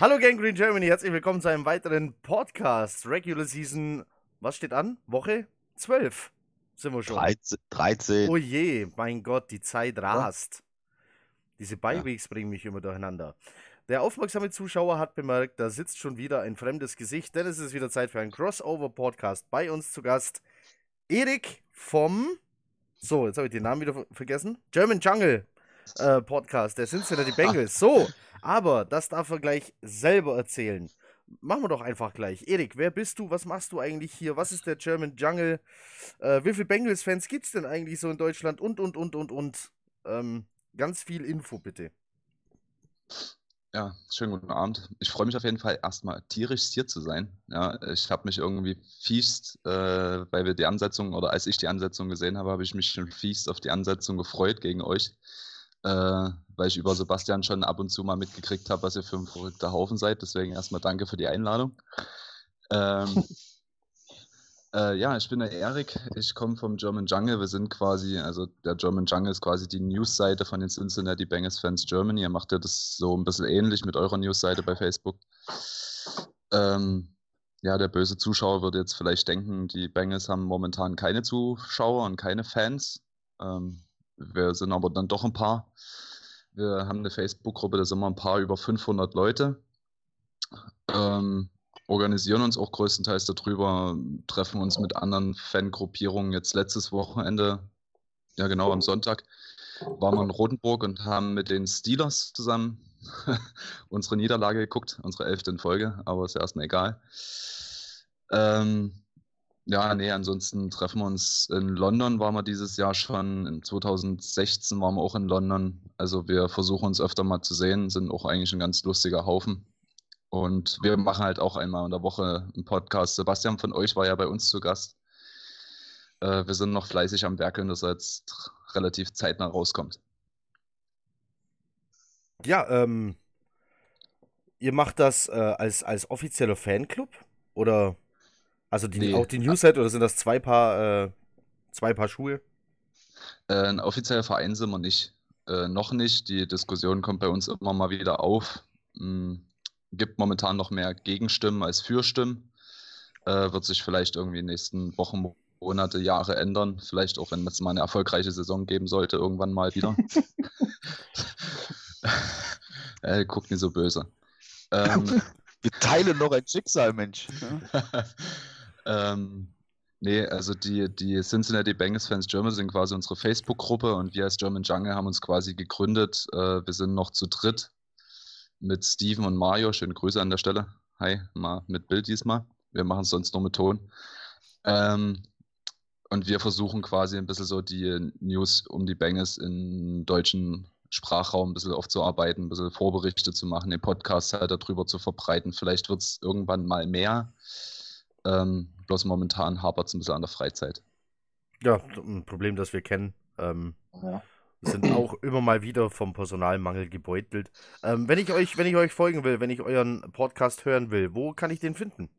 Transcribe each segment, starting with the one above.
Hallo Gang Green Germany, herzlich willkommen zu einem weiteren Podcast. Regular Season, was steht an? Woche 12 sind wir schon. 13. 13. Oh je, mein Gott, die Zeit rast. Diese Beiwegs bringen mich immer durcheinander. Der aufmerksame Zuschauer hat bemerkt, da sitzt schon wieder ein fremdes Gesicht, denn es ist wieder Zeit für einen Crossover-Podcast. Bei uns zu Gast Erik vom, so, jetzt habe ich den Namen wieder ver- vergessen, German Jungle äh, Podcast, der Cincinnati Bengals. So, aber das darf er gleich selber erzählen. Machen wir doch einfach gleich. Erik, wer bist du? Was machst du eigentlich hier? Was ist der German Jungle? Äh, wie viele Bengals-Fans gibt es denn eigentlich so in Deutschland? Und, und, und, und, und. Ähm, ganz viel Info bitte. Ja, schönen guten Abend. Ich freue mich auf jeden Fall erstmal tierisch hier zu sein. Ja, ich habe mich irgendwie fiest, äh, weil wir die Ansetzung oder als ich die Ansetzung gesehen habe, habe ich mich schon fiest auf die Ansetzung gefreut gegen euch, äh, weil ich über Sebastian schon ab und zu mal mitgekriegt habe, was ihr für ein verrückter Haufen seid. Deswegen erstmal danke für die Einladung. Ähm, Äh, ja, ich bin der Erik, ich komme vom German Jungle. Wir sind quasi, also der German Jungle ist quasi die Newsseite von den Cincinnati Bengals Fans Germany. Ihr macht ja das so ein bisschen ähnlich mit eurer Newsseite bei Facebook. Ähm, ja, der böse Zuschauer würde jetzt vielleicht denken, die Bengals haben momentan keine Zuschauer und keine Fans. Ähm, wir sind aber dann doch ein paar. Wir haben eine Facebook-Gruppe, da sind wir ein paar über 500 Leute. Ähm, organisieren uns auch größtenteils darüber, treffen uns mit anderen Fangruppierungen. Jetzt letztes Wochenende, ja genau, am Sonntag, waren wir in Rotenburg und haben mit den Steelers zusammen unsere Niederlage geguckt, unsere elfte in Folge, aber ist ja erstmal egal. Ähm, ja, nee, ansonsten treffen wir uns in London, waren wir dieses Jahr schon. In 2016 waren wir auch in London. Also wir versuchen uns öfter mal zu sehen, sind auch eigentlich ein ganz lustiger Haufen. Und wir machen halt auch einmal in der Woche einen Podcast. Sebastian von euch war ja bei uns zu Gast. Äh, wir sind noch fleißig am Werkeln, dass er jetzt relativ zeitnah rauskommt. Ja, ähm, ihr macht das äh, als, als offizieller Fanclub? Oder also die, Nee. auch die Newsseite oder sind das zwei Paar, äh, zwei Paar Schuhe? Äh, ein offizieller Verein sind wir nicht. Äh, noch nicht. Die Diskussion kommt bei uns immer mal wieder auf. Hm, gibt momentan noch mehr Gegenstimmen als Fürstimmen. Äh, wird sich vielleicht irgendwie in den nächsten Wochen, Monate, Jahre ändern. Vielleicht auch, wenn es mal eine erfolgreiche Saison geben sollte, irgendwann mal wieder. äh, guckt nicht so böse. Ähm, Wir teilen noch ein Schicksal, Mensch. ähm, nee, also die, die Cincinnati Bengals Fans Germany sind quasi unsere Facebook-Gruppe und wir als German Jungle haben uns quasi gegründet. Äh, wir sind noch zu dritt mit Steven und Mario. Schöne Grüße an der Stelle. Hi, mal mit Bild diesmal. Wir machen es sonst nur mit Ton. Ähm, und wir versuchen quasi ein bisschen so die News um die Bengals im deutschen Sprachraum ein bisschen aufzuarbeiten, ein bisschen Vorberichte zu machen, den Podcast halt darüber zu verbreiten. Vielleicht wird es irgendwann mal mehr. Ähm, bloß momentan hapert es ein bisschen an der Freizeit. Ja, ein Problem, das wir kennen. Ähm, Ja. sind auch immer mal wieder vom Personalmangel gebeutelt. Ähm, wenn ich euch, wenn ich euch folgen will, wenn ich euren Podcast hören will, wo kann ich den finden?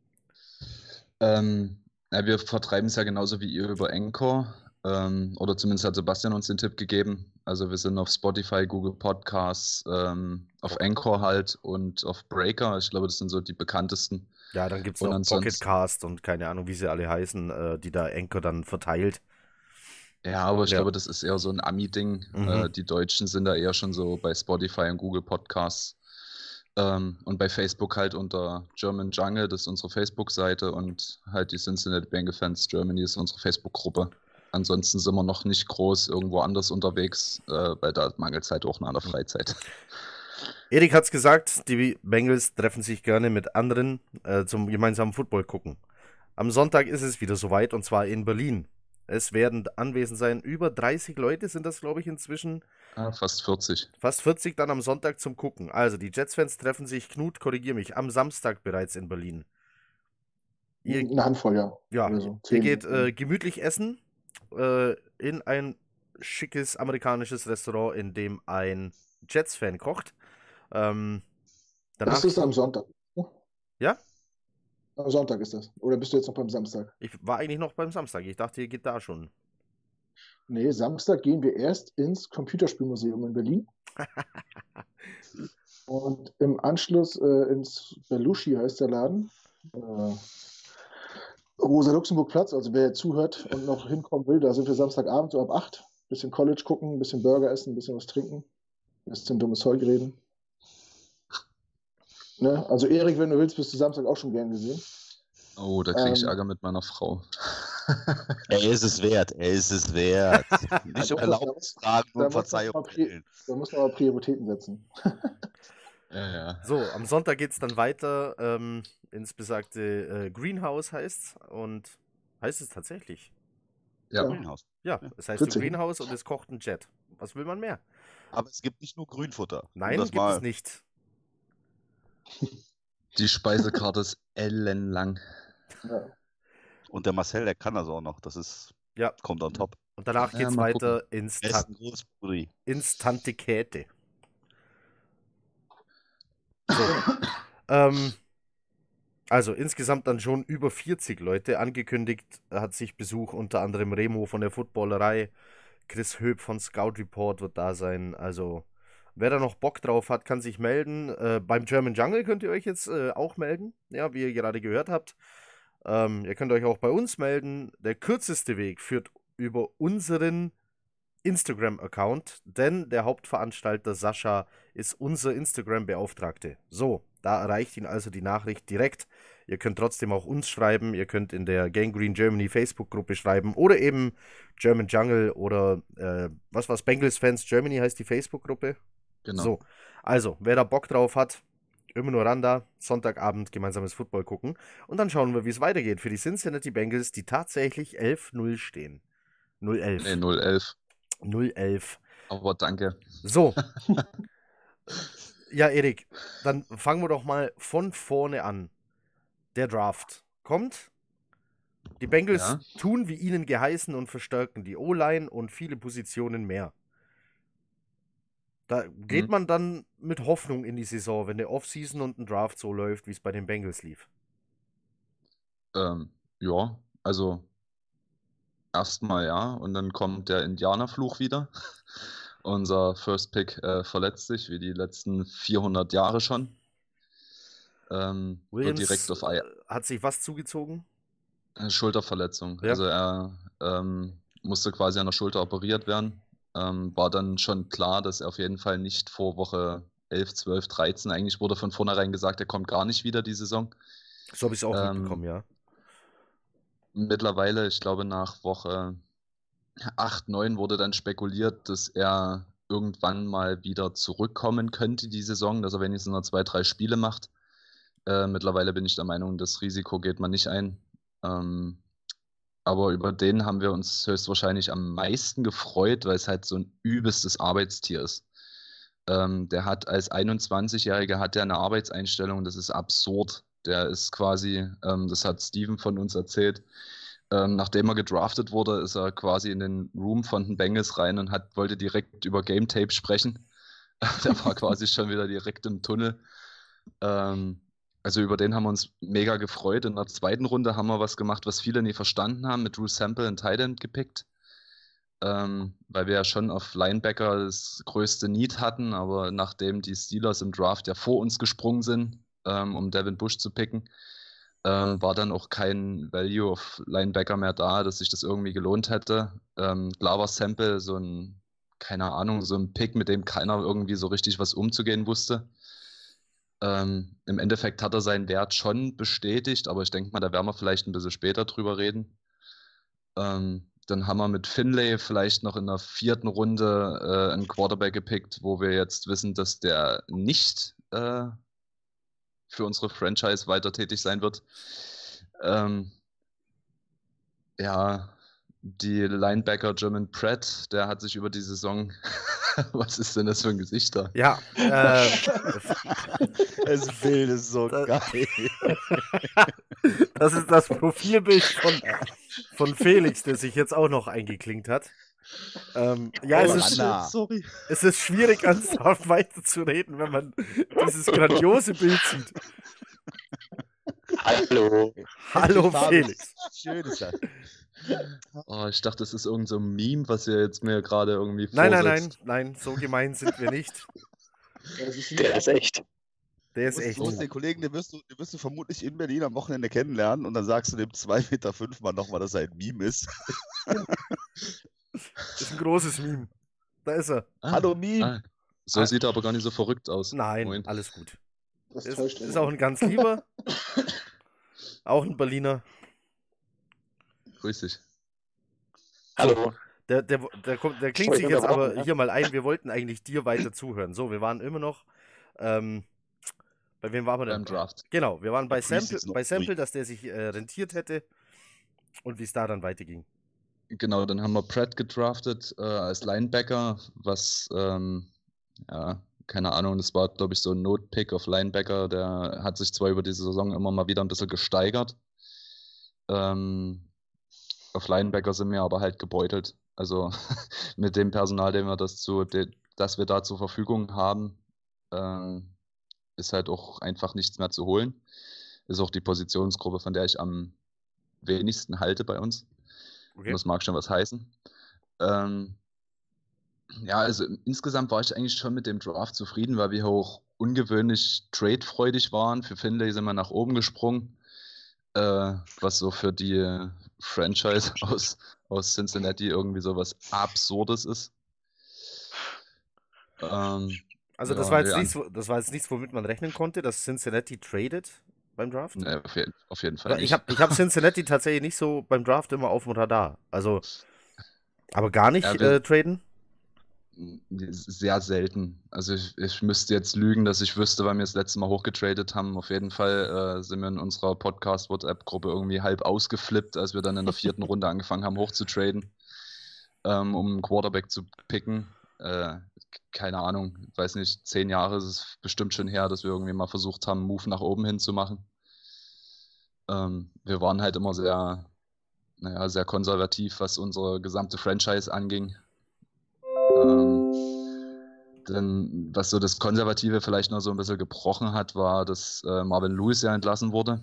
Ähm, ja, wir vertreiben es ja genauso wie ihr über Anchor. Ähm, oder zumindest hat Sebastian uns den Tipp gegeben. Also wir sind auf Spotify, Google Podcasts, ähm, auf Anchor halt und auf Breaker. Ich glaube, das sind so die bekanntesten. Ja, dann gibt es noch ansonsten- Pocketcast und keine Ahnung, wie sie alle heißen, äh, die da Anchor dann verteilt. Ja, aber ich Ja. glaube, das ist eher so ein Ami-Ding. Mhm. Äh, die Deutschen sind da eher schon so bei Spotify und Google Podcasts. Ähm, und bei Facebook halt unter German Jungle, das ist unsere Facebook-Seite und halt die Cincinnati Bengals Fans Germany ist unsere Facebook-Gruppe. Ansonsten sind wir noch nicht groß irgendwo anders unterwegs, äh, weil da mangelt es halt auch noch an der Freizeit. Erik hat's gesagt, die Bengals treffen sich gerne mit anderen äh, zum gemeinsamen Football gucken. Am Sonntag ist es wieder soweit und zwar in Berlin. Es werden anwesend sein über 30 Leute, sind das glaube ich inzwischen. Ah, fast 40. Fast 40 dann am Sonntag zum Gucken. Also die Jets-Fans treffen sich, Knut, korrigier mich, am Samstag bereits in Berlin. Ihr, Eine Handvoll, ja. ja, oder so. ihr geht äh, gemütlich essen äh, in ein schickes amerikanisches Restaurant, in dem ein Jets-Fan kocht. Ähm, danach, das ist am Sonntag. ja? Am Sonntag ist das. Oder bist du jetzt noch beim Samstag? Ich war eigentlich noch beim Samstag. Ich dachte, ihr geht da schon. Nee, Samstag gehen wir erst ins Computerspielmuseum in Berlin. Und im Anschluss äh, ins Belushi heißt der Laden. Äh, Rosa-Luxemburg-Platz, also wer zuhört und noch hinkommen will, da sind wir Samstagabend so ab 8. Bisschen College gucken, ein bisschen Burger essen, ein bisschen was trinken, ein bisschen dummes Zeug reden. Ne? Also Erik, wenn du willst, bist du Samstag auch schon gern gesehen. Oh, da kriege ich Ähm. Ärger mit meiner Frau. Er ist es wert, er ist es wert. Nicht um Erlaubnis fragen, man Verzeihung. Da muss man aber Prioritäten setzen. Ja, ja. So, am Sonntag geht es dann weiter ähm, ins besagte äh, Greenhouse heißt und heißt es tatsächlich. Ja. Greenhouse. Ja, es heißt Witzig. Greenhouse und es kocht ein Jet. Was will man mehr? Aber es gibt nicht nur Grünfutter. Nein, das gibt mal, es nicht. Die Speisekarte ist ellenlang. Ja. Und der Marcel, der kann das auch noch. Das ist, Ja. kommt on top. Und danach Ja, geht es mal weiter ins, Er Ta ist ein großes Brudi. ins Tante Käthe. So. ähm, also insgesamt dann schon über 40 Leute. Angekündigt hat sich Besuch unter anderem Remo von der Footballerei, Chris Höb von Scout Report wird da sein. Also wer da noch Bock drauf hat, kann sich melden. Äh, beim German Jungle könnt ihr euch jetzt äh, auch melden, ja, wie ihr gerade gehört habt. Ähm, ihr könnt euch auch bei uns melden. Der kürzeste Weg führt über unseren Instagram-Account, denn der Hauptveranstalter Sascha ist unser Instagram-Beauftragte. So, da erreicht ihn also die Nachricht direkt. Ihr könnt trotzdem auch uns schreiben, ihr könnt in der Gangrene Germany Facebook-Gruppe schreiben oder eben German Jungle oder äh, was war's, Bengals Fans Germany heißt die Facebook-Gruppe. Genau. So, also, wer da Bock drauf hat, immer nur ran da, Sonntagabend gemeinsames Football gucken und dann schauen wir, wie es weitergeht für die Cincinnati Bengals, die tatsächlich 11-0 stehen. 0-11. Nee, 011. 0-11. Aber danke. So. ja, Erik, dann fangen wir doch mal von vorne an. Der Draft kommt. Die Bengals Ja. tun wie ihnen geheißen und verstärken die O-Line und viele Positionen mehr. Da geht Mhm. man dann mit Hoffnung in die Saison, wenn der Offseason und ein Draft so läuft, wie es bei den Bengals lief. Ähm, ja, also erstmal ja. Und dann kommt der Indianerfluch wieder. Unser First Pick äh, verletzt sich, wie die letzten 400 Jahre schon. Ähm, Williams direkt auf Ei äh, hat sich was zugezogen? Äh, Schulterverletzung. Ja. Also er ähm, musste quasi an der Schulter operiert werden. Ähm, war dann schon klar, dass er auf jeden Fall nicht vor Woche 11, 12, 13, eigentlich wurde von vornherein gesagt, er kommt gar nicht wieder die Saison. So habe ich es auch Ähm, mitbekommen, ja. Mittlerweile, ich glaube nach Woche 8, 9 wurde dann spekuliert, dass er irgendwann mal wieder zurückkommen könnte die Saison, dass er wenigstens noch zwei, drei Spiele macht. Äh, mittlerweile bin ich der Meinung, das Risiko geht man nicht ein. Ähm, aber über den haben wir uns höchstwahrscheinlich am meisten gefreut, weil es halt so ein übelstes Arbeitstier ist. Ähm, der hat als 21-Jähriger hat er eine Arbeitseinstellung, das ist absurd. Der ist quasi, ähm, das hat Steven von uns erzählt, ähm, nachdem er gedraftet wurde, ist er quasi in den Room von den Bengals rein und hat, wollte direkt über Game Tape sprechen. Der war quasi schon wieder direkt im Tunnel. Ähm, also über den haben wir uns mega gefreut. In der zweiten Runde haben wir was gemacht, was viele nie verstanden haben, mit Drew Sample und Titan gepickt. Ähm, weil wir ja schon auf Linebacker das größte Need hatten, aber nachdem die Steelers im Draft ja vor uns gesprungen sind, ähm, um Devin Bush zu picken, ähm, war dann auch kein Value of Linebacker mehr da, dass sich das irgendwie gelohnt hätte. Ähm, klar war Sample so ein, keine Ahnung, so ein Pick, mit dem keiner irgendwie so richtig was umzugehen wusste. Ähm, Im Endeffekt hat er seinen Wert schon bestätigt, aber ich denke mal, da werden wir vielleicht ein bisschen später drüber reden. Ähm, dann haben wir mit Finlay vielleicht noch in der vierten Runde äh, einen Quarterback gepickt, wo wir jetzt wissen, dass der nicht äh, für unsere Franchise weiter tätig sein wird. Ähm, ja, die Linebacker German Pratt, der hat sich über die Saison. Was ist denn das für ein Gesicht da? Ja, äh, Das Bild ist so Da- geil. das ist das Profilbild von, von Felix, der sich jetzt auch noch eingeklinkt hat. Ähm, ja, Oh, es, ist, sorry. es ist schwierig, ernsthaft weiterzureden, wenn man dieses grandiose Bild sieht. Hallo. Hallo Felix. Schön ist das. Oh, ich dachte, das ist irgend so ein Meme, was ihr jetzt mir gerade irgendwie Nein, nein, nein, vorsetzt. nein, so gemein sind wir nicht. Das ist Der ist echt. Der ist musst, echt. du musst den Kollegen, den wirst, du, den wirst du vermutlich in Berlin am Wochenende kennenlernen und dann sagst du dem 2,5 Meter fünf Mann nochmal, dass er ein Meme ist. ist ein großes Meme. Da ist er. Ah, Hallo Meme! ah, so sieht er aber gar nicht so verrückt aus. Nein, Moment. alles gut. Das Ist, ist auch ein ganz lieber. auch ein Berliner. Grüß dich. Hallo. Der, der, der, kommt, der klingt sich jetzt aber hier mal ein. Wir wollten eigentlich dir weiter zuhören. So, wir waren immer noch. Ähm, bei wem waren wir denn? Beim Draft. Genau, wir waren bei Sample, bei Sample dass der sich äh, rentiert hätte und wie es da dann weiterging. Genau, dann haben wir Pratt gedraftet äh, als Linebacker, was, ähm, ja, keine Ahnung, das war, glaube ich, so ein Notpick auf Linebacker. Der hat sich zwar über die Saison immer mal wieder ein bisschen gesteigert. Ähm, auf Linebacker sind wir aber halt gebeutelt. Also mit dem Personal, den wir das zu, de, das wir da zur Verfügung haben, ähm, ist halt auch einfach nichts mehr zu holen. Ist auch die Positionsgruppe, von der ich am wenigsten halte bei uns. Okay. Das mag schon was heißen. Ähm, ja, also insgesamt war ich eigentlich schon mit dem Draft zufrieden, weil wir auch ungewöhnlich tradefreudig waren. Für Finlay sind wir nach oben gesprungen, äh, was so für die Franchise aus, aus Cincinnati irgendwie so was Absurdes ist. Ähm, Also das Ja, war jetzt ja. nichts, das war jetzt nichts, womit man rechnen konnte, dass Cincinnati tradet beim Draft. ne, auf, jeden, auf jeden Fall Weil ich nicht. habe ich hab Cincinnati tatsächlich nicht so beim Draft immer auf dem Radar. Also, aber gar nicht Ja, äh, traden? Sehr selten. Also ich, ich müsste jetzt lügen, dass ich wüsste, weil wir das letzte Mal hochgetradet haben. Auf jeden Fall äh, sind wir in unserer Podcast-WhatsApp-Gruppe irgendwie halb ausgeflippt, als wir dann in der vierten Runde angefangen haben hochzutraden, ähm, um einen Quarterback zu picken. Äh, keine Ahnung, weiß nicht, zehn Jahre ist es bestimmt schon her, dass wir irgendwie mal versucht haben, einen Move nach oben hin zu machen. Ähm, wir waren halt immer sehr, naja, sehr konservativ, was unsere gesamte Franchise anging. Ähm, denn was so das Konservative vielleicht noch so ein bisschen gebrochen hat, war, dass äh, Marvin Lewis ja entlassen wurde.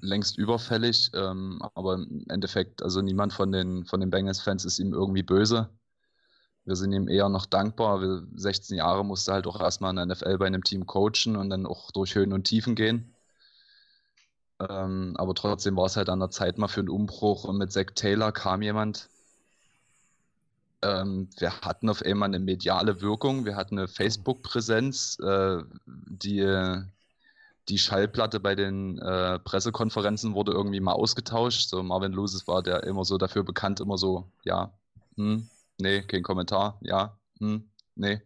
Längst überfällig, ähm, aber im Endeffekt, also niemand von den, von den Bengals-Fans ist ihm irgendwie böse. Wir sind ihm eher noch dankbar. Wir, 16 Jahre musste halt auch erstmal in der NFL bei einem Team coachen und dann auch durch Höhen und Tiefen gehen. Ähm, aber trotzdem war es halt an der Zeit mal für einen Umbruch und mit Zach Taylor kam jemand, ähm, wir hatten auf einmal eine mediale Wirkung, wir hatten eine Facebook-Präsenz, äh, die, die Schallplatte bei den äh, Pressekonferenzen wurde irgendwie mal ausgetauscht. So Marvin Lewis war der immer so dafür bekannt, immer so, ja, hm, nee, kein Kommentar, ja, hm, nee.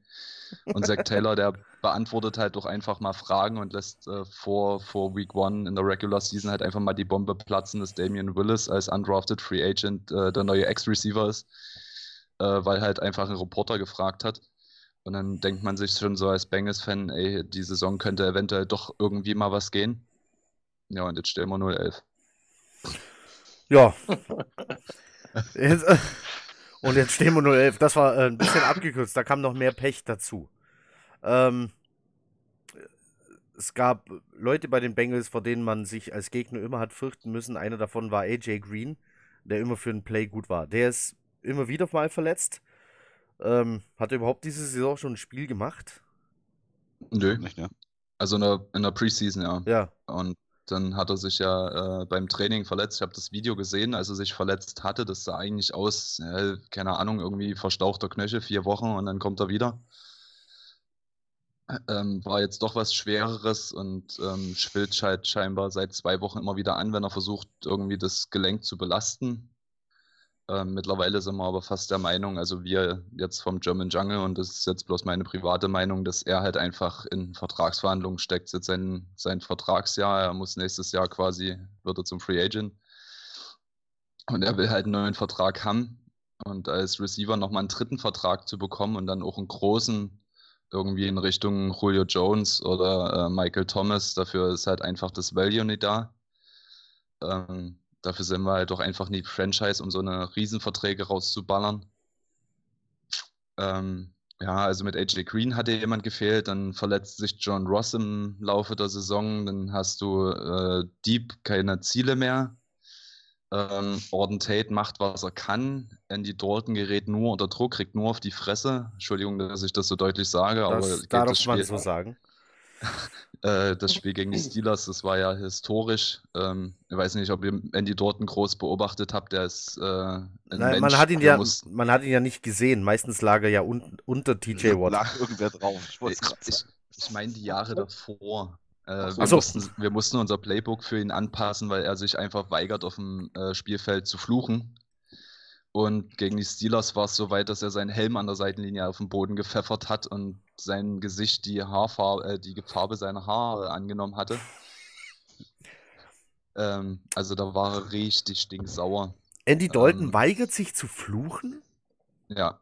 Und Zach Taylor, der beantwortet halt doch einfach mal Fragen und lässt äh, vor, vor Week One in der Regular Season halt einfach mal die Bombe platzen, dass Damian Willis als undrafted Free Agent äh, der neue Ex-Receiver ist äh, weil halt einfach ein Reporter gefragt hat. Und dann denkt man sich schon so als Bengals-Fan, ey, die Saison könnte eventuell doch irgendwie mal was gehen. Ja, und jetzt stellen wir 0-11. Ja. Jetzt, äh, und jetzt stehen wir 0-11. Das war äh, ein bisschen abgekürzt. Da kam noch mehr Pech dazu. Ähm, es gab Leute bei den Bengals, vor denen man sich als Gegner immer hat fürchten müssen. Einer davon war AJ Green, der immer für einen Play gut war. Der ist immer wieder mal verletzt. Ähm, hat er überhaupt diese Saison schon ein Spiel gemacht? Nö. Nicht, ne? Also in der, in der Preseason, ja. Ja. Und dann hat er sich ja äh, beim Training verletzt. Ich habe das Video gesehen, als er sich verletzt hatte. Das sah eigentlich aus, äh, keine Ahnung, irgendwie verstauchter Knöchel, vier Wochen und dann kommt er wieder. Ähm, war jetzt doch was Schwereres und ähm, schwillt halt scheinbar seit zwei Wochen immer wieder an, wenn er versucht, irgendwie das Gelenk zu belasten. Ähm, mittlerweile sind wir aber fast der Meinung, also wir jetzt vom German Jungle, und das ist jetzt bloß meine private Meinung, dass er halt einfach in Vertragsverhandlungen steckt. Jetzt sein, sein Vertragsjahr, er muss nächstes Jahr quasi, wird er zum Free Agent. Und er will halt einen neuen Vertrag haben. Und als Receiver nochmal einen dritten Vertrag zu bekommen und dann auch einen großen, irgendwie in Richtung Julio Jones oder äh, Michael Thomas, dafür ist halt einfach das Value nicht da. Ähm, Dafür sind wir halt doch einfach nie Franchise, um so eine Riesenverträge rauszuballern. Ähm, ja, also mit AJ Green hatte jemand gefehlt, dann verletzt sich John Ross im Laufe der Saison, dann hast du äh, Deep keine Ziele mehr. Ähm, Orden Tate macht, was er kann. Andy Dalton gerät nur unter Druck, kriegt nur auf die Fresse. Entschuldigung, dass ich das so deutlich sage, aber Das gegen darf das man Spiel, so sagen. äh, das Spiel gegen die Steelers, das war ja historisch. Ähm, ich weiß nicht, ob ihr Andy Dalton groß beobachtet habt. Der ist äh, ein Nein, Mensch, man hat ihn der ja, muss- man hat ihn ja nicht gesehen. Meistens lag er ja un unter TJ Watt. Lag irgendwer drauf. Ich wollte Ich, ich, meine die Jahre davor. Äh, so. wir, mussten, wir mussten unser Playbook für ihn anpassen, weil er sich einfach weigert, auf dem äh, Spielfeld zu fluchen. Und gegen die Steelers war es so weit, dass er seinen Helm an der Seitenlinie auf den Boden gepfeffert hat und sein Gesicht die Haarfarbe, äh, die Farbe seiner Haare angenommen hatte. Ähm, also da war er richtig stinksauer. Andy Dalton Ähm. weigert sich zu fluchen? Ja.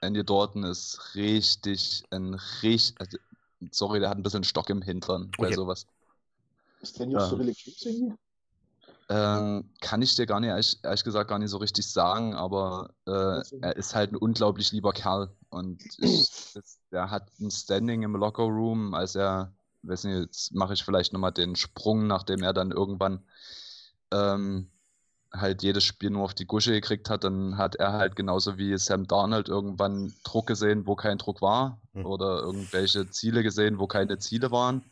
Andy Dalton ist richtig ein richtig. Also, sorry, der hat ein bisschen Stock im Hintern bei Okay. sowas. Ist der News so Ja. religiös irgendwie? Ähm, kann ich dir gar nicht, ehrlich, ehrlich gesagt, gar nicht so richtig sagen, aber äh, er ist halt ein unglaublich lieber Kerl. Und ich, das, der hat ein Standing im Locker Room, als er, weiß nicht, jetzt mache ich vielleicht nochmal den Sprung, nachdem er dann irgendwann ähm, halt jedes Spiel nur auf die Gusche gekriegt hat, dann hat er halt genauso wie Sam Darnold irgendwann Druck gesehen, wo kein Druck war, Hm. oder irgendwelche Ziele gesehen, wo keine Ziele waren.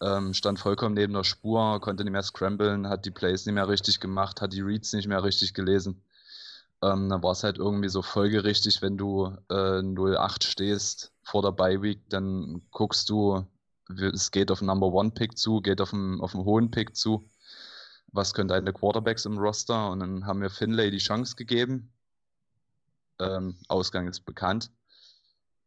Ähm, stand vollkommen neben der Spur, konnte nicht mehr scramblen, hat die Plays nicht mehr richtig gemacht, hat die Reads nicht mehr richtig gelesen. Ähm, dann war es halt irgendwie so folgerichtig, wenn du äh, 0-8 stehst vor der Bye Week, dann guckst du, es geht auf den Number One Pick zu, geht auf einen, auf einen hohen Pick zu. Was können deine Quarterbacks im Roster? Und dann haben wir Finlay die Chance gegeben. Ähm, Ausgang ist bekannt.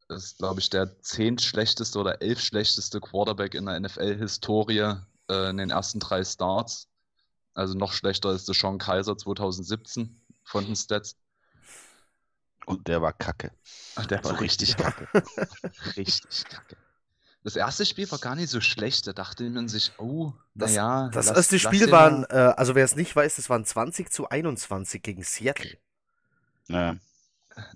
Das ist, glaube ich, der zehntschlechteste oder elfschlechteste Quarterback in der NFL-Historie äh, in den ersten drei Starts. Also noch schlechter ist der Sean Kaiser 2017 von den Stats. Und der war kacke. Ach, der war So richtig richtig kacke. richtig kacke. Das erste Spiel war gar nicht so schlecht. Da dachte man sich, oh, Das- naja. Das lass- erste Spiel waren, äh, also wer es nicht weiß, das waren 20 zu 21 gegen Seattle. Ja.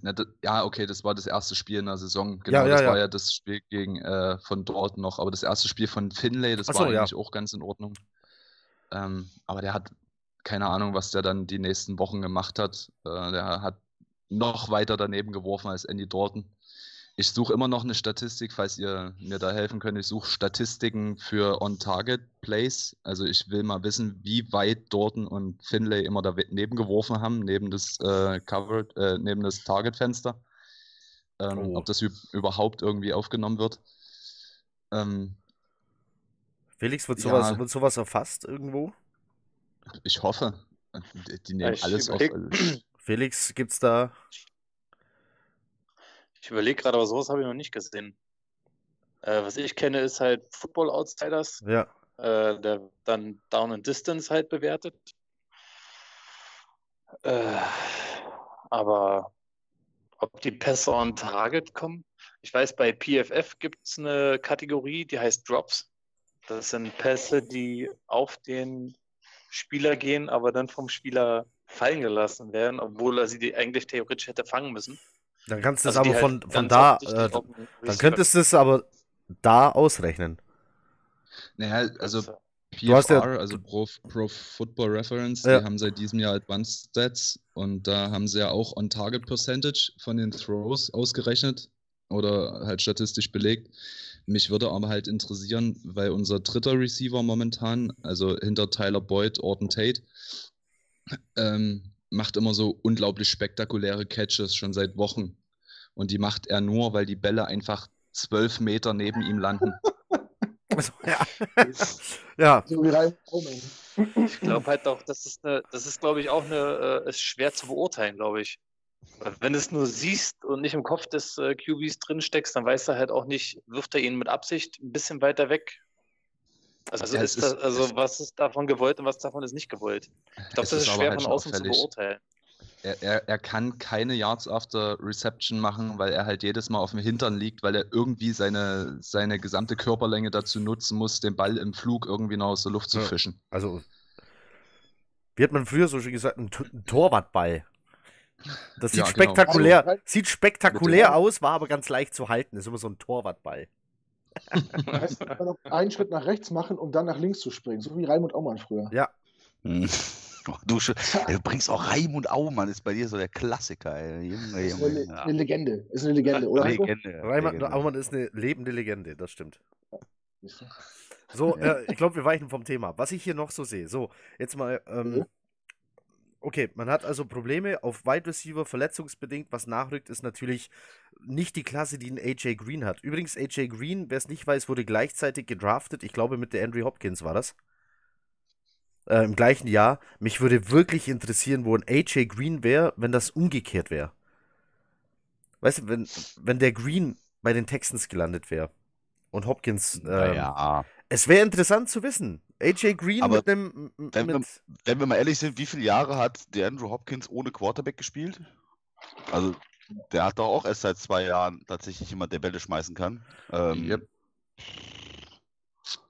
Na, da, ja, okay, das war das erste Spiel in der Saison. Ja, Genau, ja, das ja. war ja das Spiel gegen äh, von Dortmund noch. Aber das erste Spiel von Finlay, das so, war ja. eigentlich auch ganz in Ordnung. Ähm, aber der hat keine Ahnung, was der dann die nächsten Wochen gemacht hat. Äh, der hat noch weiter daneben geworfen als Andy Dalton. Ich suche immer noch eine Statistik, falls ihr mir da helfen könnt. Ich suche Statistiken für On-Target-Plays. Also ich will mal wissen, wie weit Dorton und Finlay immer daneben geworfen haben, neben das äh, Covered, äh, neben das Target-Fenster. Ähm, Oh. Ob das üb- überhaupt irgendwie aufgenommen wird. Ähm, Felix, wird Ja. sowas, wird sowas erfasst irgendwo? Ich hoffe. Die, die nehmen Ich alles auf. überleg- Felix, gibt's da. Ich überlege gerade, aber sowas habe ich noch nicht gesehen. Äh, was ich kenne, ist halt Football Outsiders, Ja. äh, der dann Down and Distance halt bewertet. Äh, aber ob die Pässe on Target kommen? Ich weiß, bei PFF gibt es eine Kategorie, die heißt Drops. Das sind Pässe, die auf den Spieler gehen, aber dann vom Spieler fallen gelassen werden, obwohl er sie die eigentlich theoretisch hätte fangen müssen. Dann kannst du es Also aber halt von, von ganz da, äh, dann könntest du es aber da ausrechnen. Naja, also Du hast ja- PFR, also Pro, Pro Football Reference, Ja. die haben seit diesem Jahr Advanced Stats und da haben sie ja auch On-Target Percentage von den Throws ausgerechnet oder halt statistisch belegt. Mich würde aber halt interessieren, weil unser dritter Receiver momentan, also hinter Tyler Boyd, Orton Tate, ähm, macht immer so unglaublich spektakuläre Catches schon seit Wochen. Und die macht er nur, weil die Bälle einfach zwölf Meter neben ihm landen. Also, ja. ja. Ich glaube halt auch, das ist eine, das ist, glaube ich, auch eine, äh, ist schwer zu beurteilen, glaube ich. Wenn du es nur siehst und nicht im Kopf des äh, QBs drin steckst, dann weißt du halt auch nicht, wirft er ihn mit Absicht ein bisschen weiter weg. Also, Ja, es ist das, ist- also was ist davon gewollt und was davon ist nicht gewollt? Ich glaube, das ist schwer halt von außen zu beurteilen. Er, er, er kann keine Yards after Reception machen, weil er halt jedes Mal auf dem Hintern liegt, weil er irgendwie seine, seine gesamte Körperlänge dazu nutzen muss, den Ball im Flug irgendwie noch aus der Luft zu Ja. fischen. Also, wie hat man früher so schön gesagt, ein, ein Torwartball. Das sieht Ja, genau. spektakulär, Also, sieht spektakulär aus, war aber ganz leicht zu halten. Ist immer so ein Torwartball. Heißt, man kann auch einen Schritt nach rechts machen, um dann nach links zu springen. So wie Raimund Aumann früher. Ja. Hm. Du, sch- ey, du bringst auch Raimund Aumann, ist bei dir so der Klassiker. Ey. Junge, Ist Junge, eine, Junge. eine Legende. Ist eine Legende, oder? Legende. Legende. Aumann ist eine lebende Legende, das stimmt. Du? So, Ja. äh, ich glaube, wir weichen vom Thema. Was ich hier noch so sehe. So, jetzt mal. Ähm, Mhm. Okay, man hat also Probleme auf Wide Receiver, verletzungsbedingt. Was nachrückt, ist natürlich nicht die Klasse, die ein AJ Green hat. Übrigens, AJ Green, wer es nicht weiß, wurde gleichzeitig gedraftet. Ich glaube, mit der Andrew Hopkins war das. Äh, Im gleichen Jahr. Mich würde wirklich interessieren, wo ein AJ Green wäre, wenn das umgekehrt wäre. Weißt du, wenn, wenn der Green bei den Texans gelandet wäre und Hopkins. Ähm, Naja, es wäre interessant zu wissen. AJ Green Aber mit einem. wenn wir- Mit, wenn wir mal ehrlich sind, wie viele Jahre hat der Andrew Hopkins ohne Quarterback gespielt? Also, der hat doch auch erst seit zwei Jahren tatsächlich jemand, der Bälle schmeißen kann. Ähm, Yep.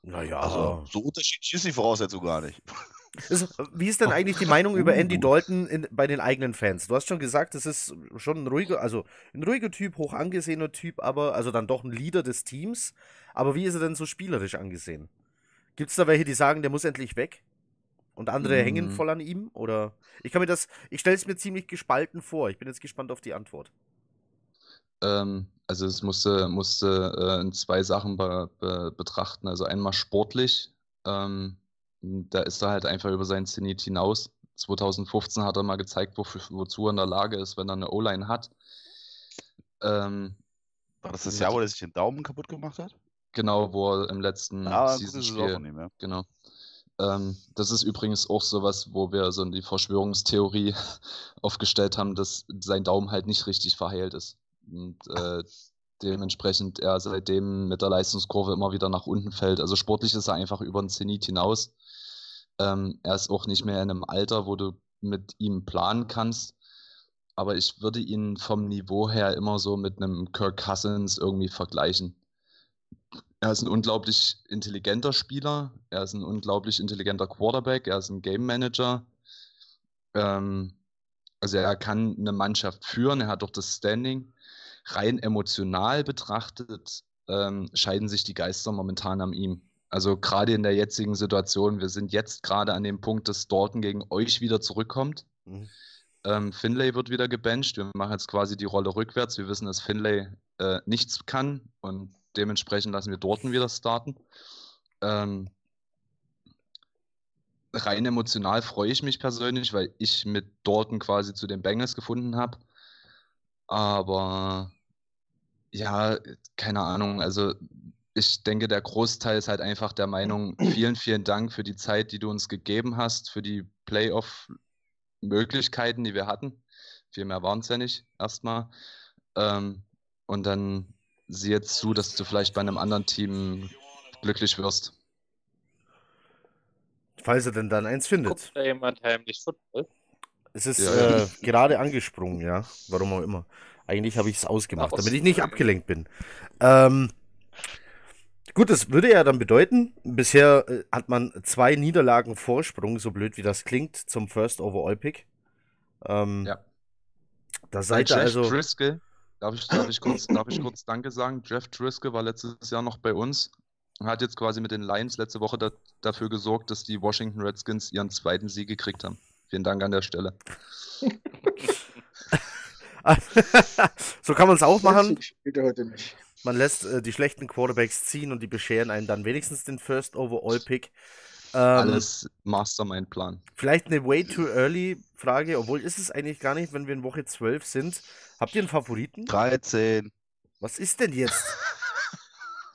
naja, Also, so unterschiedlich ist die Voraussetzung gar nicht. Ist, wie ist denn eigentlich die Meinung über Andy. Dalton in, bei den eigenen Fans? Du hast schon gesagt, es ist schon ein ruhiger, also ein ruhiger Typ, hoch angesehener Typ, aber also dann doch ein Leader des Teams. Aber wie ist er denn so spielerisch angesehen? Gibt es da welche, die sagen, der muss endlich weg? Und andere hängen Mm. voll an ihm? Oder ich kann mir das, ich stelle es mir ziemlich gespalten vor. Ich bin jetzt gespannt auf die Antwort. Ähm, also es musste, musste äh, in zwei Sachen be, be, betrachten. Also einmal sportlich, ähm, da ist er halt einfach über seinen Zenit hinaus. 2015 hat er mal gezeigt, wofür, wozu er in der Lage ist, wenn er eine O-Line hat. Ähm, War das das Jahr, wo er sich den Daumen kaputt gemacht hat? Genau, wo er im letzten Ah, Season-Spiel. Genau. Ähm, das ist übrigens auch sowas, wo wir so die Verschwörungstheorie aufgestellt haben, dass sein Daumen halt nicht richtig verheilt ist. Und äh, dementsprechend er seitdem mit der Leistungskurve immer wieder nach unten fällt. Also sportlich ist er einfach über den Zenit hinaus. Ähm, er ist auch nicht mehr in einem Alter, wo du mit ihm planen kannst. Aber ich würde ihn vom Niveau her immer so mit einem Kirk Cousins irgendwie vergleichen. Er ist ein unglaublich intelligenter Spieler, er ist ein unglaublich intelligenter Quarterback, er ist ein Game Manager. Ähm, also er kann eine Mannschaft führen, er hat auch das Standing. Rein emotional betrachtet ähm, scheiden sich die Geister momentan an ihm. Also gerade in der jetzigen Situation, wir sind jetzt gerade an dem Punkt, dass Dalton gegen euch wieder zurückkommt. Mhm. Ähm, Finlay wird wieder gebencht. Wir machen jetzt quasi die Rolle rückwärts. Wir wissen, dass Finlay äh, nichts kann und dementsprechend lassen wir Dorten wieder starten. Ähm, rein emotional freue ich mich persönlich, weil ich mit Dorten quasi zu den Bengals gefunden habe. Aber ja, keine Ahnung. Also ich denke, der Großteil ist halt einfach der Meinung, vielen, vielen Dank für die Zeit, die du uns gegeben hast, für die Playoff-Möglichkeiten, die wir hatten. Viel mehr waren es ja nicht, erstmal. Ähm, und dann sieh jetzt zu, dass du vielleicht bei einem anderen Team glücklich wirst. Falls er denn dann eins findet. Guckt da jemand heimlich Football? Es ist Ja, äh, gerade angesprungen, ja. Warum auch immer. Eigentlich habe ich es ausgemacht, Ach, damit ich nicht abgelenkt bin. Ähm, gut, das würde ja dann bedeuten, bisher äh, hat man zwei Niederlagen Vorsprung, so blöd wie das klingt, zum First Overall Pick. Ähm, Ja. Da seid ihr also. Driscoll, darf ich, darf, ich kurz, darf ich kurz Danke sagen? Jeff Driscoll war letztes Jahr noch bei uns und hat jetzt quasi mit den Lions letzte Woche da, dafür gesorgt, dass die Washington Redskins ihren zweiten Sieg gekriegt haben. Vielen Dank an der Stelle. so kann man es auch machen. Man lässt äh, die schlechten Quarterbacks ziehen und die bescheren einen dann wenigstens den First Overall Pick. Ähm, Alles Mastermind-Plan. Vielleicht eine way too early Frage, obwohl ist es eigentlich gar nicht, wenn wir in Woche 12 sind. Habt ihr einen Favoriten? 13. Was ist denn jetzt?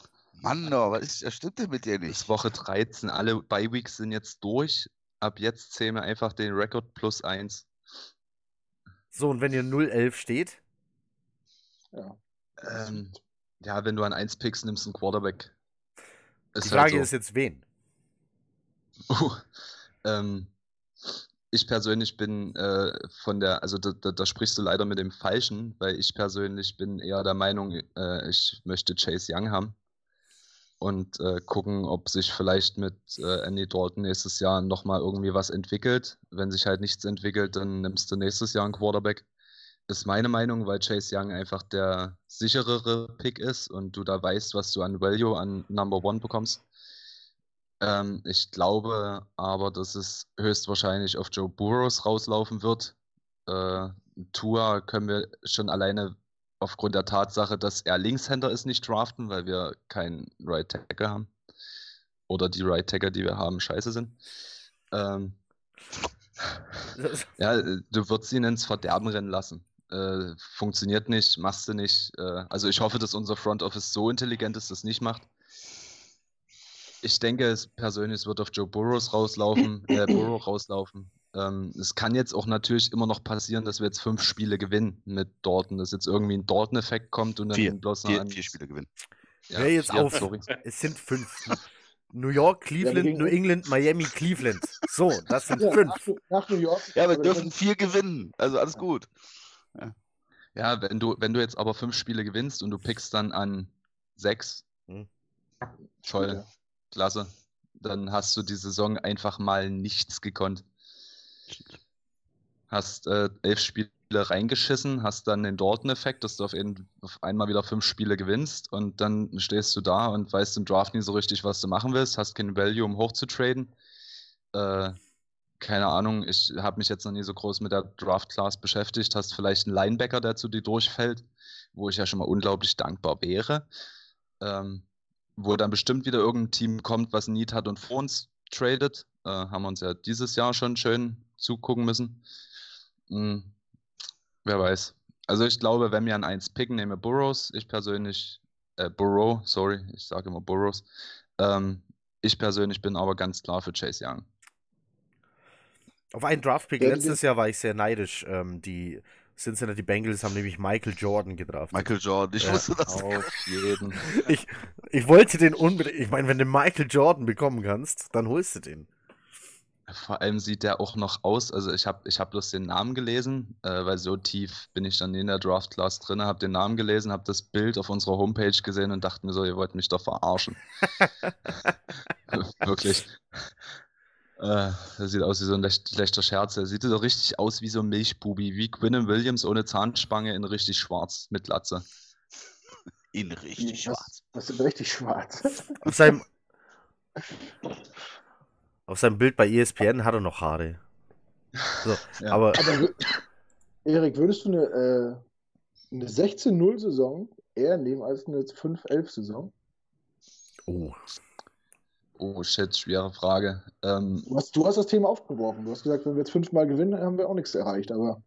Mann, oh, was, ist, was stimmt denn mit dir nicht? Bis Woche 13. Alle Bye-Weeks sind jetzt durch. Ab jetzt zählen wir einfach den Rekord plus 1. So, und wenn ihr 0-11 steht, Ja. Ähm, ja, wenn du an 1 pickst, nimmst du einen Quarterback. die Ist Frage halt ist jetzt wen? Uh, ähm, ich persönlich bin äh, von der, also da, da, da sprichst du leider mit dem Falschen, weil ich persönlich bin eher der Meinung, äh, ich möchte Chase Young haben und äh, gucken, ob sich vielleicht mit äh, Andy Dalton nächstes Jahr nochmal irgendwie was entwickelt. Wenn sich halt nichts entwickelt, dann nimmst du nächstes Jahr einen Quarterback. Ist meine Meinung, weil Chase Young einfach der sicherere Pick ist und du da weißt, was du an Value an Number One bekommst. Ähm, ich glaube aber, dass es höchstwahrscheinlich auf Joe Burrows rauslaufen wird. Äh, Tua können wir schon alleine aufgrund der Tatsache, dass er Linkshänder ist, nicht draften, weil wir keinen Right Tackle haben. Oder die Right Tackle, die wir haben, scheiße sind. Ähm, ja, du würdest ihn ins Verderben rennen lassen. Äh, funktioniert nicht, machst du nicht. Äh, also ich hoffe, dass unser Front Office so intelligent ist, dass es nicht macht. Ich denke, es persönlich es wird auf Joe Burrows rauslaufen, äh, Burrow rauslaufen. Ähm, es kann jetzt auch natürlich immer noch passieren, dass wir jetzt fünf Spiele gewinnen mit Dorten, dass jetzt irgendwie ein Dorten-Effekt kommt und dann Vier, bloß vier, an- vier Spiele gewinnen. Ja, Hör jetzt vier, auf. sorry. Es sind fünf. New York, Cleveland, New England, Miami, Cleveland. So, das sind Ja, fünf. nach, nach New York. Ja, wir dürfen vier gewinnen. Also alles gut. Ja, wenn du, wenn du jetzt aber fünf Spiele gewinnst und du pickst dann an sechs, Hm. toll, Ja. Klasse. Dann hast du die Saison einfach mal nichts gekonnt. Hast äh, elf Spiele reingeschissen, hast dann den Dorten-Effekt, dass du auf, jeden, auf einmal wieder fünf Spiele gewinnst und dann stehst du da und weißt im Draft nie so richtig, was du machen willst, hast kein Value, um hochzutraden. Äh, keine Ahnung, ich habe mich jetzt noch nie so groß mit der Draft-Class beschäftigt. Hast vielleicht einen Linebacker, der zu dir durchfällt, wo ich ja schon mal unglaublich dankbar wäre. Ähm, wo dann bestimmt wieder irgendein Team kommt, was Need hat und vor uns tradet. Äh, haben wir uns ja dieses Jahr schon schön zugucken müssen. Hm, wer weiß. Also ich glaube, wenn wir an 1 picken, nehmen wir Burrows. Ich persönlich, äh, Burrow, sorry, ich sage immer Burrows. Ähm, ich persönlich bin aber ganz klar für Chase Young. Auf einen Draftpick letztes Jahr war ich sehr neidisch. Ähm, die Cincinnati Bengals haben nämlich Michael Jordan gedraftet. Michael Jordan, ich Ja. wusste das. Auf jeden. Ich, ich wollte den unbedingt. Ich meine, wenn du Michael Jordan bekommen kannst, dann holst du den. Vor allem sieht der auch noch aus, also ich habe ich hab bloß den Namen gelesen, äh, weil so tief bin ich dann in der Draft Class drin, habe den Namen gelesen, habe das Bild auf unserer Homepage gesehen und dachte mir so, ihr wollt mich doch verarschen. Wirklich. Äh, das sieht aus wie so ein lech- schlechter Scherz. Der sieht so richtig aus wie so ein Milchbubi, wie Quinnen Williams ohne Zahnspange in richtig schwarz mit Latze. Ihn richtig Was, schwarz. was sind richtig schwarz? Auf seinem, auf seinem Bild bei ESPN hat er noch Haare. So, Ja. aber Aber Erik, würdest du eine, äh, eine 16-0-Saison eher nehmen als eine 5-11-Saison? oh, Oh shit, schwere Frage. Ähm, Du hast, du hast das Thema aufgeworfen. Du hast gesagt, wenn wir jetzt fünfmal gewinnen, haben wir auch nichts erreicht. Aber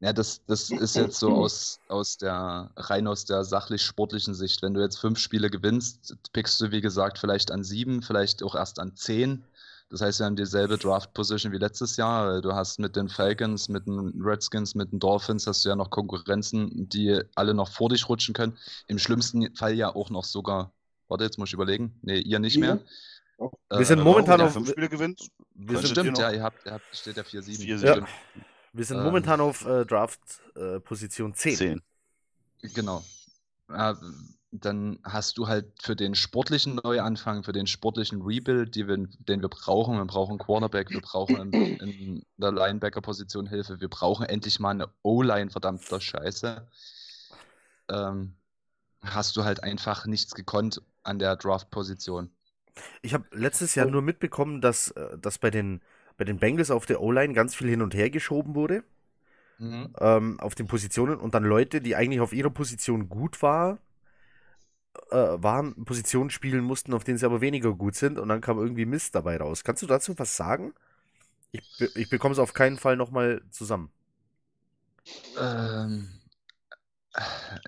Ja, das, das ist jetzt so aus, aus der, rein aus der sachlich-sportlichen Sicht. Wenn du jetzt fünf Spiele gewinnst, pickst du, wie gesagt, vielleicht an sieben, vielleicht auch erst an zehn. Das heißt, wir haben dieselbe Draft-Position wie letztes Jahr. Du hast mit den Falcons, mit den Redskins, mit den Dolphins, hast du ja noch Konkurrenzen, die alle noch vor dich rutschen können. Im schlimmsten Fall ja auch noch sogar, warte, jetzt muss ich überlegen. Nee, ihr nicht mehr. Wir sind Äh, momentan auf- fünf Spiele gewinnt. wir sind, Stimmt, ja, ihr habt, ihr habt, steht ja 4-7. Vier, Ja. sieben. wir sind Ähm, momentan auf äh, Draft-Position 10. Zehn. Genau. Ja, dann hast du halt für den sportlichen Neuanfang, für den sportlichen Rebuild, die wir, den wir brauchen, wir brauchen Quarterback, wir brauchen in, in der Linebacker-Position Hilfe, wir brauchen endlich mal eine O-Line, verdammter Scheiße. Ähm, hast du halt einfach nichts gekonnt an der Draft-Position. Ich habe letztes Jahr Oh. nur mitbekommen, dass, äh, dass bei den, bei den Bengals auf der O-Line ganz viel hin und her geschoben wurde. ähm, auf den Positionen und dann Leute, die eigentlich auf ihrer Position gut war, äh, waren, Positionen spielen mussten, auf denen sie aber weniger gut sind und dann kam irgendwie Mist dabei raus. Kannst du dazu was sagen? Ich, ich bekomme es auf keinen Fall nochmal zusammen. Ähm,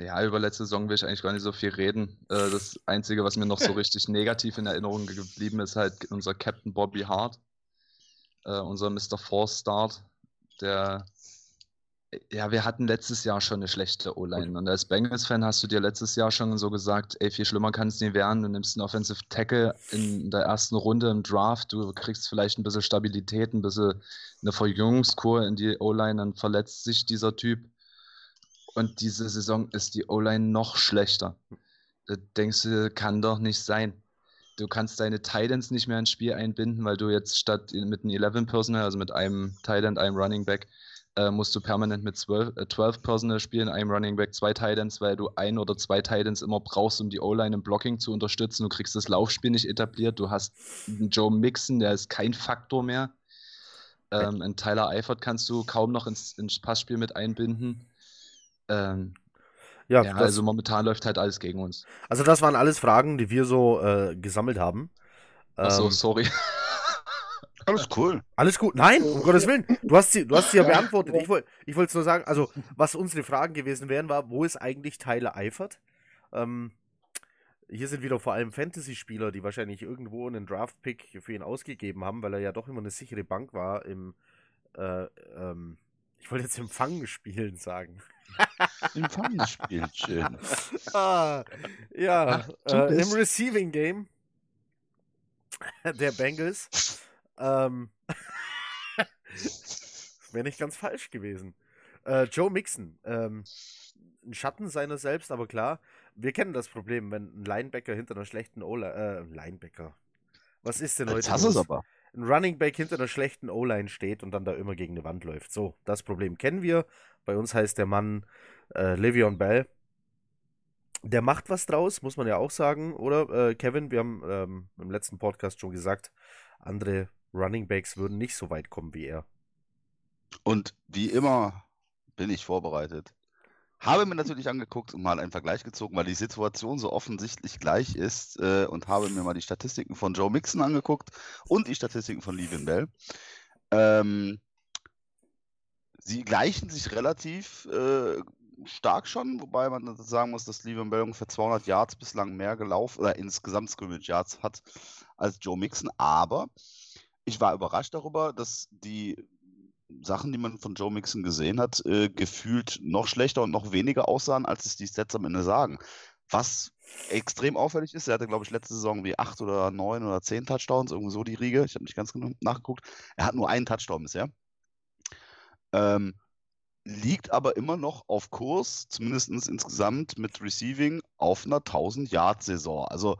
ja, über letzte Saison will ich eigentlich gar nicht so viel reden. Äh, das Einzige, was mir noch so richtig negativ in Erinnerung ge- geblieben ist, halt unser Captain Bobby Hart, äh, unser Mr. Force Start, der ja, wir hatten letztes Jahr schon eine schlechte O-Line. Und als Bengals-Fan hast du dir letztes Jahr schon so gesagt, ey, viel schlimmer kann es nie werden. Du nimmst einen Offensive Tackle in der ersten Runde im Draft, du kriegst vielleicht ein bisschen Stabilität, ein bisschen eine Verjüngungskur in die O-Line, dann verletzt sich dieser Typ. Und diese Saison ist die O-Line noch schlechter. Da denkst du, kann doch nicht sein. Du kannst deine Titans nicht mehr ins Spiel einbinden, weil du jetzt statt mit einem 11 Personal, also mit einem Tight End, einem Running Back, äh, musst du permanent mit 12, äh, 12 Personal spielen, einem Running Back, zwei Titans, weil du ein oder zwei Titans immer brauchst, um die O-Line im Blocking zu unterstützen. Du kriegst das Laufspiel nicht etabliert. Du hast einen Joe Mixon, der ist kein Faktor mehr. Ähm, einen Tyler Eifert kannst du kaum noch ins, ins Passspiel mit einbinden. Ähm, Ja, ja, das, also momentan läuft halt alles gegen uns. also das waren alles Fragen, die wir so äh, gesammelt haben. Achso, Ähm, sorry. Alles cool. Alles gut. Nein, um Gottes Willen. Du hast sie, du hast sie ja beantwortet. Ich wollte ich wollte es nur sagen, also was unsere Fragen gewesen wären, war, wo ist eigentlich Tyler Eifert? Ähm, hier sind wieder vor allem Fantasy-Spieler, die wahrscheinlich irgendwo einen Draft-Pick für ihn ausgegeben haben, weil er ja doch immer eine sichere Bank war im, äh, ähm, ich wollte jetzt Empfang spielen sagen. Empfangsspiel, schön. ah, ja, Ach, äh, im Receiving Game der Bengals. Ähm, Wäre nicht ganz falsch gewesen. Äh, Joe Mixon, ähm, ein Schatten seiner selbst, aber klar, wir kennen das Problem, wenn ein Linebacker hinter einer schlechten O-Line, äh, Linebacker. Was ist denn heute? du es aber. Ein Running Back hinter einer schlechten O-Line steht und dann da immer gegen eine Wand läuft. So, das Problem kennen wir. Bei uns heißt der Mann äh, Le'Veon Bell. Der macht was draus, muss man ja auch sagen, oder? Äh, Kevin, wir haben ähm, im letzten Podcast schon gesagt, andere Running Backs würden nicht so weit kommen wie er. Und wie immer bin ich vorbereitet. Habe mir natürlich angeguckt und mal einen Vergleich gezogen, weil die Situation so offensichtlich gleich ist äh, und habe mir mal die Statistiken von Joe Mixon angeguckt und die Statistiken von Levin Bell. Ähm, sie gleichen sich relativ äh, stark schon, wobei man sagen muss, dass Levin Bell ungefähr 200 Yards bislang mehr gelaufen oder insgesamt Scrimmage Yards hat als Joe Mixon. Aber ich war überrascht darüber, dass die Sachen, die man von Joe Mixon gesehen hat, äh, gefühlt noch schlechter und noch weniger aussahen, als es die Stats am Ende sagen. Was extrem auffällig ist, er hatte, glaube ich, letzte Saison wie acht oder neun oder zehn Touchdowns, irgendwie so die Riege. Ich habe nicht ganz genau nachgeguckt. Er hat nur einen Touchdown bisher. Ähm, liegt aber immer noch auf Kurs, zumindest insgesamt mit Receiving, auf einer 1000-Yard-Saison. Also,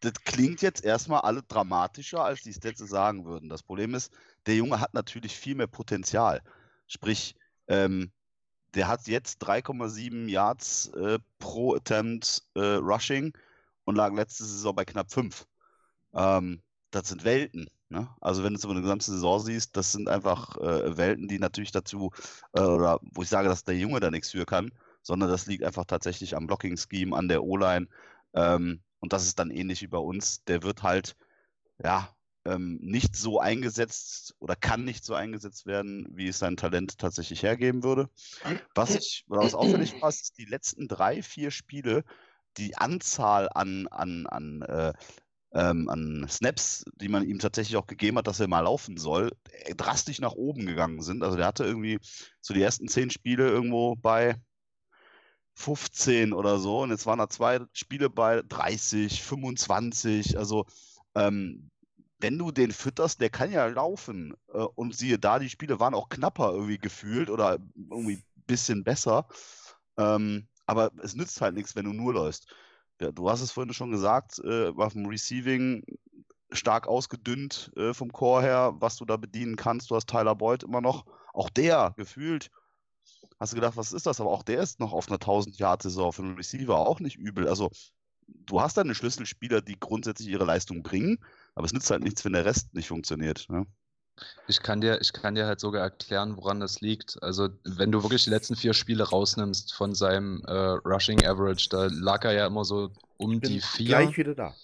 das klingt jetzt erstmal alle dramatischer, als die Stats sagen würden. Das Problem ist, der Junge hat natürlich viel mehr Potenzial. Sprich, ähm, der hat jetzt 3,7 Yards äh, pro Attempt äh, Rushing und lag letzte Saison bei knapp 5. Ähm, das sind Welten. Ne? Also wenn du es über eine gesamte Saison siehst, das sind einfach äh, Welten, die natürlich dazu, äh, oder wo ich sage, dass der Junge da nichts für kann, sondern das liegt einfach tatsächlich am Blocking-Scheme, an der O-Line. Ähm, und das ist dann ähnlich wie bei uns. Der wird halt, ja, ähm, nicht so eingesetzt oder kann nicht so eingesetzt werden, wie es sein Talent tatsächlich hergeben würde. Was ich, oder was auffällig war, ist die letzten drei, vier Spiele, die Anzahl an, an, an, äh, ähm, an Snaps, die man ihm tatsächlich auch gegeben hat, dass er mal laufen soll, äh, drastisch nach oben gegangen sind. Also der hatte irgendwie so die ersten zehn Spiele irgendwo bei 15 oder so und jetzt waren da zwei Spiele bei 30, 25. Also ähm, wenn du den fütterst, der kann ja laufen. Äh, und siehe da, die Spiele waren auch knapper irgendwie gefühlt oder irgendwie ein bisschen besser. Ähm, aber es nützt halt nichts, wenn du nur läufst. Ja, du hast es vorhin schon gesagt, äh, auf dem Receiving stark ausgedünnt äh, vom Core her, was du da bedienen kannst. Du hast Tyler Boyd immer noch. Auch der gefühlt. Hast du gedacht, was ist das? Aber auch der ist noch auf einer 1000-Yard-Saison für einen Receiver auch nicht übel. Also, du hast deine Schlüsselspieler, die grundsätzlich ihre Leistung bringen, aber es nützt halt nichts, wenn der Rest nicht funktioniert. Ne? Ich kann dir, ich kann dir halt sogar erklären, woran das liegt. Also, wenn du wirklich die letzten vier Spiele rausnimmst von seinem äh, Rushing Average, da lag er ja immer so um Bin die vier. gleich wieder da.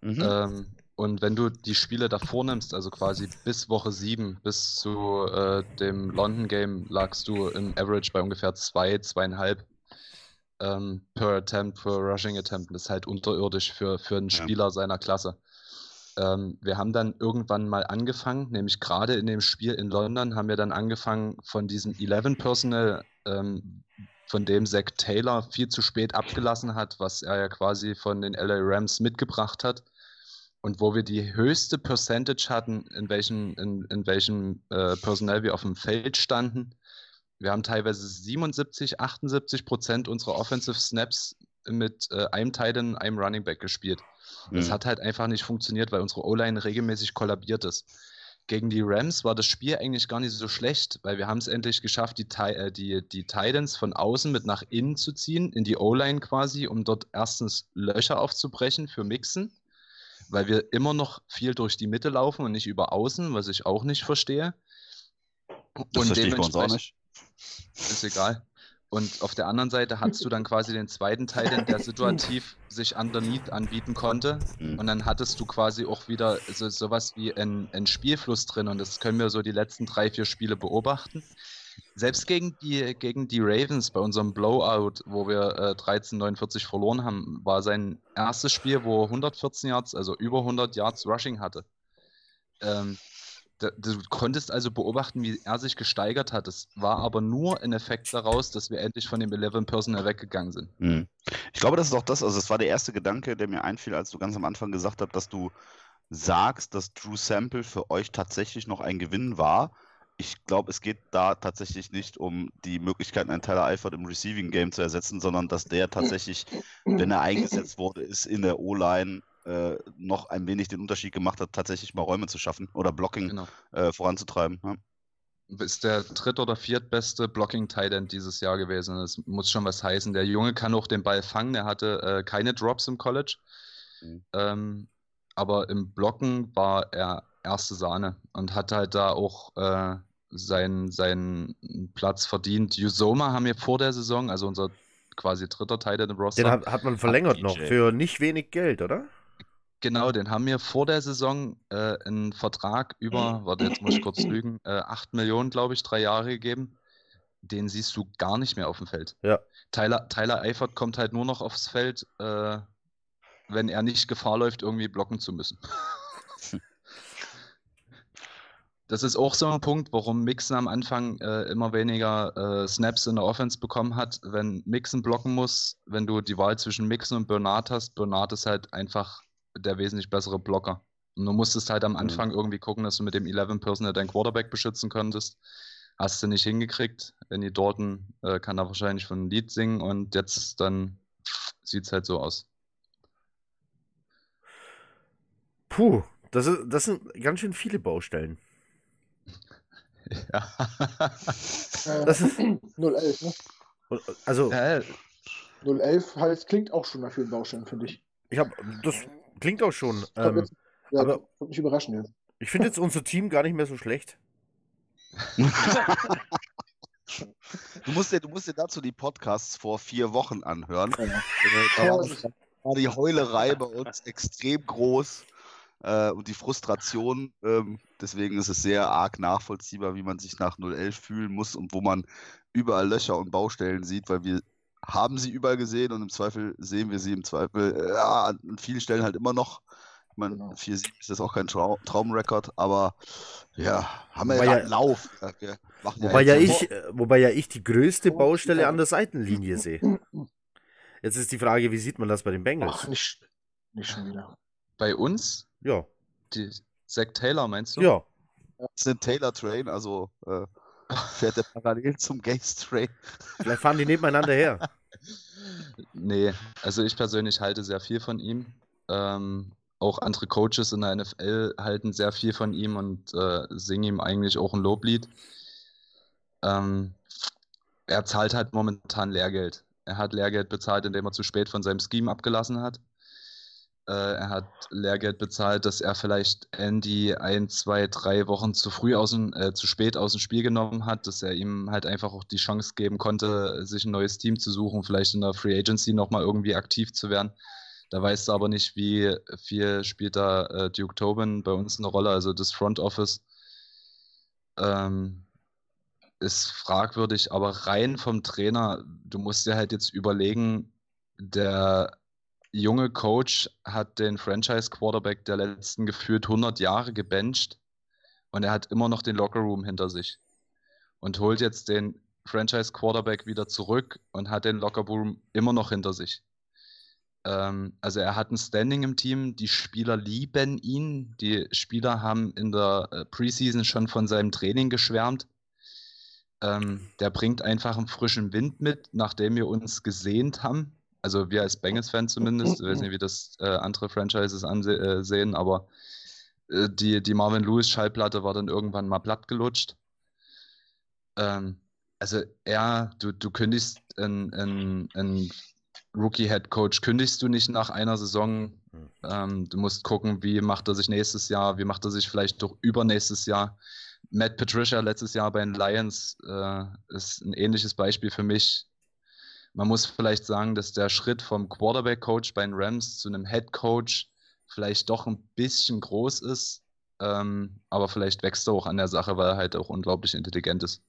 Mhm. Ähm, und wenn du die Spiele davor nimmst, also quasi bis Woche 7, bis zu äh, dem London Game, lagst du im Average bei ungefähr zwei, zweieinhalb ähm, per Attempt, per Rushing Attempt. Das ist halt unterirdisch für, für einen Ja. Spieler seiner Klasse. Ähm, wir haben dann irgendwann mal angefangen, nämlich gerade in dem Spiel in London haben wir dann angefangen von diesem 11 Personal, ähm, von dem Zach Taylor viel zu spät abgelassen hat, was er ja quasi von den LA Rams mitgebracht hat. Und wo wir die höchste Percentage hatten, in welchem, in, in welchem äh, Personal wir auf dem Feld standen. Wir haben teilweise 77, 78 Prozent unserer Offensive Snaps mit äh, einem Titan, einem Running Back gespielt. Das Mhm. hat halt einfach nicht funktioniert, weil unsere O-Line regelmäßig kollabiert ist. gegen die Rams war das Spiel eigentlich gar nicht so schlecht, weil wir haben es endlich geschafft, die, äh, die, die Titans von außen mit nach innen zu ziehen, in die O-Line quasi, um dort erstens Löcher aufzubrechen für Mixen, weil wir immer noch viel durch die Mitte laufen und nicht über außen, was ich auch nicht verstehe. Das verstehe ich bei uns auch dementsprechend- nicht. ist egal. Und auf der anderen Seite hattest du dann quasi den zweiten Teil, der situativ sich underneath anbieten konnte. Mhm. Und dann hattest du quasi auch wieder so, sowas wie ein, ein Spielfluss drin. Und das können wir so die letzten drei, vier Spiele beobachten. Selbst gegen die, gegen die Ravens bei unserem Blowout, wo wir äh, 13:49 verloren haben, war sein erstes Spiel, wo er 114 Yards, also über 100 Yards Rushing hatte. Ähm, du konntest also beobachten, wie er sich gesteigert hat. Es war aber nur ein Effekt daraus, dass wir endlich von dem 11 Personal weggegangen sind. Hm. Ich glaube, das ist auch das, also das war der erste Gedanke, der mir einfiel, als du ganz am Anfang gesagt hast, dass du sagst, dass Drew Sample für euch tatsächlich noch ein Gewinn war. Ich glaube, es geht da tatsächlich nicht um die Möglichkeiten, einen Tyler Eifert im Receiving Game zu ersetzen, sondern dass der tatsächlich, wenn er eingesetzt wurde, ist in der O-Line äh, noch ein wenig den Unterschied gemacht hat, tatsächlich mal Räume zu schaffen oder Blocking Genau. äh, voranzutreiben. Ja. Ist der dritt- oder viertbeste blocking End dieses Jahr gewesen. Das muss schon was heißen. Der Junge kann auch den Ball fangen. Der hatte äh, keine Drops im College. Mhm. Ähm, aber im Blocken war er erste Sahne und hat halt da auch äh, seinen, seinen Platz verdient. Usoma haben wir vor der Saison, also unser quasi dritter Teil im Roster. Den hat, hat man verlängert noch DJ. für nicht wenig Geld, oder? Genau, den haben wir vor der Saison äh, einen Vertrag über, warte, jetzt muss ich kurz lügen, äh, 8 Millionen, glaube ich, drei Jahre gegeben. Den siehst du gar nicht mehr auf dem Feld. Ja. Tyler, Tyler Eifert kommt halt nur noch aufs Feld, äh, wenn er nicht Gefahr läuft, irgendwie blocken zu müssen. Das ist auch so ein Punkt, warum Mixon am Anfang äh, immer weniger äh, Snaps in der Offense bekommen hat. Wenn Mixon blocken muss, wenn du die Wahl zwischen Mixon und Bernard hast, Bernard ist halt einfach der wesentlich bessere Blocker. Und du musstest halt am Anfang irgendwie gucken, dass du mit dem 11 Personal deinen Quarterback beschützen könntest. Hast du nicht hingekriegt. Andy Dalton äh, kann da wahrscheinlich von ein Lied singen und jetzt dann sieht es halt so aus. Puh, das, ist, das sind ganz schön viele Baustellen. Ja. Äh, Das ist, 011, ne? also, ja, 011 heißt, klingt auch schon nach vielen Baustellen, finde ich. ich habe, das klingt auch schon. Ähm, jetzt, ja, aber- mich überraschen jetzt. ich finde jetzt unser Team gar nicht mehr so schlecht. Du musst, dir, du musst dir dazu die Podcasts vor vier Wochen anhören. Ja. Äh, da war die Heulerei bei uns extrem groß äh, und die Frustration. Ähm, deswegen ist es sehr arg nachvollziehbar, wie man sich nach 011 fühlen muss und wo man überall Löcher und Baustellen sieht, weil wir haben sie überall gesehen und im Zweifel sehen wir sie im Zweifel äh, ja, an vielen Stellen halt immer noch. Ich meine, Genau. 4-7 ist jetzt auch kein Trau Traumrekord, aber ja, haben wir Wobei ja ja- einen Lauf. Ja, wir machen Wobei ja, ich, äh, wobei ja ich die größte Oh, Baustelle an der Seitenlinie sehe. Jetzt ist die Frage, wie sieht man das bei den Bengals? Ach, nicht, nicht schon wieder. bei uns, Ja, die Zach Taylor meinst du? ja. Das ist ein Taylor Train, also äh, fährt er parallel zum Gaze Train. Vielleicht fahren die nebeneinander her. Nee, also ich persönlich halte sehr viel von ihm. Ähm, auch andere Coaches in der NFL halten sehr viel von ihm und äh, singen ihm eigentlich auch ein Loblied. Ähm, er zahlt halt momentan Lehrgeld. Er hat Lehrgeld bezahlt, indem er zu spät von seinem Scheme abgelassen hat. Äh, er hat Lehrgeld bezahlt, dass er vielleicht Andy ein, zwei, drei Wochen zu früh aus dem, äh, zu spät aus dem Spiel genommen hat, dass er ihm halt einfach auch die Chance geben konnte, sich ein neues Team zu suchen, vielleicht in der Free Agency nochmal irgendwie aktiv zu werden. Da weißt du aber nicht, wie viel spielt da äh, Duke Tobin bei uns eine Rolle, also das Front Office. Ähm, ist fragwürdig, aber rein vom Trainer, du musst dir halt jetzt überlegen, der junge Coach hat den Franchise Quarterback der letzten gefühlt 100 Jahre gebencht und er hat immer noch den Lockerroom hinter sich und holt jetzt den Franchise Quarterback wieder zurück und hat den Lockerroom immer noch hinter sich. Ähm, also er hat ein Standing im Team, die Spieler lieben ihn, die Spieler haben in der äh, Preseason schon von seinem Training geschwärmt. Ähm, der bringt einfach einen frischen Wind mit, nachdem wir uns gesehnt haben. Also wir als Bengals-Fans zumindest, ich weiß nicht, wie das äh, andere Franchises ansehen, aber Äh, die, die Marvin Lewis Schallplatte war dann irgendwann mal platt gelutscht. Ähm, also er, du, du kündigst einen Rookie-Head Coach, kündigst du nicht nach einer Saison. Hm. Ähm, du musst gucken, wie macht er sich nächstes Jahr, wie macht er sich vielleicht doch übernächstes Jahr. Matt Patricia letztes Jahr bei den Lions äh, ist ein ähnliches Beispiel für mich. Man muss vielleicht sagen, dass der Schritt vom Quarterback-Coach bei den Rams zu einem Head Coach vielleicht doch ein bisschen groß ist, ähm, aber vielleicht wächst er auch an der Sache, weil er halt auch unglaublich intelligent ist.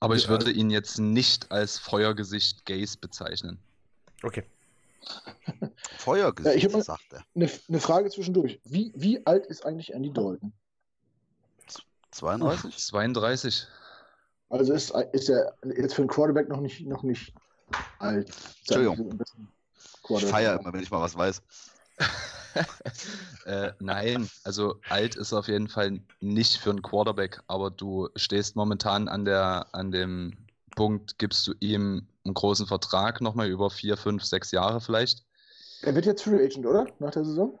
Aber ich würde ihn jetzt nicht als Feuergesicht Gaze bezeichnen. Okay. Feuergesicht, Ja, ich hab mal- sagt er. Eine, eine Frage zwischendurch. Wie, wie alt ist eigentlich Andy Dalton? 32? 32. Also ist, ist er jetzt für einen Quarterback noch nicht, noch nicht alt. Entschuldigung. Ich feiere immer, wenn ich mal was weiß. äh, nein, also alt ist auf jeden Fall nicht für einen Quarterback, aber du stehst momentan an der, an dem Punkt, gibst du ihm einen großen Vertrag nochmal über vier, fünf, sechs Jahre vielleicht. Er wird jetzt Free Agent, oder? Nach der Saison?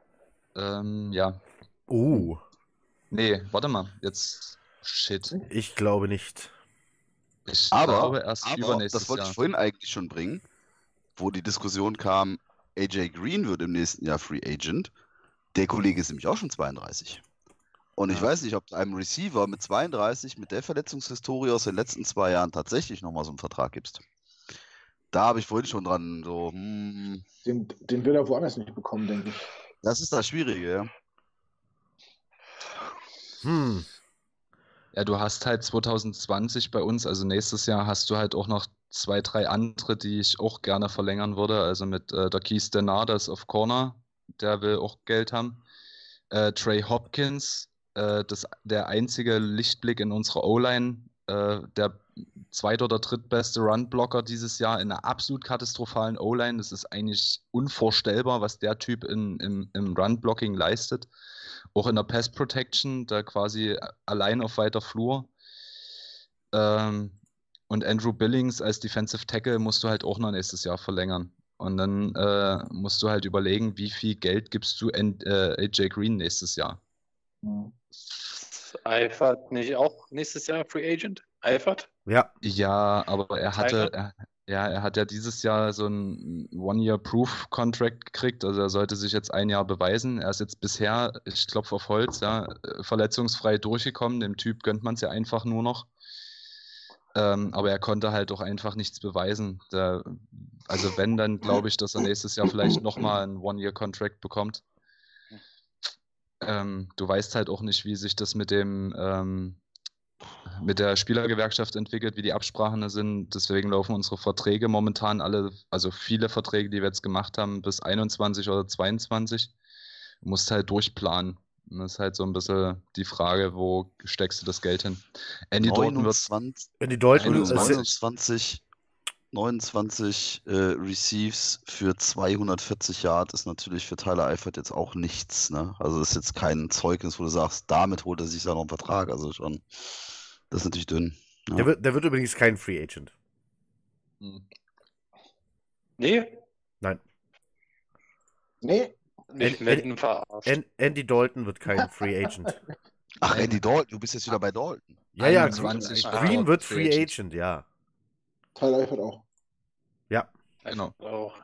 Ähm, ja. Uh, Nee, warte mal, jetzt shit. ich glaube nicht. Ich Aber, glaube erst aber übernächstes das wollte Jahr. ich vorhin eigentlich schon bringen, wo die Diskussion kam, AJ Green wird im nächsten Jahr Free Agent. Der Kollege ist nämlich auch schon 32. Und ich Ja. weiß nicht, ob du einem Receiver mit 32, mit der Verletzungshistorie aus den letzten zwei Jahren tatsächlich nochmal so einen Vertrag gibst. Da habe ich vorhin schon dran so, hm, Den, den wird er woanders nicht bekommen, denke ich. das ist das Schwierige, ja. Hm. Ja, du hast halt 2020 bei uns, also nächstes Jahr hast du halt auch noch zwei, drei andere, die ich auch gerne verlängern würde. Also mit äh, der Keith Denardas auf Corner, der will auch Geld haben. Äh, Trey Hopkins, äh, das, der einzige Lichtblick in unserer O-Line, äh, der zweit- oder drittbeste Run-Blocker dieses Jahr in einer absolut katastrophalen O-Line. Das ist eigentlich unvorstellbar, was der Typ in, im, im Run-Blocking leistet. Auch in der Pass Protection, da quasi allein auf weiter Flur. Ähm, und Andrew Billings als Defensive Tackle musst du halt auch noch nächstes Jahr verlängern. Und dann äh, musst du halt überlegen, wie viel Geld gibst du N äh, AJ Green nächstes Jahr. Hm. Eifert nicht auch nächstes Jahr Free Agent? Eifert? Ja, Ja, aber er hatte, er, ja, er hat ja dieses Jahr so einen One-Year-Proof-Contract gekriegt, also er sollte sich jetzt ein Jahr beweisen. Er ist jetzt bisher, ich klopfe auf Holz, ja, verletzungsfrei durchgekommen. Dem Typ gönnt man es ja einfach nur noch. Ähm, aber er konnte halt auch einfach nichts beweisen. Der, also wenn, dann glaube ich, dass er nächstes Jahr vielleicht nochmal einen One-Year-Contract bekommt. Ähm, du weißt halt auch nicht, wie sich das mit dem ähm, mit der Spielergewerkschaft entwickelt, wie die Absprachen sind. Deswegen laufen unsere Verträge momentan alle, also viele Verträge, die wir jetzt gemacht haben, bis 21 oder 22. Du musst halt durchplanen. Und das ist halt so ein bisschen die Frage, wo steckst du das Geld hin? Andy Dalton wird 29, wenn die Dalton. Einundzwanzig. Äh, 29, 29 äh, Receives für 240 Yard ist natürlich für Tyler Eifert jetzt auch nichts. Ne? Also ist jetzt kein Zeugnis, wo du sagst, damit holt er sich ja noch einen Vertrag. Also schon, das ist natürlich dünn. Ja. der, wird, der wird übrigens kein Free Agent. Hm. Nee, Nee, mich verarscht. An Andy Dalton wird kein Free Agent. Ach, Andy Dalton, du bist jetzt wieder bei Dalton. Ja, ja, 21 Green, wird Green wird Free Agent. Agent, ja. Tyler Eifert auch. genau. Auch.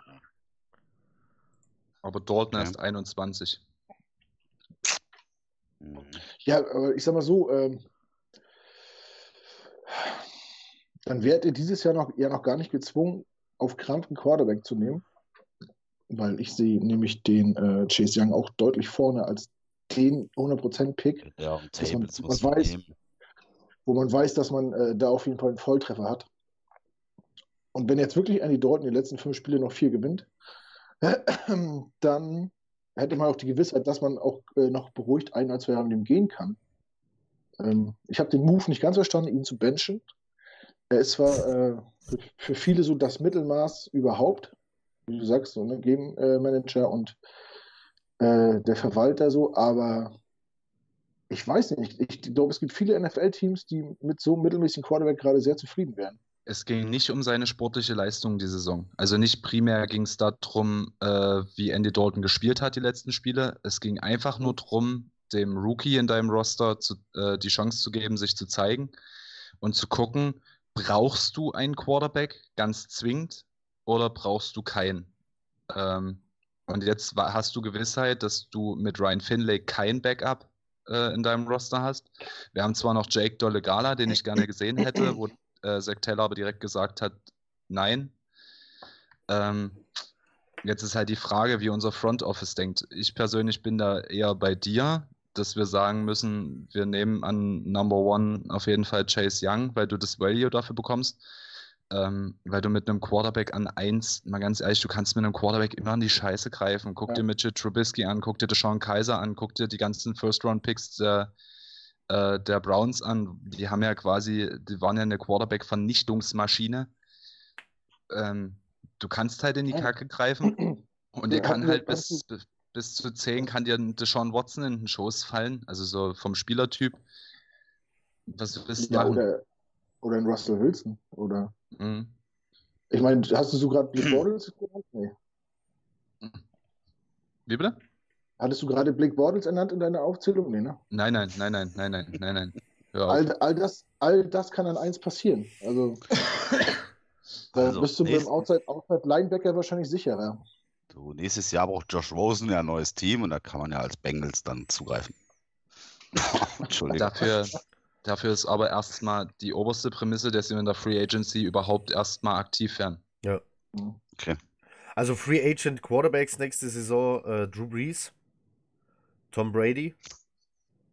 Aber Dalton Ja. erst 21. Mhm. Ja, aber ich sag mal so, ähm, dann wärt ihr dieses Jahr noch, ja noch gar nicht gezwungen, auf Krampf einen Quarterback zu nehmen. Weil ich sehe nämlich den äh, Chase Young auch deutlich vorne als den 100% Pick, Ja, Dass man- man weiß- nehmen. wo man weiß, dass man äh, da auf jeden Fall einen Volltreffer hat. Und wenn jetzt wirklich Andy Dalton die letzten fünf Spiele noch vier gewinnt, dann hätte man auch die Gewissheit, dass man auch äh, noch beruhigt ein oder zwei Jahre mit ihm gehen kann. Ähm, ich habe den Move nicht ganz verstanden, ihn zu benchen. Er ist zwar äh, für, für viele so das Mittelmaß überhaupt, wie du sagst, so ne, Game äh, Manager und äh, der Verwalter so, aber ich weiß nicht. Ich, ich glaube, es gibt viele NFL-Teams, die mit so einem mittelmäßigen Quarterback gerade sehr zufrieden wären. es ging nicht um seine sportliche Leistung die Saison. Also nicht primär ging es darum, äh, wie Andy Dalton gespielt hat die letzten Spiele. Es ging einfach nur darum, dem Rookie in deinem Roster zu, äh, die Chance zu geben, sich zu zeigen und zu gucken, brauchst du einen Quarterback ganz zwingend oder brauchst du keinen? Ähm, und jetzt hast du Gewissheit, dass du mit Ryan Finlay kein Backup äh, in deinem Roster hast. Wir haben zwar noch Jake Dolegala, den ich gerne gesehen hätte, wo äh, Zach Taylor aber direkt gesagt hat, nein. Ähm, jetzt ist halt die Frage, wie unser Front Office denkt. Ich persönlich bin da eher bei dir, dass wir sagen müssen, wir nehmen an Number One auf jeden Fall Chase Young, weil du das Value dafür bekommst. Ähm, weil du mit einem Quarterback an 1, mal ganz ehrlich, du kannst mit einem Quarterback immer an die Scheiße greifen. Guck Ja. dir Mitchell Trubisky an, guck dir Deshaun Kaiser an, guck dir die ganzen First-Round-Picks der, äh, der Browns an. Die haben ja quasi, die waren ja eine Quarterback-Vernichtungsmaschine. Ähm, du kannst halt in die. Kacke greifen und Ja, kann halt bis, bis, zu 10 kann dir ein Deshaun Watson in den Schoß fallen, also so vom Spielertyp. Was du Ja, machen? oder, oder ein Russell Wilson. Oder. Mhm. Ich meine, hast du so gerade Blake Bortles genannt? Nee. Wie bitte? Hattest du gerade Blake Bortles ernannt in deiner Aufzählung? Nee, ne? Nein, nein, nein, nein, nein, nein, nein, nein. All, all, das, all das kann an eins passieren. Also, da Also, bist du mit nächst- dem Outside, Outside Linebacker wahrscheinlich sicherer. So, nächstes Jahr braucht Josh Rosen ja ein neues Team und da kann man ja als Bengals dann zugreifen. Entschuldigung. Dafür, dafür ist aber erstmal die oberste Prämisse, dass wir in der Free Agency überhaupt erstmal aktiv werden. Ja. Okay. Also Free Agent Quarterbacks nächste Saison äh, Drew Brees, Tom Brady,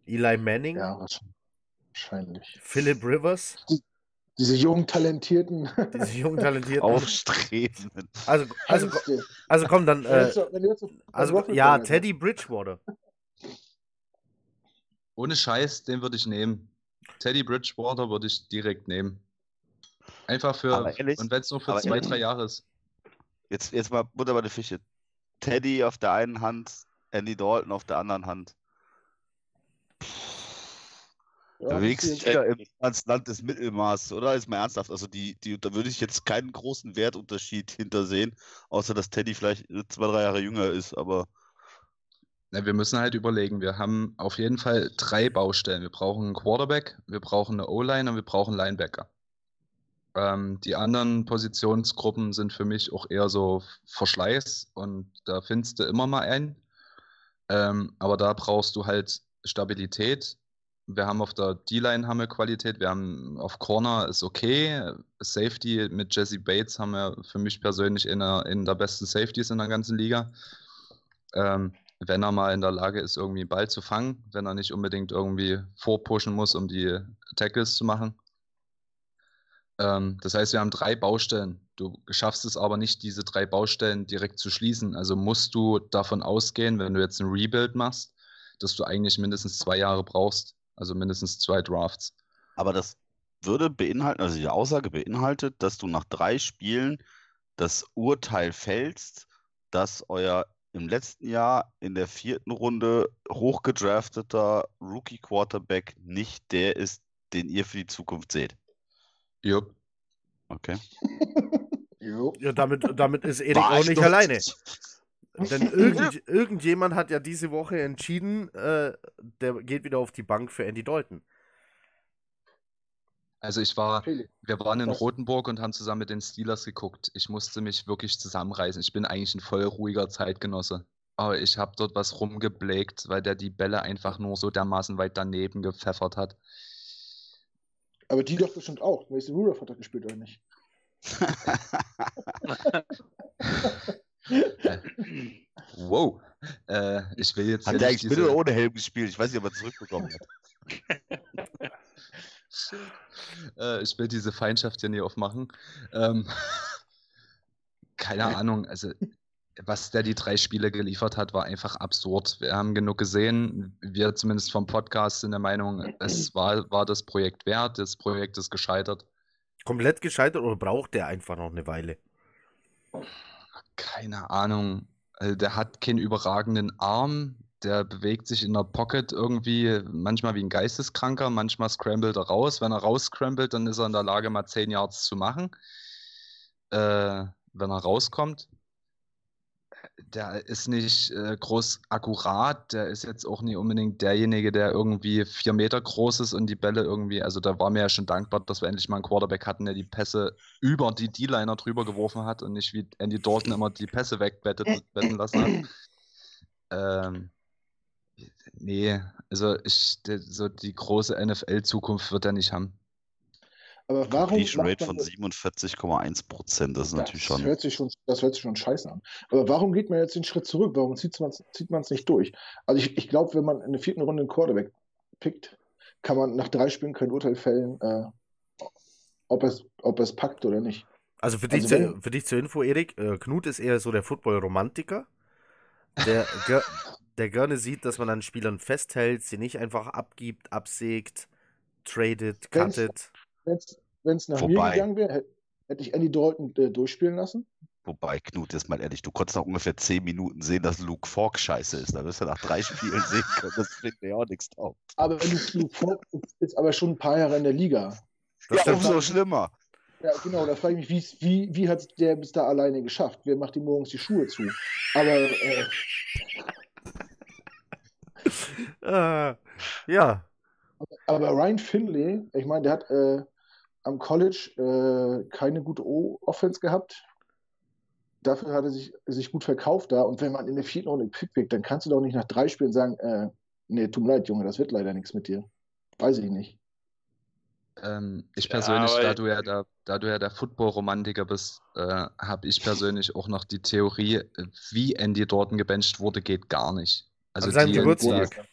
Eli Manning, Ja, wahrscheinlich. Philip Rivers, Diese jungen, talentierten. diese jungen Talentierten. Aufstrebenden. Also, also, also komm dann. Äh, also ja. Teddy Bridgewater. Ohne Scheiß, den würde ich nehmen. Teddy Bridgewater würde ich direkt nehmen. Einfach für, ehrlich- und wenn es nur für zwei, ehrlich- drei Jahre ist. Jetzt, jetzt mal Butter bei der Fische. Teddy auf der einen Hand, Andy Dalton auf der anderen Hand. Ja, Da bewegst dich wieder im ins Land des Mittelmaßes, oder? Ist mal ernsthaft. Also die, die, da würde ich jetzt keinen großen Wertunterschied hintersehen, außer dass Teddy vielleicht zwei, drei Jahre jünger ist, aber Na, wir müssen halt überlegen, wir haben auf jeden Fall drei Baustellen. Wir brauchen einen Quarterback, wir brauchen eine O-Line und wir brauchen Linebacker. Ähm, die anderen Positionsgruppen sind für mich auch eher so Verschleiß und da findest du immer mal einen. Ähm, aber da brauchst du halt Stabilität. Wir haben auf der D-Line haben wir Qualität, wir haben auf Corner ist okay. Safety mit Jesse Bates haben wir für mich persönlich in der, in der besten Safeties in der ganzen Liga. Ähm, wenn er mal in der Lage ist, irgendwie einen Ball zu fangen, wenn er nicht unbedingt irgendwie vorpushen muss, um die Tackles zu machen. Ähm, das heißt, wir haben drei Baustellen. Du schaffst es aber nicht, diese drei Baustellen direkt zu schließen. Also musst du davon ausgehen, wenn du jetzt ein Rebuild machst, dass du eigentlich mindestens zwei Jahre brauchst. Also mindestens zwei Drafts. Aber das würde beinhalten, also die Aussage beinhaltet, dass du nach drei Spielen das Urteil fällst, dass euer im letzten Jahr in der vierten Runde hochgedrafteter Rookie Quarterback nicht der ist, den ihr für die Zukunft seht. Jupp. Okay. Jo. Ja, damit, damit ist Erik auch ich nicht alleine. Denn irgend, irgendjemand hat ja diese Woche entschieden, äh, der geht wieder auf die Bank für Andy Dalton. Also ich war, wir waren in Was? Rothenburg und haben zusammen mit den Steelers geguckt. Ich musste mich wirklich zusammenreißen. Ich bin eigentlich ein voll ruhiger Zeitgenosse. Aber ich habe dort was rumgeblägt, weil der die Bälle einfach nur so dermaßen weit daneben gepfeffert hat. Aber die doch bestimmt auch. Mason Rudolph hat doch gespielt, oder nicht? Wow. Äh, ich will jetzt Hat der eigentlich mit diese- oder ohne Helm gespielt? Ich weiß nicht, ob er zurückbekommen hat. äh, ich will diese Feindschaft hier nie aufmachen. Ähm, keine Ahnung, also was der die drei Spiele geliefert hat, war einfach absurd. Wir haben genug gesehen. Wir zumindest vom Podcast sind der Meinung, es war, war das Projekt wert. Das Projekt ist gescheitert. Komplett gescheitert oder braucht der einfach noch eine Weile? Keine Ahnung. Also der hat keinen überragenden Arm. der bewegt sich in der Pocket irgendwie manchmal wie ein Geisteskranker, manchmal scrambled er raus. Wenn er raus scrambled, dann ist er in der Lage, mal 10 Yards zu machen. Äh, wenn er rauskommt, der ist nicht äh, groß akkurat, der ist jetzt auch nicht unbedingt derjenige, der irgendwie vier Meter groß ist und die Bälle irgendwie, also da war mir ja schon dankbar, dass wir endlich mal einen Quarterback hatten, der die Pässe über die D-Liner drüber geworfen hat und nicht wie Andy Dalton immer die Pässe wegwetten lassen hat. Ähm, nee, also ich, so die große NFL-Zukunft wird er nicht haben. Aber warum Completion Rate von 47,1 Prozent, das ist natürlich das schon. Hört sich schon, das hört sich schon scheiße an. Aber warum geht man jetzt den Schritt zurück? Warum zieht man es nicht durch? Also ich, ich glaube, wenn man in der vierten Runde einen Quarterback pickt, kann man nach drei Spielen kein Urteil fällen, äh, ob es, ob es packt oder nicht. Also für dich, Also zu, wenn- für dich zur Info, Erik, äh, Knut ist eher so der Football-Romantiker, der, ger der gerne sieht, dass man an Spielern festhält, sie nicht einfach abgibt, absägt, tradet, Wenn's- cuttet. Wenn es nach mir Wobei- gegangen wäre, hätte ich Andy Dalton äh, durchspielen lassen. Wobei, Knut, jetzt mal ehrlich, du konntest nach ungefähr 10 Minuten sehen, dass Luke Falk scheiße ist. Da wirst du nach drei Spielen sehen können, das bringt mir auch nichts drauf. Aber Luke, Luke Falk ist aber schon ein paar Jahre in der Liga. Das ja, stimmt. umso schlimmer. Ja, genau, da frage ich mich, wie's- wie, wie hat der bis da alleine geschafft? Wer macht ihm morgens die Schuhe zu? Aber äh, Äh, ja, Aber Ryan Finley, ich meine, der hat äh, am College äh, keine gute O Offense gehabt. Dafür hat er sich, sich gut verkauft da. Und wenn man in der vierten Runde Pick wird, dann kannst du doch nicht nach drei Spielen sagen, äh, nee, tut mir leid, Junge, das wird leider nichts mit dir. Weiß ich nicht. Ähm, ich Ja, persönlich, aber- da du ja der, da du ja der Football-Romantiker bist, äh, habe ich persönlich auch noch die Theorie, wie Andy Dalton gebencht wurde, geht gar nicht. Also An seinem die, Geburtstag.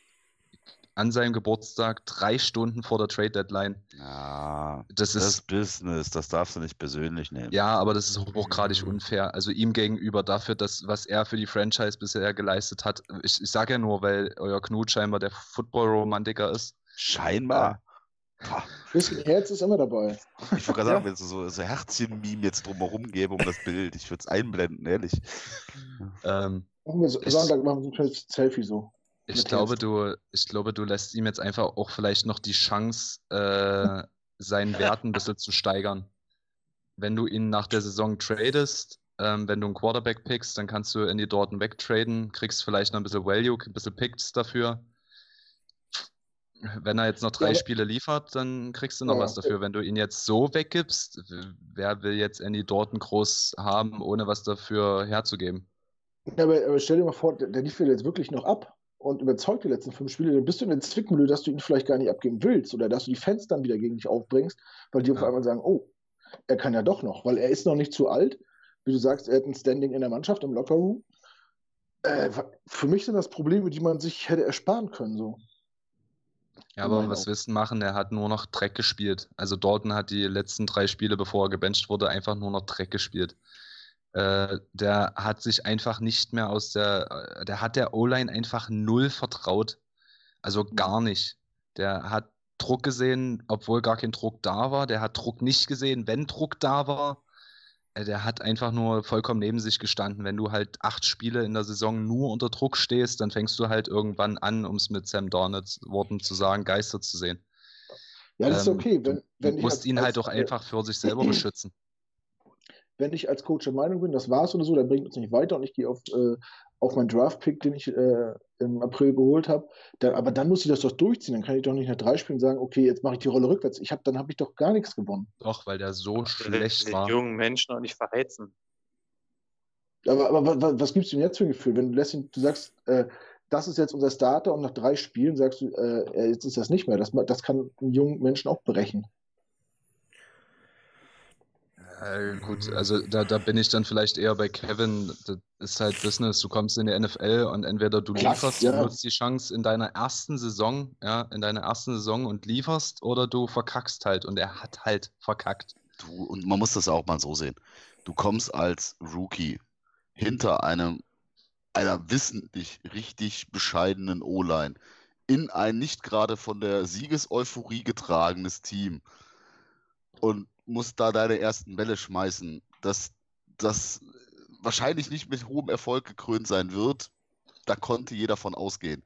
An seinem Geburtstag, drei Stunden vor der Trade-Deadline. Ja, Das das ist, Business, das darfst du nicht persönlich nehmen. ja, aber das ist hochgradig unfair. Also ihm gegenüber dafür, dass, was er für die Franchise bisher geleistet hat. Ich, ich sage ja nur, weil euer Knut scheinbar der Football-Romantiker ist. Scheinbar. Pah, Bisschen Herz ist immer dabei. Ich wollte gerade Ja. sagen, wenn es so, so Herzchen-Meme jetzt drumherum gäbe um das Bild, ich würde es einblenden, ehrlich. Ähm, Machen wir so, Ich- Sonntag machen wir so ein schönes Selfie so. Ich glaube, du, ich glaube, du lässt ihm jetzt einfach auch vielleicht noch die Chance, äh, seinen Wert ein bisschen zu steigern. Wenn du ihn nach der Saison tradest, ähm, wenn du einen Quarterback pickst, dann kannst du in die Dorten wegtraden, kriegst vielleicht noch ein bisschen Value, ein bisschen Picks dafür. Wenn er jetzt noch drei aber- Spiele liefert, dann kriegst du noch Ja, was dafür. Wenn du ihn jetzt so weggibst, wer will jetzt Andy Dorton groß haben, ohne was dafür herzugeben? Ja, aber, aber stell dir mal vor, der, der liefert jetzt wirklich noch ab und überzeugt die letzten fünf Spiele, dann bist du in der Zwickmühle, dass du ihn vielleicht gar nicht abgeben willst oder dass du die Fans dann wieder gegen dich aufbringst, weil die auf Ja. einmal sagen, oh, er kann ja doch noch, weil er ist noch nicht zu alt. Wie du sagst, er hat ein Standing in der Mannschaft, im Lockerroom. Äh, für mich sind das Probleme, die man sich hätte ersparen können. So. Ja, aber was willst du machen? Er hat nur noch Dreck gespielt. Also Dalton hat die letzten drei Spiele, bevor er gebencht wurde, einfach nur noch Dreck gespielt. Äh, der hat sich einfach nicht mehr aus der, äh, der hat der O-Line einfach null vertraut. Also gar nicht. Der hat Druck gesehen, obwohl gar kein Druck da war. Der hat Druck nicht gesehen, wenn Druck da war. Äh, Der hat einfach nur vollkommen neben sich gestanden. Wenn du halt acht Spiele in der Saison nur unter Druck stehst, dann fängst du halt irgendwann an, um es mit Sam Darnolds Worten zu sagen, Geister zu sehen. Ja, das ist Ähm, okay. Wenn, du wenn du musst ihn halt auch einfach für sich selber beschützen. Wenn ich als Coach der Meinung bin, das war's oder so, dann bringt uns nicht weiter und ich gehe auf, äh, auf meinen Draft-Pick, den ich äh, im April geholt habe. Dann, aber dann muss ich das doch durchziehen. Dann kann ich doch nicht nach drei Spielen sagen, okay, jetzt mache ich die Rolle rückwärts. Ich hab, dann habe ich doch gar nichts gewonnen. Doch, weil der so schlecht den war. jungen Menschen auch nicht verheizen. Aber, aber wa- wa- was gibst du ihm jetzt für ein Gefühl? Wenn du lässt ihn, du sagst, äh, das ist jetzt unser Starter und nach drei Spielen sagst du, äh, jetzt ist das nicht mehr. Das, das kann einen jungen Menschen auch brechen. Äh, gut, also da, da bin ich dann vielleicht eher bei Kevin. Das ist halt Business. Du kommst in die NFL und entweder du lieferst, ja. du nutzt die Chance in deiner ersten Saison, ja, in deiner ersten Saison und lieferst oder du verkackst halt. Und er hat halt verkackt. Du, und man muss das auch mal so sehen. Du kommst als Rookie hinter einem einer wissentlich richtig bescheidenen O-Line in ein nicht gerade von der Siegeseuphorie getragenes Team und musst da deine ersten Bälle schmeißen, dass das wahrscheinlich nicht mit hohem Erfolg gekrönt sein wird. da konnte jeder von ausgehen.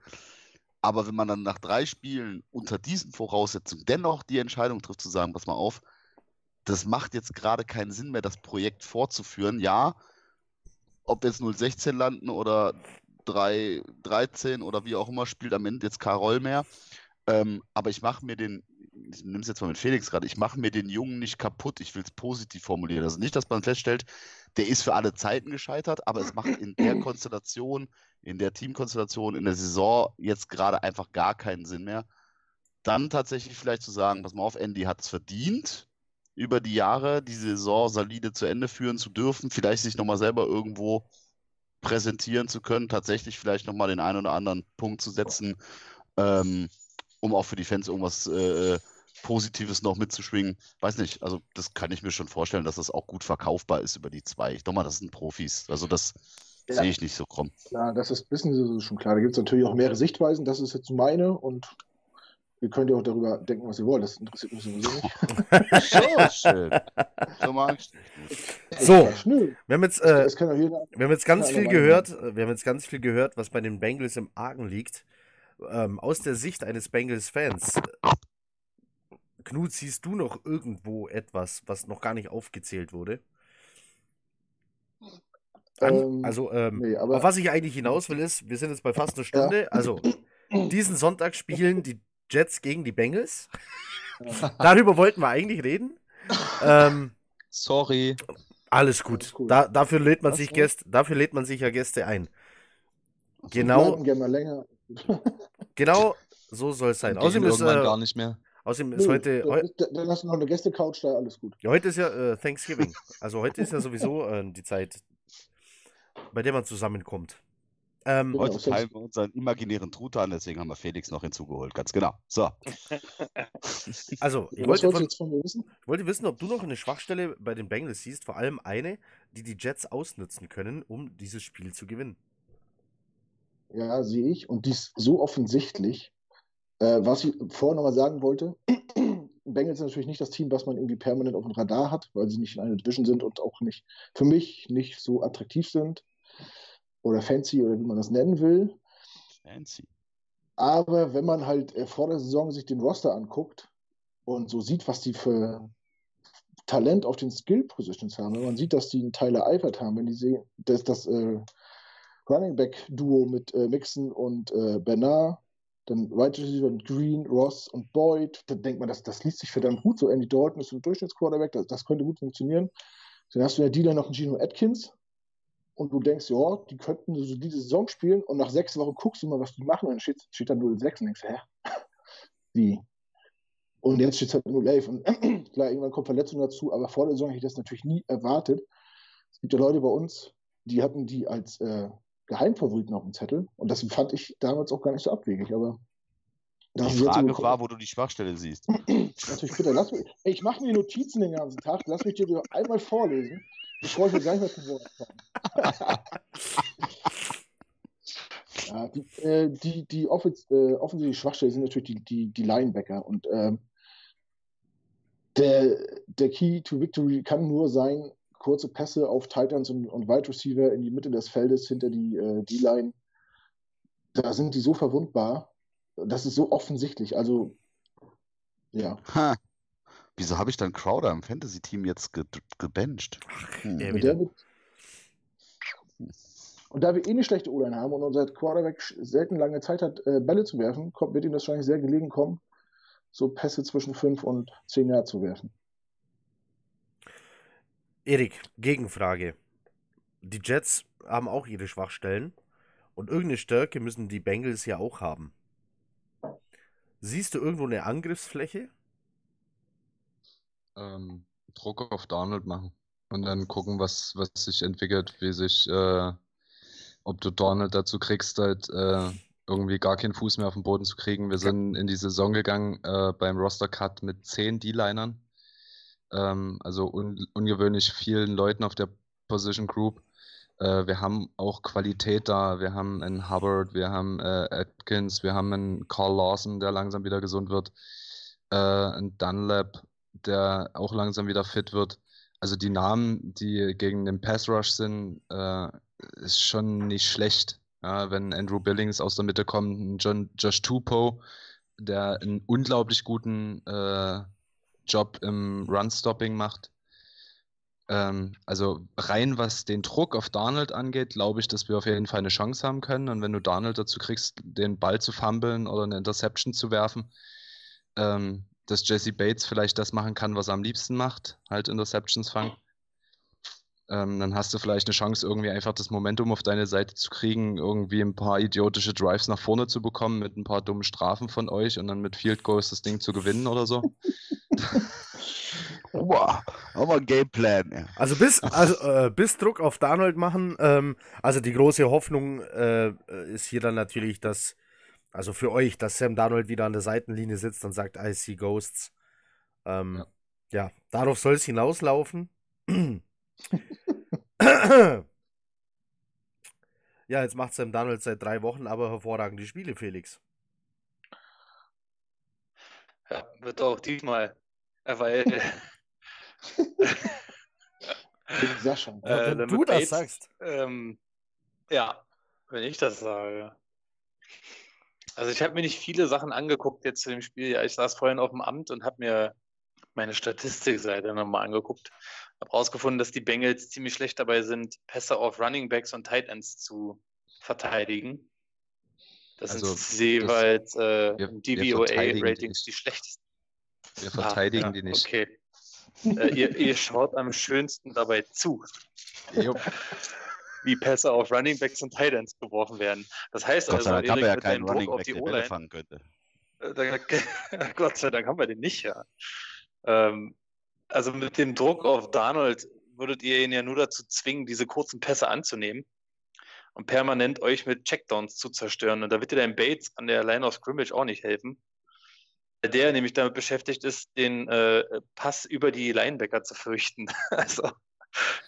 Aber wenn man dann nach drei Spielen unter diesen Voraussetzungen dennoch die Entscheidung trifft, zu sagen, pass mal auf, das macht jetzt gerade keinen Sinn mehr, das Projekt fortzuführen. Ja, ob jetzt 016 landen oder 313 oder wie auch immer, spielt am Ende jetzt Rolle mehr. Ähm, aber ich mache mir den, ich nehme es jetzt mal mit Felix gerade, ich mache mir den Jungen nicht kaputt, ich will es positiv formulieren. Also nicht, dass man feststellt, der ist für alle Zeiten gescheitert, aber es macht in der Konstellation, in der Teamkonstellation, in der Saison jetzt gerade einfach gar keinen Sinn mehr. Dann tatsächlich vielleicht zu sagen, pass mal auf, Andy hat es verdient, über die Jahre die Saison solide zu Ende führen zu dürfen, vielleicht sich nochmal selber irgendwo präsentieren zu können, tatsächlich vielleicht nochmal den einen oder anderen Punkt zu setzen, ähm, um auch für die Fans irgendwas äh, Positives noch mitzuschwingen. Weiß nicht, also das kann ich mir schon vorstellen, dass das auch gut verkaufbar ist über die zwei. Ich denke mal, das sind Profis. Also das ja. sehe ich nicht so krumm. Ja, das ist, wissen Sie schon klar. Da gibt es natürlich auch mehrere Sichtweisen. Das ist jetzt meine und Ihr könnt ja auch darüber denken, was ihr wollt. Das interessiert mich sowieso nicht. so schön. So mag ich So, wir haben jetzt, äh, wir haben jetzt ganz viel gehört. Wir haben jetzt ganz viel gehört, was bei den Bengals im Argen liegt. Ähm, aus der Sicht eines Bengals-Fans. Knut, siehst du noch irgendwo etwas, was noch gar nicht aufgezählt wurde? An, ähm, also, ähm, nee, auf was ich eigentlich hinaus will, ist, wir sind jetzt bei fast einer Stunde. Ja. Also, diesen Sonntag spielen die Jets gegen die Bengals. Darüber wollten wir eigentlich reden. Ähm, Sorry. Alles gut. Da, dafür, lädt man sich Gäste, dafür lädt man sich ja Gäste ein. Genau. genau so soll es sein. Außerdem ist, äh, gar nicht mehr. Außerdem ist Nö, heute. Dann, dann hast du noch eine Gäste-Couch da, alles gut. Ja, heute ist ja äh, Thanksgiving. Also heute ist ja sowieso äh, die Zeit, bei der man zusammenkommt. Ähm, genau, Heute teilen wir unseren imaginären Truthahn, deswegen haben wir Felix noch hinzugeholt. Ganz genau. So. Also, ich wollte, von, jetzt von mir wissen? ich wollte wissen, ob du noch eine Schwachstelle bei den Bengals siehst, vor allem eine, die die Jets ausnutzen können, um dieses Spiel zu gewinnen. Ja, sehe ich. Und dies so offensichtlich. Äh, was ich vorher nochmal sagen wollte, Bengals sind natürlich nicht das Team, was man irgendwie permanent auf dem Radar hat, weil sie nicht in einer Division sind und auch nicht, für mich, nicht so attraktiv sind oder fancy oder wie man das nennen will. Fancy. Aber wenn man halt äh, vor der Saison sich den Roster anguckt und so sieht, was die für Talent auf den Skill Positions haben, wenn man sieht, dass die einen Tyler Eifert haben, wenn die sehen, dass das äh, Running Back Duo mit äh, Mixon und äh, Bernard, dann Right Receiver Green, Ross und Boyd, dann denkt man, das, das liest sich verdammt gut. So Andy Dalton ist ein Durchschnittsquarterback, das, das könnte gut funktionieren. Dann hast du in der Dealer noch Gino Atkins, und du denkst, ja, die könnten so diese Saison spielen und nach sechs Wochen guckst du mal, was die machen und dann steht, steht da 0-6 und denkst, hä? Wie? Und jetzt steht es halt 0-11 und klar, irgendwann kommt Verletzung dazu, aber vor der Saison hätte ich das natürlich nie erwartet. Es gibt ja Leute bei uns, die hatten die als äh, Geheimfavoriten auf dem Zettel und das fand ich damals auch gar nicht so abwegig, aber die Frage so war, wo du die Schwachstelle siehst. Natürlich, bitte, lass mich, ich mache mir Notizen den ganzen Tag, lass mich dir einmal vorlesen Bevor ich jetzt gleich mal zu Wort komme. ja, die, äh, die, die Offens äh, offensichtliche Schwachstelle sind natürlich die, die, die Linebacker. Und ähm, der, der Key to Victory kann nur sein, kurze Pässe auf Titans und, und Wide Receiver in die Mitte des Feldes hinter die äh, D-Line. Da sind die so verwundbar. Das ist so offensichtlich. Also, ja. Ha. Wieso habe ich dann Crowder im Fantasy-Team jetzt ge gebencht? Hm. Und, wird... und, da wir eh eine schlechte O-Line haben und unser Quarterback selten lange Zeit hat, äh, Bälle zu werfen, kommt, wird ihm das wahrscheinlich sehr gelegen kommen, so Pässe zwischen 5 und 10 Jahren zu werfen. Erik, Gegenfrage. Die Jets haben auch ihre Schwachstellen und irgendeine Stärke müssen die Bengals ja auch haben. Siehst du irgendwo eine Angriffsfläche? ähm, Druck auf Donald machen und dann gucken, was, was sich entwickelt, wie sich, äh, ob du Donald dazu kriegst, halt äh, irgendwie gar keinen Fuß mehr auf den Boden zu kriegen. Wir sind in die Saison gegangen äh, beim Roster Cut mit zehn D-Linern, ähm, also un ungewöhnlich vielen Leuten auf der Position Group. Äh, wir haben auch Qualität da. Wir haben einen Hubbard, wir haben äh, Atkins, wir haben einen Carl Lawson, der langsam wieder gesund wird, äh, einen Dunlap, der auch langsam wieder fit wird. Also die Namen, die gegen den Pass Rush sind, äh, ist schon nicht schlecht. Ja, wenn Andrew Billings aus der Mitte kommt, ein John, Josh Tupou, der einen unglaublich guten äh, Job im Run-Stopping macht. Ähm, also rein was den Druck auf Darnold angeht, glaube ich, dass wir auf jeden Fall eine Chance haben können. Und wenn du Darnold dazu kriegst, den Ball zu fummeln oder eine Interception zu werfen, ähm, dass Jesse Bates vielleicht das machen kann, was er am liebsten macht, halt Interceptions fangen. Ähm, dann hast du vielleicht eine Chance, irgendwie einfach das Momentum auf deine Seite zu kriegen, irgendwie ein paar idiotische Drives nach vorne zu bekommen mit ein paar dummen Strafen von euch und dann mit Field Goals das Ding zu gewinnen oder so. Boah, aber ein Gameplan. Ja. Also bis, also, äh, bis Druck auf Darnold machen. Ähm, also die große Hoffnung äh, ist hier dann natürlich, dass, also für euch, dass Sam Darnold wieder an der Seitenlinie sitzt und sagt, I see Ghosts. Ähm, ja. ja, darauf soll es hinauslaufen. ja, jetzt macht Sam Darnold seit drei Wochen aber hervorragende Spiele, Felix. Ja, wird auch diesmal. äh, Weil. Ja, Äh, wenn du das Bates- sagst. Ähm, ja, wenn ich das sage. Also ich habe mir nicht viele Sachen angeguckt jetzt zu dem Spiel. Ja, ich saß vorhin auf dem Amt und habe mir meine Statistikseite nochmal angeguckt. Habe rausgefunden, dass die Bengals ziemlich schlecht dabei sind, Pässe auf Running Backs und Tight Ends zu verteidigen. Das Also, sind jeweils äh, DVOA-Ratings die die schlechtesten. Wir verteidigen Ah, ja, die nicht. Okay. äh, ihr, ihr schaut am schönsten dabei zu wie Pässe auf Running Backs und Tight Ends geworfen werden. Das heißt Gott also, Dank wir ja keinen Running auf Back, die der Bälle fangen könnte. äh, da, Gott sei Dank haben wir den nicht, ja. Ähm, also mit dem Druck auf Darnold würdet ihr ihn ja nur dazu zwingen, diese kurzen Pässe anzunehmen und permanent euch mit Checkdowns zu zerstören. Und da wird dir dein Bates an der Line of Scrimmage auch nicht helfen. Weil Der nämlich damit beschäftigt ist, den äh, Pass über die Linebacker zu fürchten. Also,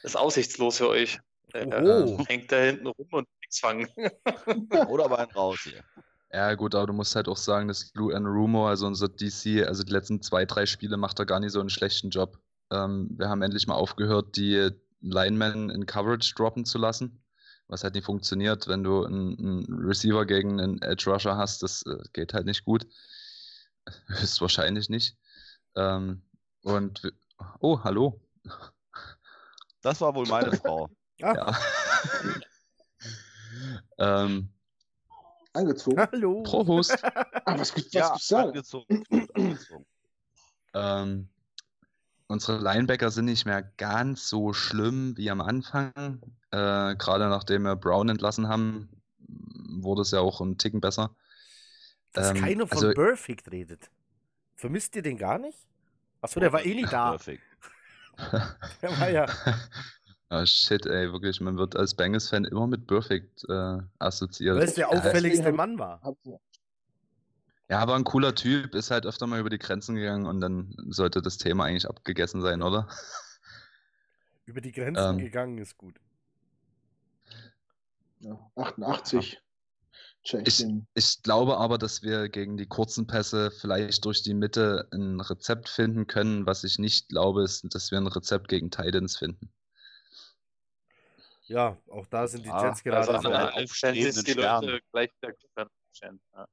das ist aussichtslos für euch. Der Oho. hängt da hinten rum und nichts fangen. Oder aber einen raus hier. Ja, gut, aber du musst halt auch sagen, dass Lou Rumo, also unser DC, also die letzten zwei, drei Spiele macht er gar nicht so einen schlechten Job. Ähm, wir haben endlich mal aufgehört, die Linemen in Coverage droppen zu lassen, was halt nicht funktioniert, wenn du einen, einen Receiver gegen einen Edge Rusher hast, das äh, geht halt nicht gut. Höchstwahrscheinlich nicht. Ähm, und, oh, hallo. Das war wohl meine Frau. Ah, Ja. ähm, Angezogen. hallo. Prost. Ah, was, was Ja, gibt's da? angezogen. Angezogen. Ähm, unsere Linebacker sind nicht mehr ganz so schlimm wie am Anfang. Äh, Gerade nachdem wir Brown entlassen haben, wurde es ja auch ein Ticken besser. Dass Ähm, keiner von also- Perfect redet. Vermisst ihr den gar nicht? Achso, der war eh nicht da. Der war ja. Ah, shit, ey, wirklich, man wird als Bengals-Fan immer mit Perfect äh, assoziiert. Weil es der Ja, auffälligste deswegen- Mann war. Ja. Ja, aber ein cooler Typ, ist halt öfter mal über die Grenzen gegangen und dann sollte das Thema eigentlich abgegessen sein, oder? Über die Grenzen Ähm. gegangen ist gut. Ja, 88. Check Ich-. Ich glaube aber, dass wir gegen die kurzen Pässe vielleicht durch die Mitte ein Rezept finden können. Was ich nicht glaube, ist, dass wir ein Rezept gegen Titans finden. Ja, auch da sind die Ah, Jets gerade Also so. an der Aufstellen sich die Leute gleich wieder können. Ja.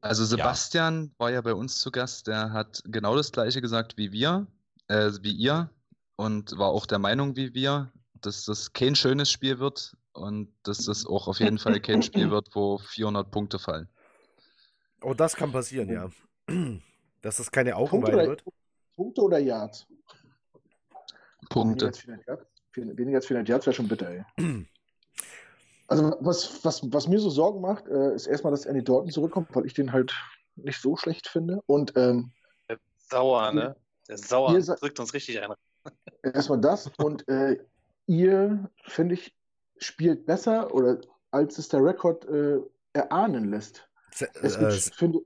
Also Sebastian war ja bei uns zu Gast, der hat genau das gleiche gesagt wie wir, äh, wie ihr und war auch der Meinung wie wir, dass das kein schönes Spiel wird und dass das auch auf jeden Fall kein Spiel wird, wo 400 Punkte fallen. Oh, das kann passieren, ja. Dass das keine Augenweide oder, wird. Punkte oder Yards? Weniger Punkte. als 400 Yards, Viel- weniger als 400 Yards wäre schon bitter, ey. Also, was, was, was mir so Sorgen macht, äh, ist erstmal, dass Andy Dalton zurückkommt, weil ich den halt nicht so schlecht finde. Und ähm, Sauer, ne? Der ist sauer, Ihr drückt uns richtig ein. erstmal das. Und äh, ihr, finde ich, spielt besser oder als es der Rekord äh, erahnen lässt. Se- Es äh, gibt, es, finde,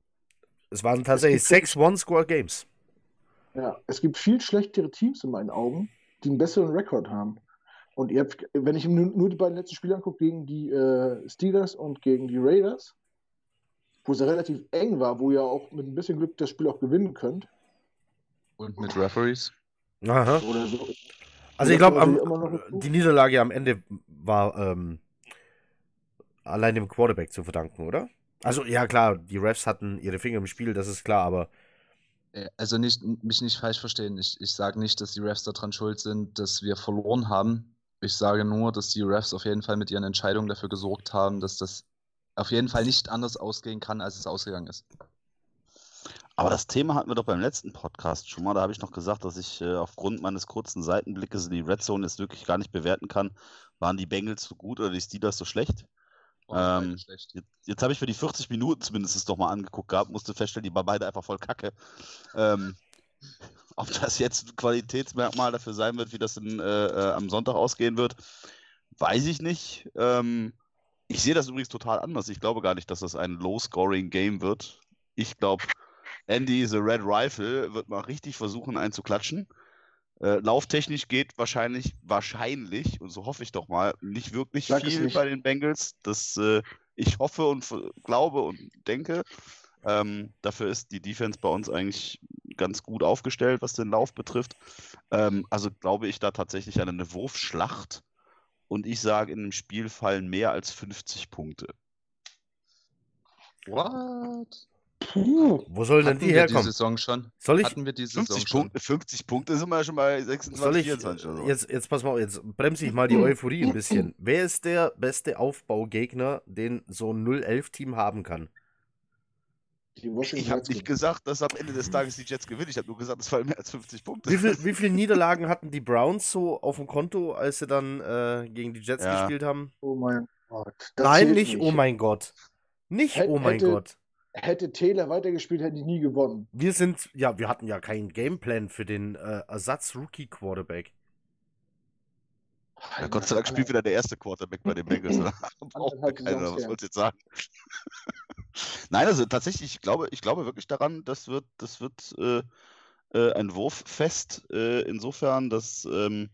es waren tatsächlich sechs One-Score-Games. Ja, es gibt viel schlechtere Teams in meinen Augen, die einen besseren Rekord haben. Und ihr habt, wenn ich nur, nur die beiden letzten Spiele angucke, gegen die äh, Steelers und gegen die Raiders, wo es ja relativ eng war, wo ihr auch mit ein bisschen Glück das Spiel auch gewinnen könnt, Und mit Referees. Aha. oder so, Also ich glaube, die Niederlage am Ende war ähm, allein dem Quarterback zu verdanken, oder? Also ja klar, die Refs hatten ihre Finger im Spiel, das ist klar, aber Also nicht, mich nicht falsch verstehen. Ich, ich sage nicht, dass die Refs daran schuld sind, dass wir verloren haben. Ich sage nur, dass die Refs auf jeden Fall mit ihren Entscheidungen dafür gesorgt haben, dass das auf jeden Fall nicht anders ausgehen kann, als es ausgegangen ist. Aber das Thema hatten wir doch beim letzten Podcast schon mal. Da habe ich noch gesagt, dass ich äh, aufgrund meines kurzen Seitenblickes in die Red Zone jetzt wirklich gar nicht bewerten kann, waren die Bengals so gut oder die Steelers so schlecht. Ähm. Jetzt, jetzt habe ich für die 40 Minuten zumindest doch mal angeguckt gehabt, musste feststellen, die waren beide einfach voll kacke. Ähm, ob das jetzt ein Qualitätsmerkmal dafür sein wird, wie das in, äh, äh, am Sonntag ausgehen wird, weiß ich nicht. Ähm, ich sehe das übrigens total anders. Ich glaube gar nicht, dass das ein Low-Scoring-Game wird. Ich glaube, Andy the Red Rifle wird mal richtig versuchen einzuklatschen. Äh, lauftechnisch geht wahrscheinlich, wahrscheinlich, und so hoffe ich doch mal, nicht wirklich Sag viel nicht. bei den Bengals. Das äh, ich hoffe und glaube und denke. Ähm, dafür ist die Defense bei uns eigentlich ganz gut aufgestellt, was den Lauf betrifft. Ähm, also glaube ich da tatsächlich an eine Wurfschlacht. Und ich sage, in dem Spiel fallen mehr als 50 Punkte. What? Puh. wo sollen denn die wir die herkommen? Saison schon? Soll ich, Hatten wir die Saison 50 schon? Punkte, 50 Punkte sind wir ja schon bei 26, soll ich 24 oder so. jetzt, jetzt pass mal auf, jetzt bremse ich mal die Euphorie ein bisschen. Wer ist der beste Aufbaugegner, den so ein 0-11-Team haben kann? Ich habe nicht gesagt, dass am Ende des Tages die Jets gewinnen. Ich habe nur gesagt, es fallen mehr als 50 Punkte. Wie, viel, wie viele Niederlagen hatten die Browns so auf dem Konto, als sie dann äh, gegen die Jets Ja. gespielt haben? Oh mein Gott. das Nein, zählt nicht, oh mein Gott. Nicht, Hätt- oh mein hätte- Gott. Hätte Taylor weitergespielt, hätten die nie gewonnen. Wir sind, ja, wir hatten ja keinen Gameplan für den äh, Ersatz-Rookie-Quarterback. Ja, Gott sei Dank spielt wieder der erste Quarterback bei den Bengals. keiner, Saisons was wollt ihr jetzt sagen? Nein, also tatsächlich, ich glaube, ich glaube wirklich daran, das wird, das wird äh, äh, ein Wurffest. Äh, insofern, dass ähm,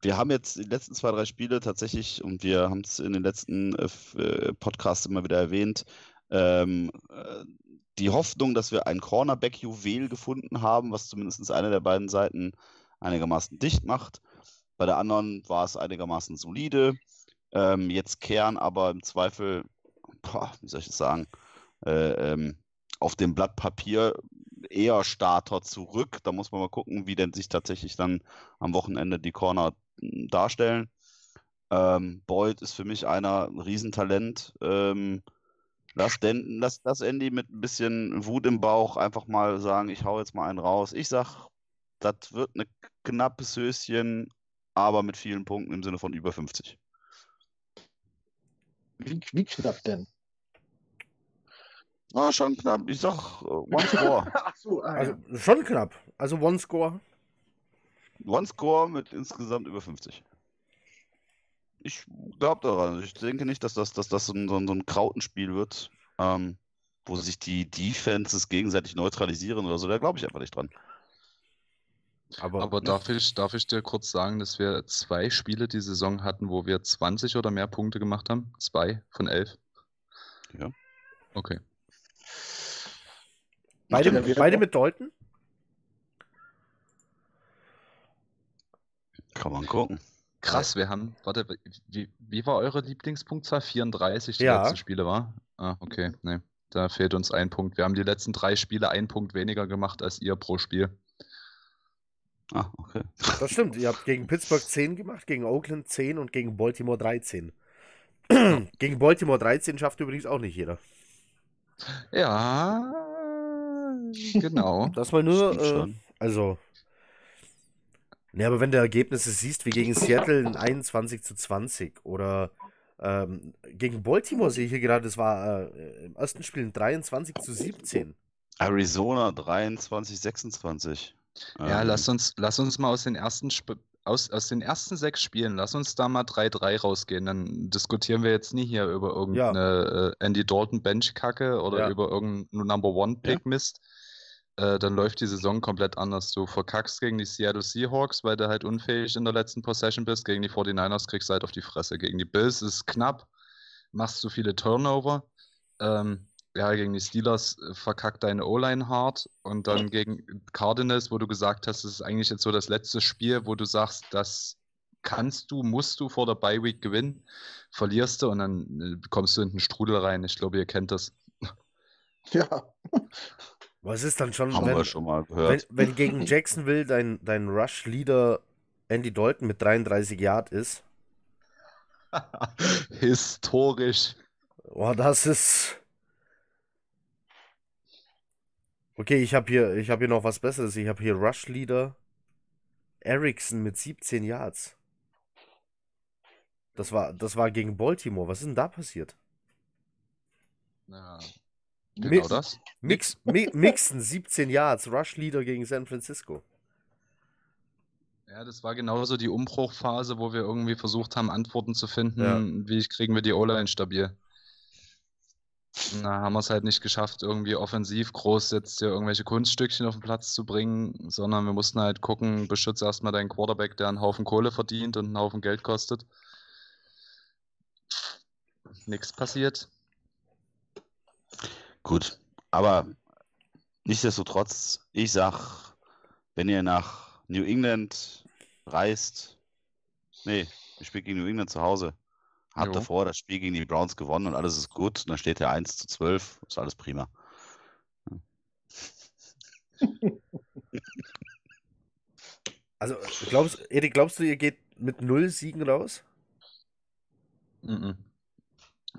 wir haben jetzt die letzten zwei, drei Spiele tatsächlich, und wir haben es in den letzten äh, äh, Podcasts immer wieder erwähnt, ähm, äh, die Hoffnung, dass wir ein Cornerback-Juwel gefunden haben, was zumindest eine der beiden Seiten einigermaßen dicht macht. Bei der anderen war es einigermaßen solide. Ähm, jetzt kehren aber im Zweifel, boah, wie soll ich das sagen, äh, ähm, auf dem Blatt Papier eher Starter zurück. Da muss man mal gucken, wie denn sich tatsächlich dann am Wochenende die Corner m, darstellen. Ähm, Boyd ist für mich einer ein Riesentalent. Ähm, lass, Den, lass, lass Andy mit ein bisschen Wut im Bauch einfach mal sagen, ich hau jetzt mal einen raus. Ich sag, das wird eine knappes Höschen, aber mit vielen Punkten im Sinne von über 50. Wie, wie knapp denn? Ah, schon knapp. Ich sag, äh, One Score. Ach so, ah, Also ja. schon knapp. Also One-Score. One Score mit insgesamt über 50. Ich glaube daran. Ich denke nicht, dass das, dass das so ein, so ein, Krautenspiel wird, ähm, wo sich die Defenses gegenseitig neutralisieren oder so. Da glaube ich einfach nicht dran. Aber, Aber darf ich, darf ich dir kurz sagen, dass wir zwei Spiele die Saison hatten, wo wir 20 oder mehr Punkte gemacht haben? Zwei von elf? Ja. Okay. beide, Ja, beide mit Dalton? Kann man gucken. Krass, wir haben, warte, wie, wie war eure Lieblingspunktzahl? 34 die Ja. letzten Spiele, war? Ah, okay, nee. Da fehlt uns ein Punkt. Wir haben die letzten drei Spiele einen Punkt weniger gemacht als ihr pro Spiel. Ah, okay. Das stimmt. Ihr habt gegen Pittsburgh 10 gemacht, gegen Oakland 10 und gegen Baltimore 13. gegen Baltimore 13 schafft übrigens auch nicht jeder. Ja, genau. Das mal nur, äh, also. Ne, aber wenn du Ergebnisse siehst, wie gegen Seattle ein 21 zu 20 oder ähm, gegen Baltimore sehe ich hier gerade, das war äh, im ersten Spiel ein 23 zu 17. Arizona 23, 26. Ja, Ähm, lass uns, lass uns mal aus den ersten Sp aus, aus den ersten sechs Spielen, lass uns da mal 3-3 rausgehen. Dann diskutieren wir jetzt nie hier über irgendeine äh, Andy Dalton Bench-Kacke oder Ja. über irgendeinen Number One-Pick-Mist. Äh, dann läuft die Saison komplett anders. Du verkackst gegen die Seattle Seahawks, weil du halt unfähig in der letzten Possession bist. Gegen die 49ers kriegst du halt auf die Fresse. Gegen die Bills ist es knapp, machst zu viele Turnover. Ähm, ja, gegen die Steelers äh, verkackt deine O-Line hart und dann gegen Cardinals, wo du gesagt hast, das ist eigentlich jetzt so das letzte Spiel, wo du sagst, das kannst du, musst du vor der Bye Week gewinnen, verlierst du und dann äh, kommst du in den Strudel rein. Ich glaube, ihr kennt das. Ja. Was ist dann schon, Haben wenn, wir schon mal wenn, gehört. wenn gegen Jacksonville dein, dein Rush-Leader Andy Dalton mit 33 Yard ist? Historisch. Oh, das ist. Okay, ich habe hier, ich habe hier noch was Besseres. Ich habe hier Rush Leader Erickson mit 17 Yards. Das war, das war gegen Baltimore. Was ist denn da passiert? Ja, Genau das. Mix, Mi Mixon 17 Yards, Rush Leader gegen San Francisco. Ja, das war genauso die Umbruchphase, wo wir irgendwie versucht haben, Antworten zu finden, Ja. wie kriegen wir die O-Line stabil. Na, haben wir es halt nicht geschafft, irgendwie offensiv groß jetzt hier irgendwelche Kunststückchen auf den Platz zu bringen, sondern wir mussten halt gucken, beschütze erstmal deinen Quarterback, der einen Haufen Kohle verdient und einen Haufen Geld kostet. Nichts passiert. Gut, aber nichtsdestotrotz, ich sag, wenn ihr nach New England reist, nee, ihr spielt gegen New England zu Hause, habt Jo. davor das Spiel gegen die Browns gewonnen und alles ist gut, und dann steht ihr 1 zu 12, ist alles prima. Also, glaubst, Erik, glaubst du, ihr geht mit null Siegen raus? Mhm.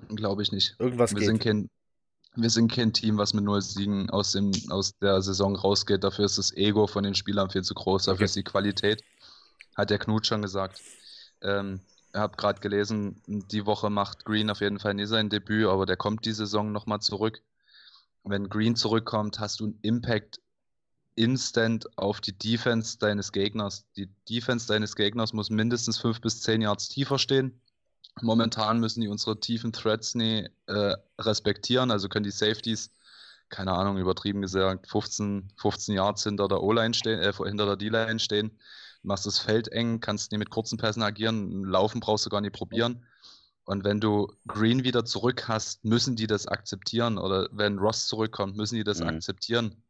Glaube ich nicht. Irgendwas Wir geht. sind kein, wir sind kein Team, was mit null Siegen aus, dem, aus der Saison rausgeht. Dafür ist das Ego von den Spielern viel zu groß. Dafür Okay. ist die Qualität, hat der Knut schon gesagt. Ähm, ich habe gerade gelesen, die Woche macht Green auf jeden Fall nie sein Debüt, aber der kommt die Saison nochmal zurück. Wenn Green zurückkommt, hast du einen Impact instant auf die Defense deines Gegners. Die Defense deines Gegners muss mindestens fünf bis zehn Yards tiefer stehen. Momentan müssen die unsere tiefen Threads nie äh, respektieren, also können die Safeties, keine Ahnung, übertrieben gesagt, 15, 15 Yards hinter der O-Line stehen, äh, hinter der D-Line stehen. Du machst das Feld eng, kannst nie mit kurzen Pässen agieren, laufen brauchst du gar nicht probieren. Und wenn du Green wieder zurück hast, müssen die das akzeptieren. Oder wenn Ross zurückkommt, müssen die das Mhm. akzeptieren.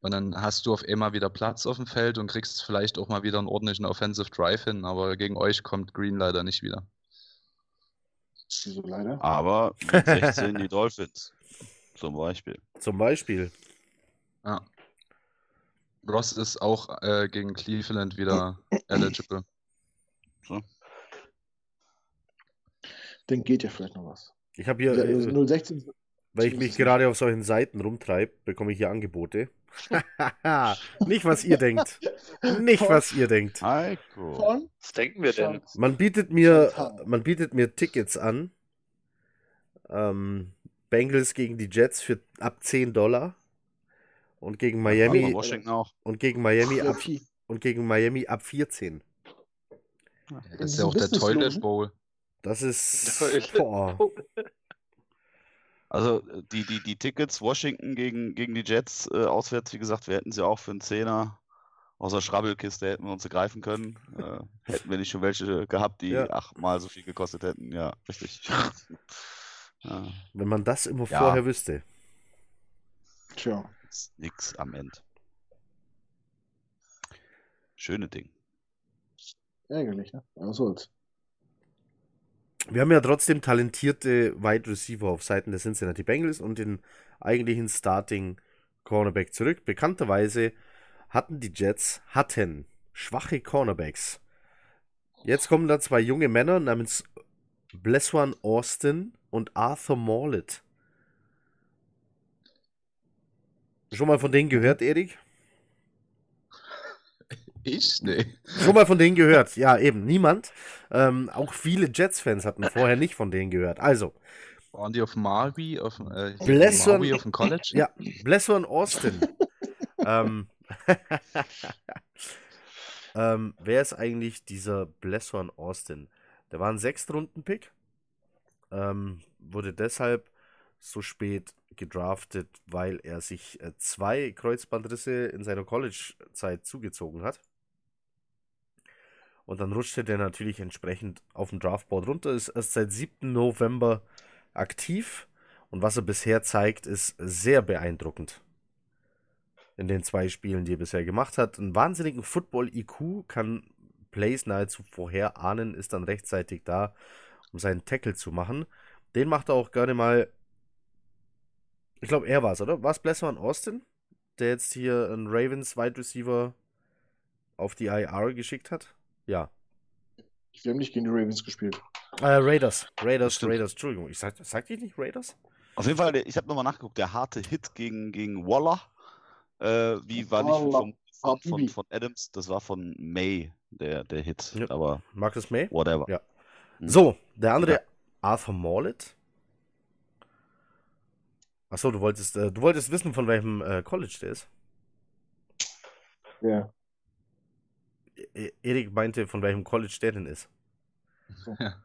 Und dann hast du auf einmal wieder Platz auf dem Feld und kriegst vielleicht auch mal wieder einen ordentlichen Offensive Drive hin. Aber gegen euch kommt Green leider nicht wieder. Wieso leider? Aber mit 16 die Dolphins, zum Beispiel. Zum Beispiel. Ja. Ross ist auch äh, gegen Cleveland wieder eligible. Dann geht ja vielleicht noch was. Ich habe hier, Ja, äh, 016. weil ich mich gerade auf solchen Seiten rumtreibe, bekomme ich hier Angebote. Nicht, was ihr denkt. Nicht, was ihr denkt. Heiko. Von? Was denken wir denn? Man bietet mir, man bietet mir Tickets an. Ähm, Bengals gegen die Jets für ab 10 Dollar. Und gegen Miami Washington auch. und gegen Miami Ja, ab und gegen Miami ab 14. Das ist ja auch der? Toilet Bowl. Das ist Toll. boah. Also äh, die, die, die Tickets Washington gegen, gegen die Jets äh, auswärts, wie gesagt, wir hätten sie auch für einen Zehner aus der Schrabbelkiste hätten wir uns greifen können. Äh, hätten wir nicht schon welche gehabt, die Ja. achtmal so viel gekostet hätten. Ja, richtig. ja, Wenn man das immer Ja. vorher wüsste. Tja. ist nix am Ende. Schöne Ding. Ärgerlich, ne? Aber was soll's. Wir haben ja trotzdem talentierte Wide Receiver auf Seiten der Cincinnati Bengals und den eigentlichen Starting Cornerback zurück. Bekannterweise hatten die Jets hatten schwache Cornerbacks. Jetzt kommen da zwei junge Männer namens Bleswan Austin und Arthur Morlett. Schon mal von denen gehört, Erik? Ich? Nee. Schon mal von denen gehört. Ja, eben, niemand. Ähm, auch viele Jets-Fans hatten vorher nicht von denen gehört. Also, Waren die auf Marby, auf, äh, auf dem College? Ja, Blesson Austin. ähm, ähm, wer ist eigentlich dieser Blesson Austin? Der war ein Sechstrunden-Pick. Ähm, wurde deshalb so spät gedraftet, weil er sich äh, zwei Kreuzbandrisse in seiner College-Zeit zugezogen hat. Und dann rutschte der natürlich entsprechend auf dem Draftboard runter, ist erst seit 7. November aktiv Und was er bisher zeigt, ist sehr beeindruckend. In den zwei Spielen, die er bisher gemacht hat. Einen wahnsinnigen Football-IQ kann Plays nahezu vorher ahnen, ist dann rechtzeitig da, um seinen Tackle zu machen. Den macht er auch gerne mal. Ich glaube, er war es, oder? War es Blessman Austin, der jetzt hier einen Ravens Wide Receiver auf die IR geschickt hat? Ja. Wir haben nicht gegen die Ravens gespielt. Äh, Raiders. Raiders. Raiders. Entschuldigung, ich sag, sag ich nicht Raiders? Auf jeden Fall, ich habe nochmal nachgeguckt, der harte Hit gegen, gegen Waller, äh, wie war nicht Waller. vom, von, von, von Adams, das war von May, der, der Hit. Ja. Aber Marcus May? whatever. Ja. Hm. So, der andere, Ja. Arthur Morlett. Achso, du wolltest, äh, du wolltest wissen, von welchem äh, College der ist. Ja. Erik meinte, von welchem College der denn ist. Ja.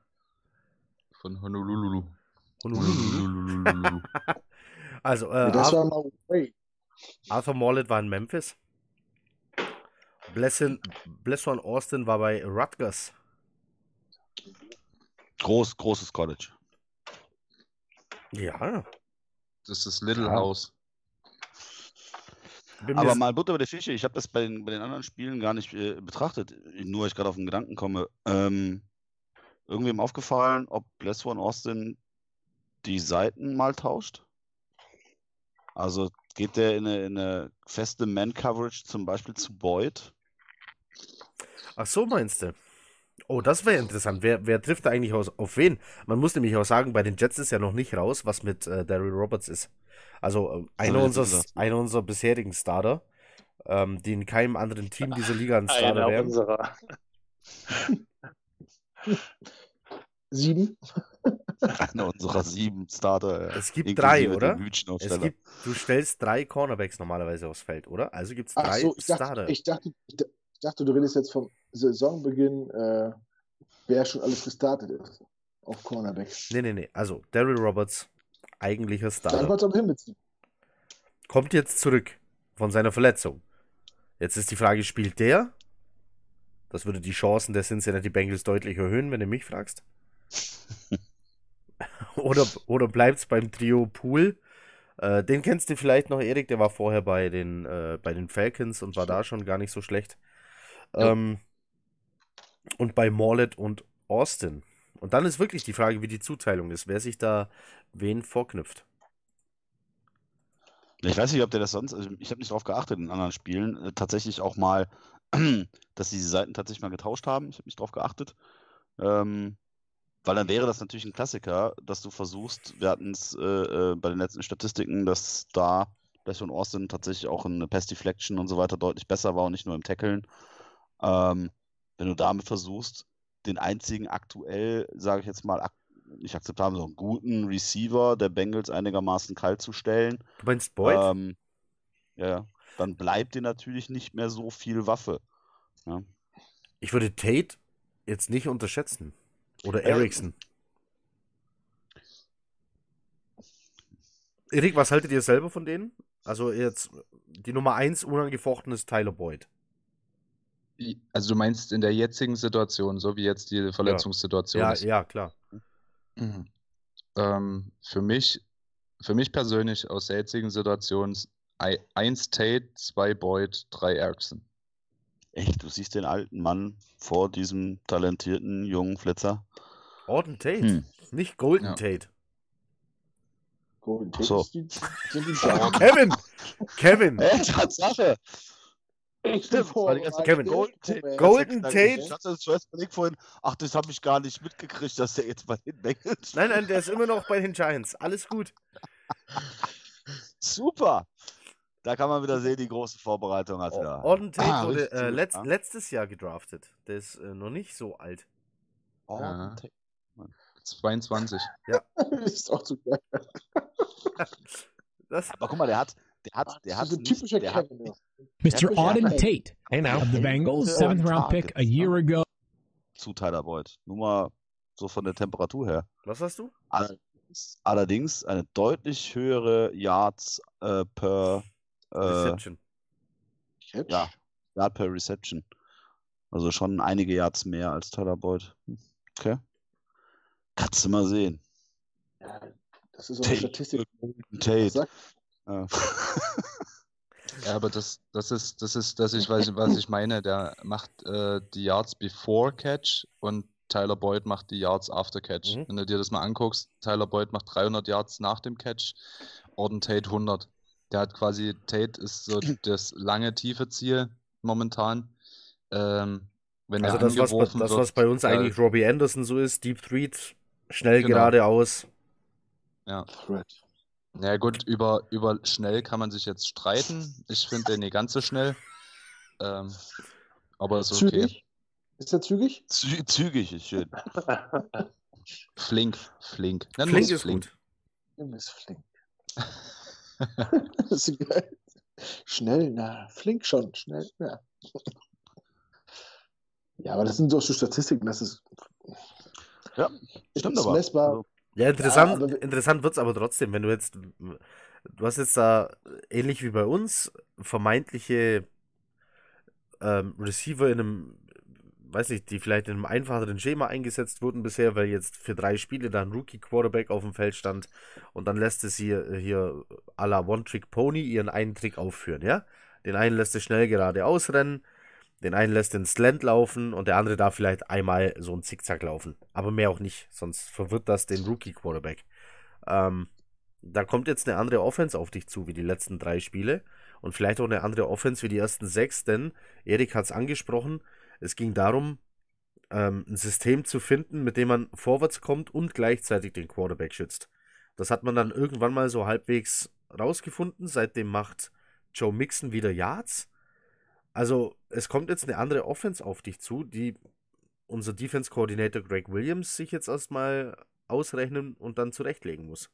Von Honolulu. Honolulu. Honolulu. Also, äh, das Arthur, war mal Ray. Arthur Morlett war in Memphis. Blessin, Blesson Austin war bei Rutgers. Groß, großes College. Ja. Das ist Little Ja. House. Aber mal Butter bei der Fische, ich habe das bei den, bei den anderen Spielen gar nicht äh, betrachtet, nur weil ich gerade auf den Gedanken komme. Ähm, irgendwem aufgefallen, ob Bless One Austin die Seiten mal tauscht? Also geht der in eine, in eine feste Man-Coverage zum Beispiel zu Boyd? Ach so, meinst du? Oh, das wäre interessant. Wer, wer trifft da eigentlich aus, auf wen? Man muss nämlich auch sagen, bei den Jets ist ja noch nicht raus, was mit äh, Daryl Roberts ist. Also äh, einer, gesagt. einer unserer bisherigen Starter, ähm, die in keinem anderen Team dieser Liga ein Starter Einer wären. unserer. Sieben. Einer unserer sieben Starter. Es gibt drei, oder? Es gibt, du stellst drei Cornerbacks normalerweise aufs Feld, oder? Also gibt es drei so, ich dachte, Starter. ich, dachte, ich, da- ich dachte, du redest jetzt vom Saisonbeginn, äh, wer schon alles gestartet ist. Auf Cornerback. Nee, nee, nee. Also Daryl Roberts, eigentlicher hinbeziehen. kommt jetzt zurück von seiner Verletzung. Jetzt ist die Frage, spielt der? Das würde die Chancen der Cincinnati Bengals deutlich erhöhen, wenn du mich fragst. oder oder bleibt es beim Trio Pool? Äh, den kennst du vielleicht noch, Erik, der war vorher bei den, äh, bei den Falcons und war da schon gar nicht so schlecht. Ja. Ähm, und bei Morlett und Austin. Und dann ist wirklich die Frage, wie die Zuteilung ist, wer sich da wen vorknüpft. Ich weiß nicht, ob der das sonst, also ich habe nicht darauf geachtet in anderen Spielen, äh, tatsächlich auch mal, dass sie die Seiten tatsächlich mal getauscht haben. Ich habe nicht darauf geachtet. Ähm, weil dann wäre das natürlich ein Klassiker, dass du versuchst, wir hatten es äh, äh, bei den letzten Statistiken, dass da Bless und Austin tatsächlich auch in Pass Deflection und so weiter deutlich besser war und nicht nur im Tackeln. Ähm, wenn du damit versuchst, den einzigen aktuell, sage ich jetzt mal, ak nicht akzeptabel, sondern guten Receiver der Bengals einigermaßen kalt zu stellen, Du meinst Boyd? ähm, ja, dann bleibt dir natürlich nicht mehr so viel Waffe. Ja. Ich würde Tate jetzt nicht unterschätzen. Oder Äh, Ericsson. Erik, was haltet ihr selber von denen? Also jetzt die Nummer 1 unangefochten ist Tyler Boyd. Also du meinst in der jetzigen Situation, so wie jetzt die Verletzungssituation Ja, ist. ja, klar. Mhm. Ähm, für mich, für mich persönlich aus der jetzigen Situation eins Tate, zwei Boyd, drei Erickson. Echt, du siehst den alten Mann vor diesem talentierten jungen Flitzer. Auden Tate, Hm. nicht Golden Ja. Tate. Golden so. Tate ist die, sind die Giants. Kevin! Kevin! Äh, Tatsache! Ich war ganze Kevin. Golden Tate. Golden Ich Tate. hatte das zuerst überlegt vorhin, ach, das habe ich gar nicht mitgekriegt, dass der jetzt bei den Bengals Nein, nein, der ist immer noch bei den Giants. Alles gut. Super! Da kann man wieder sehen, die große Vorbereitung hat wieder. Auden Tate Ah, wurde äh, letzt, ja. letztes Jahr gedraftet. Der ist äh, noch nicht so alt. Ja. 22. ist auch zu geil. Das, Aber guck mal, der hat, der hat, der hat nicht, typischer der hat. Mr. Auden. Tate Hey now. of the Bengals, seventh round pick a year ago. zu Tyler Boyd. Nur mal so von der Temperatur her. was hast du? Allerdings, eine deutlich höhere Yards äh, per äh, Reception. Ja, Yard per Reception. Also schon einige Yards mehr als Tyler Boyd. Okay. Kannst du mal sehen. Ja, Das ist so eine Tate. Statistik. Tate. sagt- Ja. Ja, aber das, das ist, das ist, das ich weiß, was ich meine. Der macht äh, die Yards before Catch und Tyler Boyd macht die Yards after Catch. Mhm. Wenn du dir das mal anguckst, Tyler Boyd macht 300 Yards nach dem Catch, Orden Tate 100. Der hat quasi, Tate ist so das lange, tiefe Ziel momentan. Ähm, wenn Also er das, was, das, wird, was bei uns äh, eigentlich Robbie Anderson so ist, Deep Threat, schnell Genau. geradeaus. Ja. Threat. Na gut, über, über schnell kann man sich jetzt streiten. Ich finde den nicht ganz so schnell. Ähm, aber ist okay. Zügig? Ist er zügig? Zü zügig ist schön. Flink, flink. Nennen Flink ist gut. Junge ist flink. das ist geil. Schnell, na, flink schon, schnell, ja. Ja, aber das sind doch so Statistiken, das ist. Ja, stimmt ist aber. messbar. Also, Ja, interessant, aber- interessant wird es aber trotzdem, wenn du jetzt, du hast jetzt da ähnlich wie bei uns vermeintliche ähm, Receiver in einem, weiß nicht, die vielleicht in einem einfacheren Schema eingesetzt wurden bisher, weil jetzt für drei Spiele da ein Rookie-Quarterback auf dem Feld stand und dann lässt es hier, hier à la One-Trick-Pony ihren einen Trick aufführen, ja? Den einen lässt es schnell geradeaus rennen, den einen lässt den Slant laufen und der andere darf vielleicht einmal so einen Zickzack laufen. Aber mehr auch nicht, sonst verwirrt das den Rookie-Quarterback. Ähm, da kommt jetzt eine andere Offense auf dich zu, wie die letzten drei Spiele. Und vielleicht auch eine andere Offense wie die ersten sechs, denn Erik hat es angesprochen, es ging darum, ähm, ein System zu finden, mit dem man vorwärts kommt und gleichzeitig den Quarterback schützt. Das hat man dann irgendwann mal so halbwegs rausgefunden. Seitdem macht Joe Mixon wieder Yards. Also, es kommt jetzt eine andere Offense auf dich zu, die unser Defense Coordinator Greg Williams sich jetzt erstmal ausrechnen und dann zurechtlegen muss.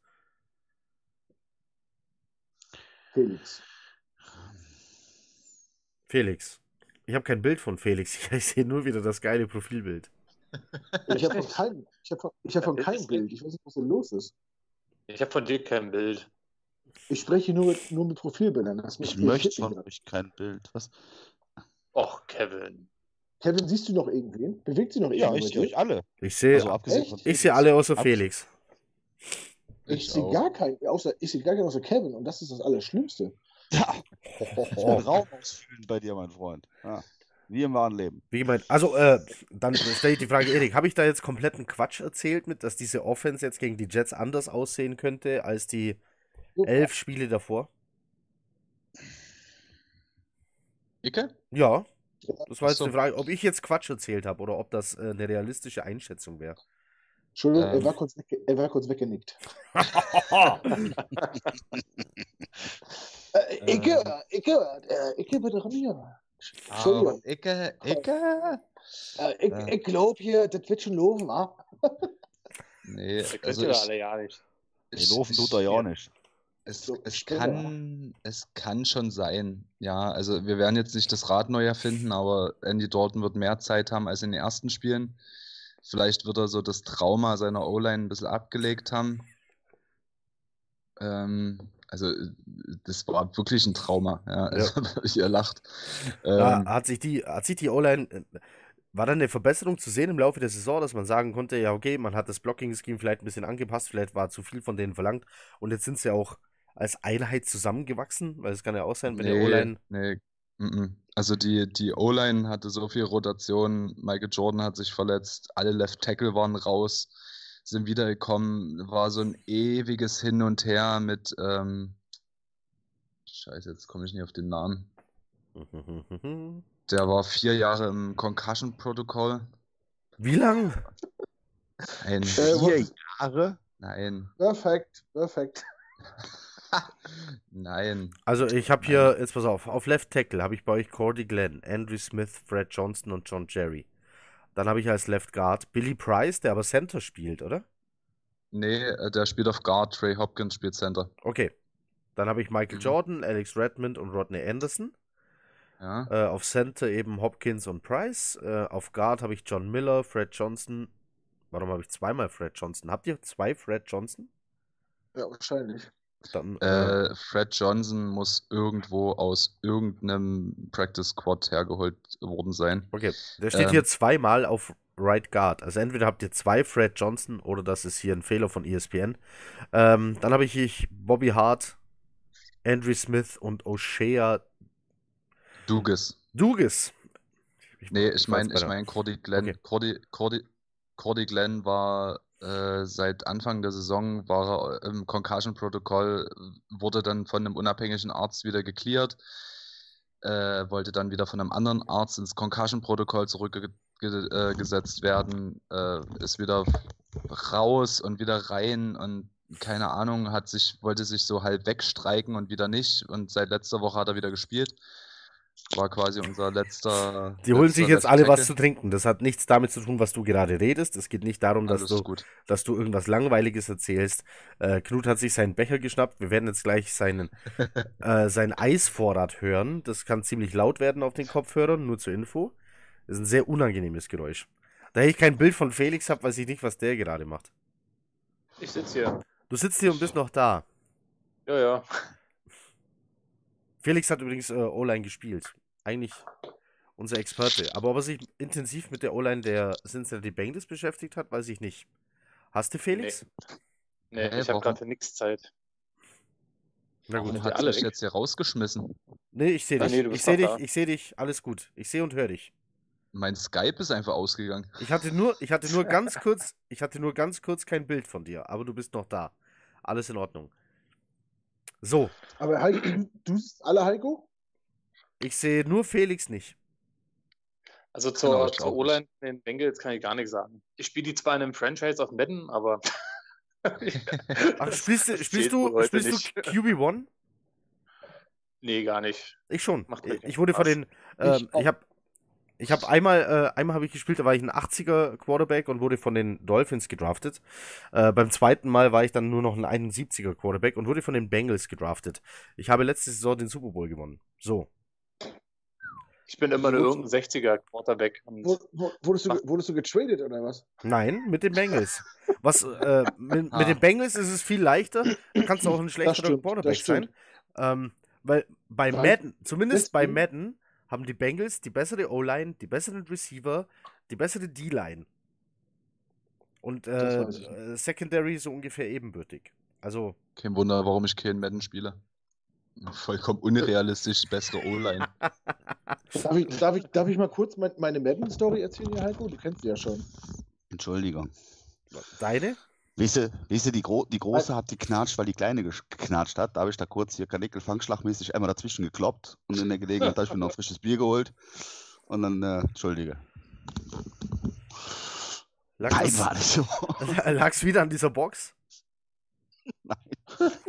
Felix. Felix. Ich habe kein Bild von Felix. Ich sehe nur wieder das geile Profilbild. Ich habe von keinem, ich hab von, ich hab von keinem Bild. Ich weiß nicht, was da los ist. Ich habe von dir kein Bild. Ich spreche nur mit, nur mit Profilbildern. Das ich möchte von euch kein Bild. Was? Och, Kevin. Kevin, siehst du noch irgendwen? Bewegt sie noch Ja, irgendwen? ich bei sehe euch alle. Ich sehe Also abgesehen ich sehe alle außer Ab- Felix. Ich Ich sehe gar keinen, außer, ich sehe gar keinen außer Kevin und das ist das Allerschlimmste. Ja, ich bin Raum ausfüllen bei dir, mein Freund. Ja. Wie im wahren Leben. Wie gemeint, also, äh, dann stelle ich die Frage, Erik, habe ich da jetzt kompletten Quatsch erzählt mit, dass diese Offense jetzt gegen die Jets anders aussehen könnte als die elf Spiele davor? Icke? Ja, das war jetzt so. die Frage, ob ich jetzt Quatsch erzählt habe oder ob das äh, eine realistische Einschätzung wäre. Entschuldigung, Ähm. er, war kurz er war kurz weggenickt. Äh, Icke, Icke, äh, Icke, bitte ran hier. Entschuldigung. Icke, Icke. Äh, ich Ja. ich glaube hier, das wird schon laufen, ah. Nee, Da könnt also ich, alle ja nicht. Ich, laufen tut ich, er ja nicht. Es, es, kann, es kann schon sein. Ja, also wir werden jetzt nicht das Rad neu erfinden, aber Andy Dalton wird mehr Zeit haben als in den ersten Spielen. Vielleicht wird er so das Trauma seiner O-Line ein bisschen abgelegt haben. Ähm, also, das war wirklich ein Trauma. Ja, also, ihr lacht. Ja, Ähm, hat sich die, hat sich die O-Line, äh, war dann eine Verbesserung zu sehen im Laufe der Saison, dass man sagen konnte, ja, okay, man hat das Blocking-Scheme vielleicht ein bisschen angepasst, vielleicht war zu viel von denen verlangt und jetzt sind sie auch als Einheit zusammengewachsen, weil es kann ja auch sein, wenn der O-Line. nee, mhm. Also die, die O-Line hatte so viel Rotation, Michael Jordan hat sich verletzt, alle Left Tackle waren raus, sind wiedergekommen, war so ein ewiges Hin und Her mit, ähm, Scheiße, jetzt komme ich nicht auf den Namen. Der war vier Jahre im Concussion-Protokoll. Wie lang? Nein, Äh, Vier Jahre? nein, Perfekt, perfekt. Nein. Also ich habe hier, jetzt pass auf, auf Left Tackle habe ich bei euch Cordy Glenn, Andrew Smith, Fred Johnston und John Jerry. Dann habe ich als Left Guard Billy Price, der aber Center spielt, oder? Nee, äh, der spielt auf Guard, Trey Hopkins spielt Center. Okay. Dann habe ich Michael Mhm. Jordan, Alex Redmond und Rodney Anderson. Ja. Äh, auf Center eben Hopkins und Price. Äh, auf Guard habe ich John Miller, Fred Johnson. Warum habe ich zweimal Fred Johnson? Habt ihr zwei Fred Johnson? Ja, wahrscheinlich. Dann, äh, Äh, Fred Johnson muss irgendwo aus irgendeinem Practice Squad hergeholt worden sein. okay, der steht ähm, hier zweimal auf Right Guard. Also entweder habt ihr zwei Fred Johnson oder das ist hier ein Fehler von ESPN. Ähm, dann habe ich hier Bobby Hart, Andrew Smith und O'Shea Dugas. Dugas. Nee, ich meine, ich meine, Cordy Glenn, Okay. Cordy, Cordy, Cordy Glenn war äh, seit Anfang der Saison war er im Concussion-Protokoll, wurde dann von einem unabhängigen Arzt wieder gecleared, äh, wollte dann wieder von einem anderen Arzt ins Concussion-Protokoll zurückgesetzt werden, äh, ist wieder raus und wieder rein und keine Ahnung, hat sich, wollte sich so halb wegstreiken und wieder nicht. Und seit letzter Woche hat er wieder gespielt. War quasi unser letzter. Die holen letzter sich jetzt alle was Tackle. zu trinken. Das hat nichts damit zu tun, was du gerade redest. Es geht nicht darum, dass Alles du, gut. dass du irgendwas Langweiliges erzählst. Äh, Knut hat sich seinen Becher geschnappt. Wir werden jetzt gleich seinen, äh, seinen Eisvorrat hören. Das kann ziemlich laut werden auf den Kopfhörern, nur zur Info. Das ist ein sehr unangenehmes Geräusch. Da ich kein Bild von Felix habe, weiß ich nicht, was der gerade macht. Ich sitze hier. Du sitzt hier und bist noch da. Ja, ja. Felix hat übrigens äh, O-Line gespielt. Eigentlich unser Experte. Aber ob er sich intensiv mit der O-Line der Cincinnati Bengals beschäftigt hat, weiß ich nicht. Hast du Felix? Nee, Hä, ich habe gerade nichts Zeit. Na gut. hat alle dich weg? jetzt hier rausgeschmissen? Nee, ich sehe Ah, dich. nee, ich sehe dich, da. ich sehe dich. Alles gut. Ich sehe und höre dich. Mein Skype ist einfach ausgegangen. Ich hatte nur, ich hatte nur ganz kurz, ich hatte nur ganz kurz kein Bild von dir, aber du bist noch da. Alles in Ordnung. So, Aber Heiko, du, du siehst alle Heiko? ich sehe nur Felix nicht. Also Genau, zur, ich zur. O-Line in den Bengals kann ich gar nichts sagen. Ich spiele die zwar in einem Franchise auf Madden, aber. Ach, spielst du, spielst du, spielst du QB1? Nee, gar nicht. Ich schon. Macht Ich, ich wurde von den, ähm, Ich ich habe ich habe einmal, äh, einmal habe ich gespielt, da war ich ein 80er Quarterback und wurde von den Dolphins gedraftet. Äh, beim zweiten Mal war ich dann nur noch ein 71er Quarterback und wurde von den Bengals gedraftet. Ich habe letzte Saison den Super Bowl gewonnen. So. Ich bin immer nur irgendein 60er Quarterback. Wurdest du, wurdest du getradet oder was? Nein, mit den Bengals. Was, äh, mit, Ah. mit den Bengals ist es viel leichter. Da kannst du auch ein schlechterer stimmt, Quarterback das stimmt. sein. Ähm, weil bei Madden, zumindest bei Madden, haben die Bengals die bessere O-Line, die besseren Receiver, die bessere D-Line. Und äh, äh, Secondary so ungefähr ebenbürtig. Also, Kein Wunder, warum ich keinen Madden spiele. Vollkommen unrealistisch, bessere O-Line. Darf ich, darf ich, darf ich mal kurz mein, meine Madden-Story erzählen, hier, Heiko? Du kennst sie ja schon. Entschuldigung. deine? Weißt du, weißt du die, Gro die Große hat geknatscht, weil die Kleine geknatscht hat. Da habe ich da kurz hier Kanickel-Fangschlagmäßig einmal dazwischen gekloppt und in der Gelegenheit habe ich mir noch frisches Bier geholt. Und dann, äh, Entschuldige. Lag Nein, das- war nicht so. Lag's wieder an dieser Box? Nein.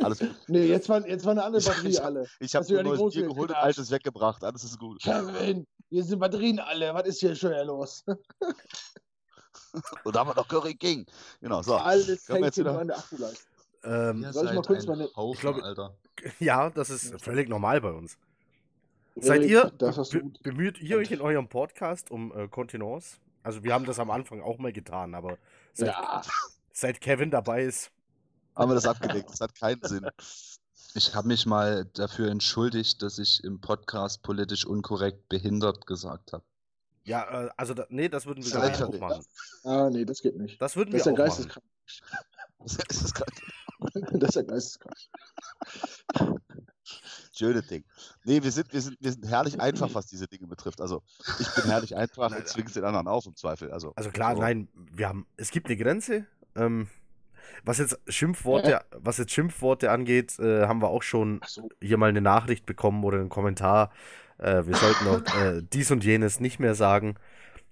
Alles gut. Nee, jetzt war, jetzt war eine andere Ich- Batterie ich- alle. Ich habe die neues Bier geholt und altes weggebracht. Alles ist gut. Kevin, hier sind Batterien alle. Was ist hier schon wieder los? Und da haben wir noch Curry King. Genau, so. Alles Können hängt wieder- an der Akkuleistung. Ähm, Ihr Soll ich mal kurz ein meine- Haufen, Ich glaube- Alter. ja, das ist völlig normal bei uns. Seid ihr, Das hast du be bemüht ihr euch in eurem Podcast um äh, Kontenance? Also wir haben das am Anfang auch mal getan, aber seit, Ja, seit Kevin dabei ist, Haben wir das abgelegt. Das hat keinen Sinn. Ich habe mich mal dafür entschuldigt, dass ich im Podcast politisch unkorrekt behindert gesagt habe. Ja, äh, also da, nee, das würden wir gar nicht auch machen. ah, nee, das geht nicht. Das würden Das ist wir ja auch machen. geisteskrank. Das ist grad- Das ist ja geisteskrank. Schöne Ding. Nee, wir sind, wir, sind, wir sind herrlich einfach, was diese Dinge betrifft. Also, ich bin herrlich einfach und zwing's den anderen auf im Zweifel. Also, Also klar, so. nein, wir haben, es gibt eine Grenze. Ähm, was jetzt Schimpfworte, was jetzt Schimpfworte angeht, äh, haben wir auch schon so. hier mal eine Nachricht bekommen oder einen Kommentar. Äh, wir sollten auch äh, dies und jenes nicht mehr sagen.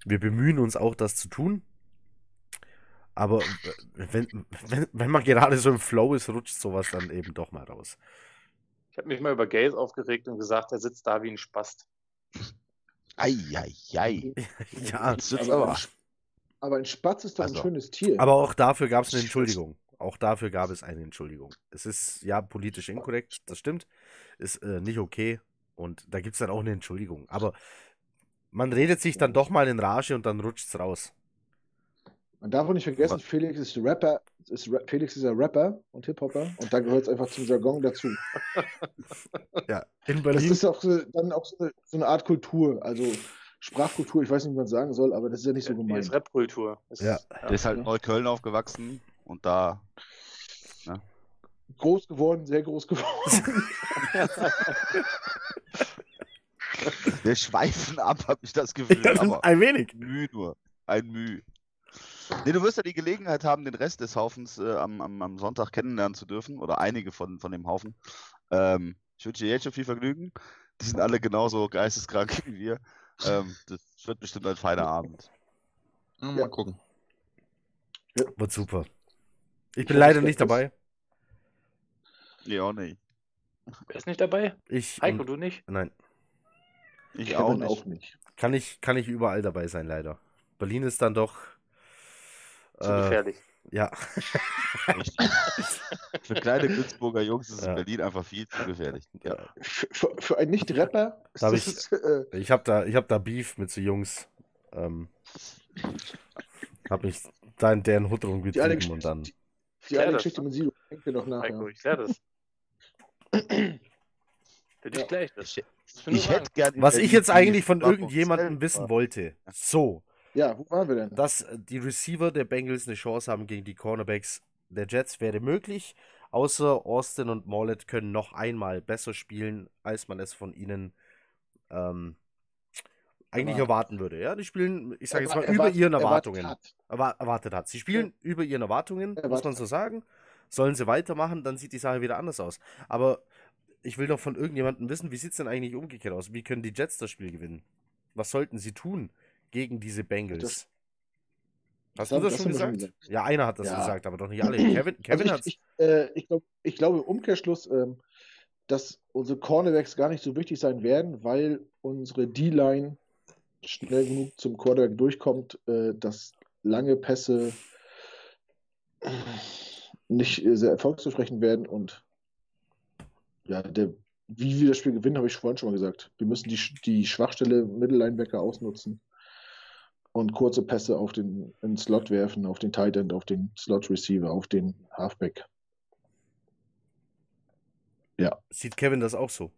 Wir bemühen uns auch, das zu tun. Aber äh, wenn, wenn, wenn man gerade so im Flow ist, rutscht sowas dann eben doch mal raus. ich habe mich mal über Gaze aufgeregt und gesagt, er sitzt da wie ein Spast. Eieiei. Ja, Jetzt wird's Aber, aber. ein, aber ein Spatz ist doch ein Also. schönes Tier. aber auch dafür gab es eine Entschuldigung. Auch dafür gab es eine Entschuldigung. Es ist ja politisch inkorrekt, das stimmt. Ist äh, nicht okay. Und da gibt es dann auch eine Entschuldigung. Aber man redet sich dann doch mal in Rage und dann rutscht es raus. Man darf auch nicht vergessen, Felix ist Rapper, ist Ra Felix ist ja Rapper und Hip-Hopper und da gehört es einfach zum Jargon dazu. Ja, in Das Berlin. ist auch so, dann auch so eine, so eine Art Kultur, also Sprachkultur, ich weiß nicht, wie man sagen soll, aber das ist ja nicht so Die gemeint. ist Rap-Kultur. Ist- Ja. Der ist halt in Neukölln aufgewachsen und da. Groß geworden, sehr groß geworden. Wir schweifen ab, habe ich das Gefühl. aber Ein wenig. Mühe nur. Ein Mühe. Nee, du wirst ja die Gelegenheit haben, den Rest des Haufens äh, am, am, am Sonntag kennenlernen zu dürfen. Oder einige von, von dem Haufen. Ähm, ich wünsche dir jetzt schon viel Vergnügen. Die sind alle genauso geisteskrank wie wir. Ähm, das wird bestimmt ein feiner Abend. Ja, Ja. mal gucken. Wird super. Ich bin hoffe, leider nicht dabei. Nee, auch nicht. Wer ist nicht dabei? Ich. Heiko, und- du nicht? Nein. Ich Kevin auch nicht. auch nicht. Kann ich, kann ich überall dabei sein, leider. Berlin ist dann doch. Zu äh, gefährlich. ja. Für kleine Günzburger Jungs ist Ja. in Berlin einfach viel zu gefährlich. Ja. Für, für, einen Nicht-Rapper ist Da hab das ich- äh, Ich habe da, ich hab da Beef mit so Jungs. Ähm, hab mich da in deren Hut rumgetrieben und dann. die, die eine das, Geschichte mit Sido denken wir noch nach. Heiko, Ja. ich klär das. Für dich Ja. gleich das. Ich, sagen, hätte gerne. Was ich jetzt eigentlich von irgendjemandem wissen wollte. So, ja, wo waren wir denn? dass äh, die Receiver der Bengals eine Chance haben gegen die Cornerbacks der Jets wäre möglich. Außer Austin und Mollett können noch einmal besser spielen, als man es von ihnen ähm, eigentlich Erwartet. erwarten würde. Ja, die spielen, ich sage jetzt mal, Erwart- über erwartet- ihren erwartet Erwartungen. hat. erwa- erwartet hat. Sie spielen über ihren Erwartungen, muss Erwartet man so hat. Sollen sie weitermachen, dann sieht die Sache wieder anders aus. Aber ich will doch von irgendjemandem wissen, wie sieht es denn eigentlich umgekehrt aus? Wie können die Jets das Spiel gewinnen? Was sollten sie tun gegen diese Bengals? Hast du das, das schon gesagt? schon Ja, einer hat das Ja. gesagt, aber doch nicht alle. Kevin, Kevin also ich, ich, äh, ich, glaub, ich glaube im Umkehrschluss, ähm, dass unsere Cornerbacks gar nicht so wichtig sein werden, weil unsere D-Line schnell genug zum Quarterback durchkommt, äh, dass lange Pässe äh, nicht äh, sehr erfolgsversprechend werden und ja, der, wie wir das Spiel gewinnen, habe ich vorhin schon mal gesagt. Wir müssen die, die Schwachstelle Mittellinebacker ausnutzen und kurze Pässe auf den, in den Slot werfen, auf den Tight End, auf den Slot Receiver, auf den Halfback. Sieht Kevin das auch so?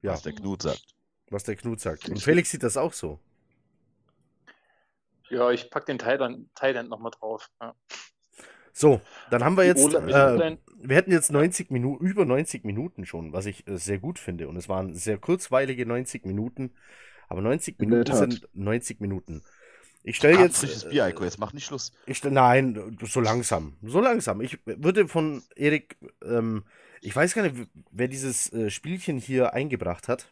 Ja, Was der Knut sagt. was der Knut sagt. Und Felix sieht das auch so. ja, ich pack den Thailand, Thailand nochmal drauf. Ja. So, dann haben wir jetzt. Äh, wir hätten jetzt 90 Minuten, über 90 Minuten schon, was ich äh, sehr gut finde. Und es waren sehr kurzweilige 90 Minuten. Aber 90 In der Minuten sind 90 Minuten. Ich stelle jetzt. frisches Bier, Heiko, jetzt mach nicht Schluss. Ich, stell- nein, so langsam. So langsam. Ich würde von Erik, ähm, ich weiß gar nicht, wer dieses äh, Spielchen hier eingebracht hat.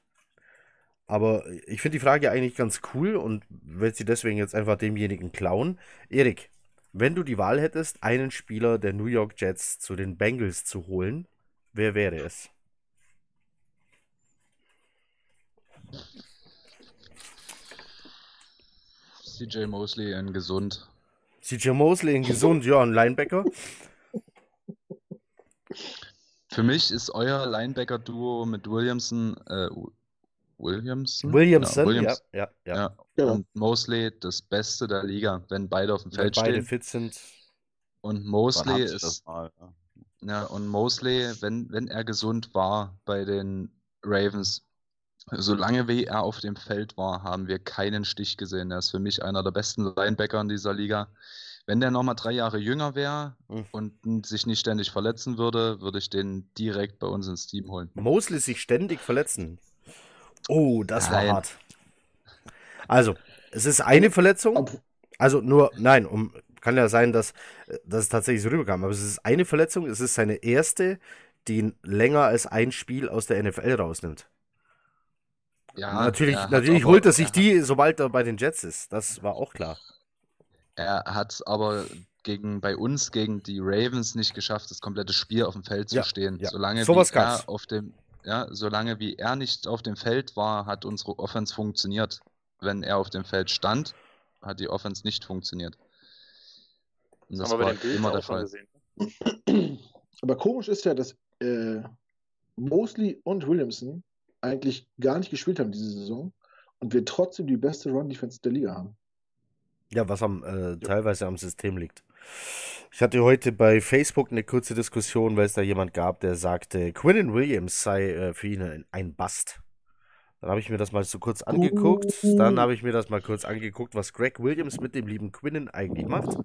Aber ich finde die Frage eigentlich ganz cool und werde sie deswegen jetzt einfach demjenigen klauen. Erik, wenn du die Wahl hättest, einen Spieler der New York Jets zu den Bengals zu holen, wer wäre es? CJ Mosley in gesund. CJ Mosley in gesund, ja, ein Linebacker. Für mich ist euer Linebacker-Duo mit Williamson, äh, Williamson? Williamson, Ja, Williams, ja, ja, ja. ja. Genau. Und Mosley das Beste der Liga, wenn beide auf dem Wenn Feld beide stehen. fit sind. Und Mosley ist, mal? Ja. ja, und Mosley, wenn, wenn er gesund war bei den Ravens, solange wie er auf dem Feld war, haben wir keinen Stich gesehen. Er ist für mich einer der besten Linebacker in dieser Liga. Wenn der nochmal drei Jahre jünger wäre Mhm. und sich nicht ständig verletzen würde, würde ich den direkt bei uns ins Team holen. Mosley sich ständig verletzen. Oh, das war Nein. hart. Also, es ist eine Verletzung. Also nur, nein, um, kann ja sein, dass, dass es tatsächlich so rüberkam. Aber es ist eine Verletzung. Es ist seine erste, die ihn länger als ein Spiel aus der NFL rausnimmt. Ja, natürlich er natürlich holt er sich er die, sobald er bei den Jets ist. Das war auch klar. Er hat aber gegen, bei uns gegen die Ravens nicht geschafft, das komplette Spiel auf dem Feld zu Ja, stehen. ja. Solange wie er auf dem, ja, solange wie er nicht auf dem Feld war, hat unsere Offense funktioniert. Wenn er auf dem Feld stand, hat die Offense nicht funktioniert. Und das wir war immer der Fall. gesehen. aber komisch ist ja, dass äh, Mosley und Williamson eigentlich gar nicht gespielt haben diese Saison und wir trotzdem die beste Run-Defense der Liga haben. Ja, was am, äh, teilweise am System liegt. Ich hatte heute bei Facebook eine kurze Diskussion, weil es da jemand gab, der sagte, Quinnen Williams sei äh, für ihn ein, Bust. Dann habe ich mir das mal so kurz angeguckt. Dann habe ich mir das mal kurz angeguckt, was Greg Williams mit dem lieben Quinnen eigentlich macht.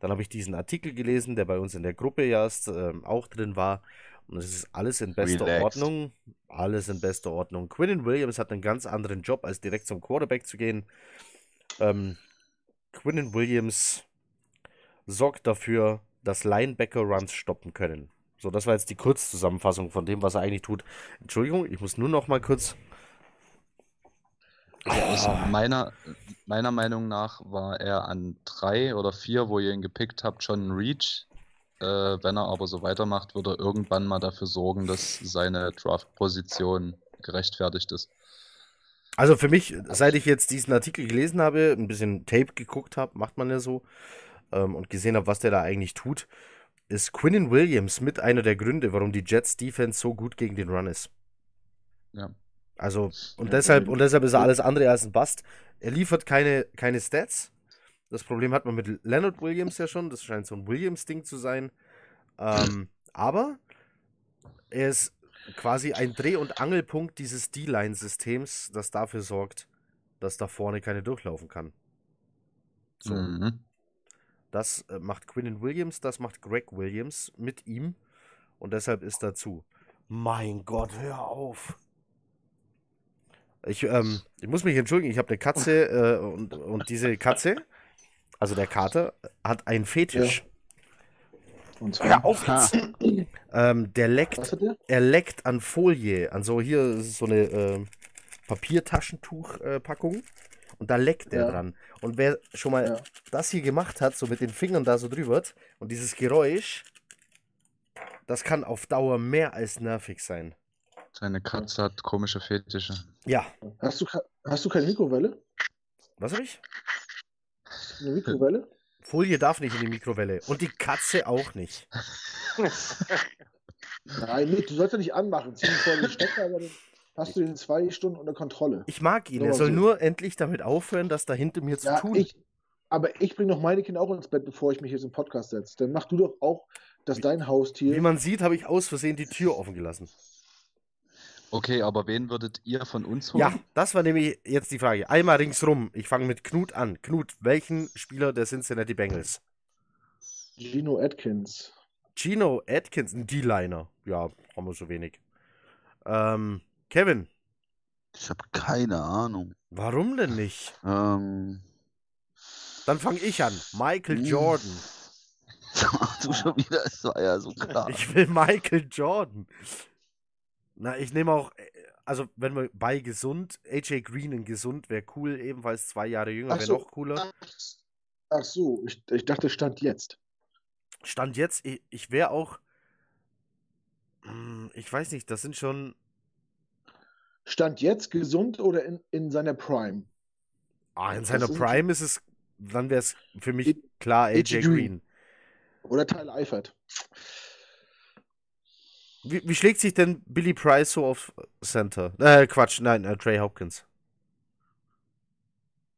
Dann habe ich diesen Artikel gelesen, der bei uns in der Gruppe ja ähm, auch drin war. Und es ist alles in bester Relaxed. Ordnung. Alles in bester Ordnung. Quinnen Williams hat einen ganz anderen Job, als direkt zum Quarterback zu gehen. Ähm, Quinnen Williams sorgt dafür, dass Linebacker-Runs stoppen können. So, das war jetzt die Kurzzusammenfassung von dem, was er eigentlich tut. Entschuldigung, ich muss nur noch mal kurz. Also Ah. meiner, meiner Meinung nach war er an drei oder vier, wo ihr ihn gepickt habt, schon ein Reach. Äh, wenn er aber so weitermacht, wird er irgendwann mal dafür sorgen, dass seine Draft-Position gerechtfertigt ist. Also für mich, seit ich jetzt diesen Artikel gelesen habe, ein bisschen Tape geguckt habe, macht man ja so, ähm, und gesehen habe, was der da eigentlich tut, ist Quinnen Williams mit einer der Gründe, warum die Jets Defense so gut gegen den Run ist. Ja. Also, und deshalb, und deshalb ist er alles andere als ein Bust. Er liefert keine, keine Stats. Das Problem hat man mit Leonard Williams ja schon. Das scheint so ein Williams-Ding zu sein. Ähm, aber er ist quasi ein Dreh- und Angelpunkt dieses D-Line-Systems, das dafür sorgt, dass da vorne keine durchlaufen kann. So, Mhm. Das äh, macht Quinnen Williams, das macht Greg Williams mit ihm und deshalb ist dazu. Mein Gott, hör auf. Ich, ähm, ich muss mich entschuldigen, ich habe eine Katze äh, und, und diese Katze, also der Kater, hat einen Fetisch. Und zwar, Hör auf jetzt. Ähm, der leckt er leckt an Folie, an so hier ist es so eine äh, Papiertaschentuch-Packung und da leckt er Ja. dran. Und wer schon mal Ja. das hier gemacht hat, so mit den Fingern da so drüber und dieses Geräusch, das kann auf Dauer mehr als nervig sein. Seine Katze hat komische Fetische. Ja, Hast du, hast du keine Mikrowelle? was hab ich? Eine Mikrowelle? Folie darf nicht in die Mikrowelle und die Katze auch nicht. Nein, nee, du sollst ja nicht anmachen. Zieh vor den Stecker, aber dann hast du den zwei Stunden unter Kontrolle. Ich mag ihn, Nur er soll so. nur endlich damit aufhören, das da hinter mir zu Ja, tun. ich, aber ich bringe noch meine Kinder auch ins Bett, bevor ich mich jetzt im Podcast setze. Dann mach du doch auch, dass dein Haustier. Wie man sieht, habe ich aus Versehen die Tür offen gelassen. Okay, aber wen würdet ihr von uns holen? Ja, das war nämlich jetzt die Frage. Einmal ringsrum. Ich fange mit Knut an. Knut, welchen Spieler der Cincinnati Bengals? Gino Atkins. Gino Atkins, ein D-Liner. Ja, haben wir so wenig. Ähm, Kevin, Ich habe keine Ahnung. warum denn nicht? Ähm, Dann fange ich an. Michael Hm. Jordan. du schon wieder, es war ja so klar. Ich will Michael Jordan. Na, ich nehme auch, äh, also wenn wir bei gesund, AJ Green in gesund wäre cool, ebenfalls zwei Jahre jünger Ach wäre so. noch cooler. Ach so, ich, ich dachte, stand jetzt. Stand jetzt, ich, ich wäre auch, Hm, ich weiß nicht, das sind schon, Stand jetzt gesund oder in, in seiner Prime? ah, in seiner Prime ist es, dann wäre es für mich AJ klar AJ Green. Green. Oder Tyler Eifert? Wie, wie schlägt sich denn Billy Price so auf Center? Äh, Quatsch, nein, äh, Trey Hopkins.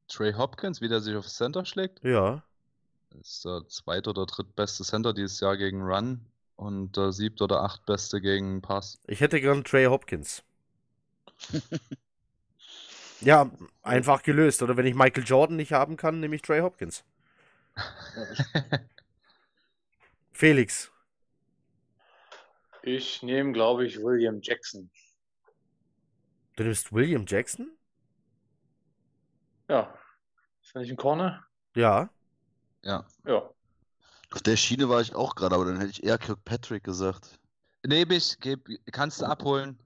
Trey Hopkins, wie der sich auf Center schlägt. Ja. ist der zweit- oder drittbeste Center dieses Jahr gegen Run und der siebt- oder achtbeste gegen Pass. Ich hätte gern Trey Hopkins. Ja, einfach gelöst. Oder wenn ich Michael Jordan nicht haben kann, nehme ich Trey Hopkins. Felix. Ich nehme, glaube ich, William Jackson. Du nimmst William Jackson? Ja. Ist er nicht ein Corner? Ja. Ja. Ja. Auf der Schiene war ich auch gerade, aber dann hätte ich eher Kirkpatrick gesagt. Ich, geb, kannst du abholen.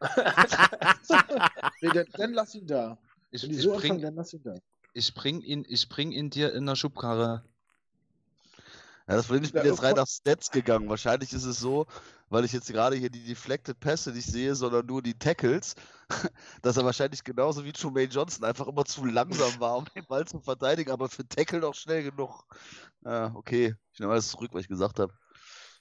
Nee, dann, dann lass ihn da. Ich, Wenn die so anfangen, bring, dann lass ihn da. ich, bring ihn, ich bring ihn dir in der Schubkarre. Ja, das Problem ist, ich bin Ja, jetzt rein voll- nach Stats gegangen. Wahrscheinlich ist es so, weil ich jetzt gerade hier die deflected Pässe nicht sehe, sondern nur die Tackles, dass er wahrscheinlich genauso wie Trumaine Johnson einfach immer zu langsam war, um den Ball zu verteidigen, aber für Tackle noch schnell genug. Ja, okay. Ich nehme alles zurück, was ich gesagt habe.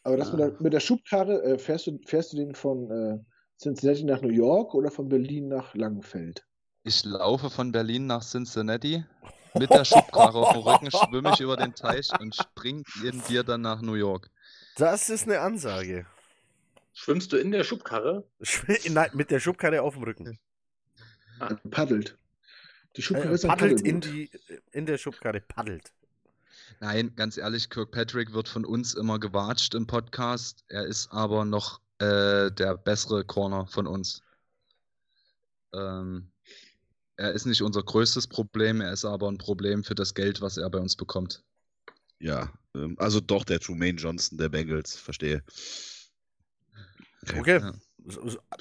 Aber das mit der, mit der Schubkarre, äh, fährst, du, fährst du den von äh, Cincinnati nach New York oder von Berlin nach Langenfeld? Ich laufe von Berlin nach Cincinnati Mit der Schubkarre auf dem Rücken schwimme ich über den Teich und spring in dir dann nach New York. Das ist eine Ansage. Schwimmst du in der Schubkarre? Nein, mit der Schubkarre auf dem Rücken. Paddelt. Die Schubkarre Äh, ist paddelt in, die, in der Schubkarre, paddelt. Nein, ganz ehrlich, Kirkpatrick wird von uns immer gewatscht im Podcast. Er ist aber noch äh, der bessere Corner von uns. Ähm, er ist nicht unser größtes Problem, er ist aber ein Problem für das Geld, was er bei uns bekommt. Ja, ähm, also doch der Trumaine Johnson der Bengals, verstehe. Okay, Ja.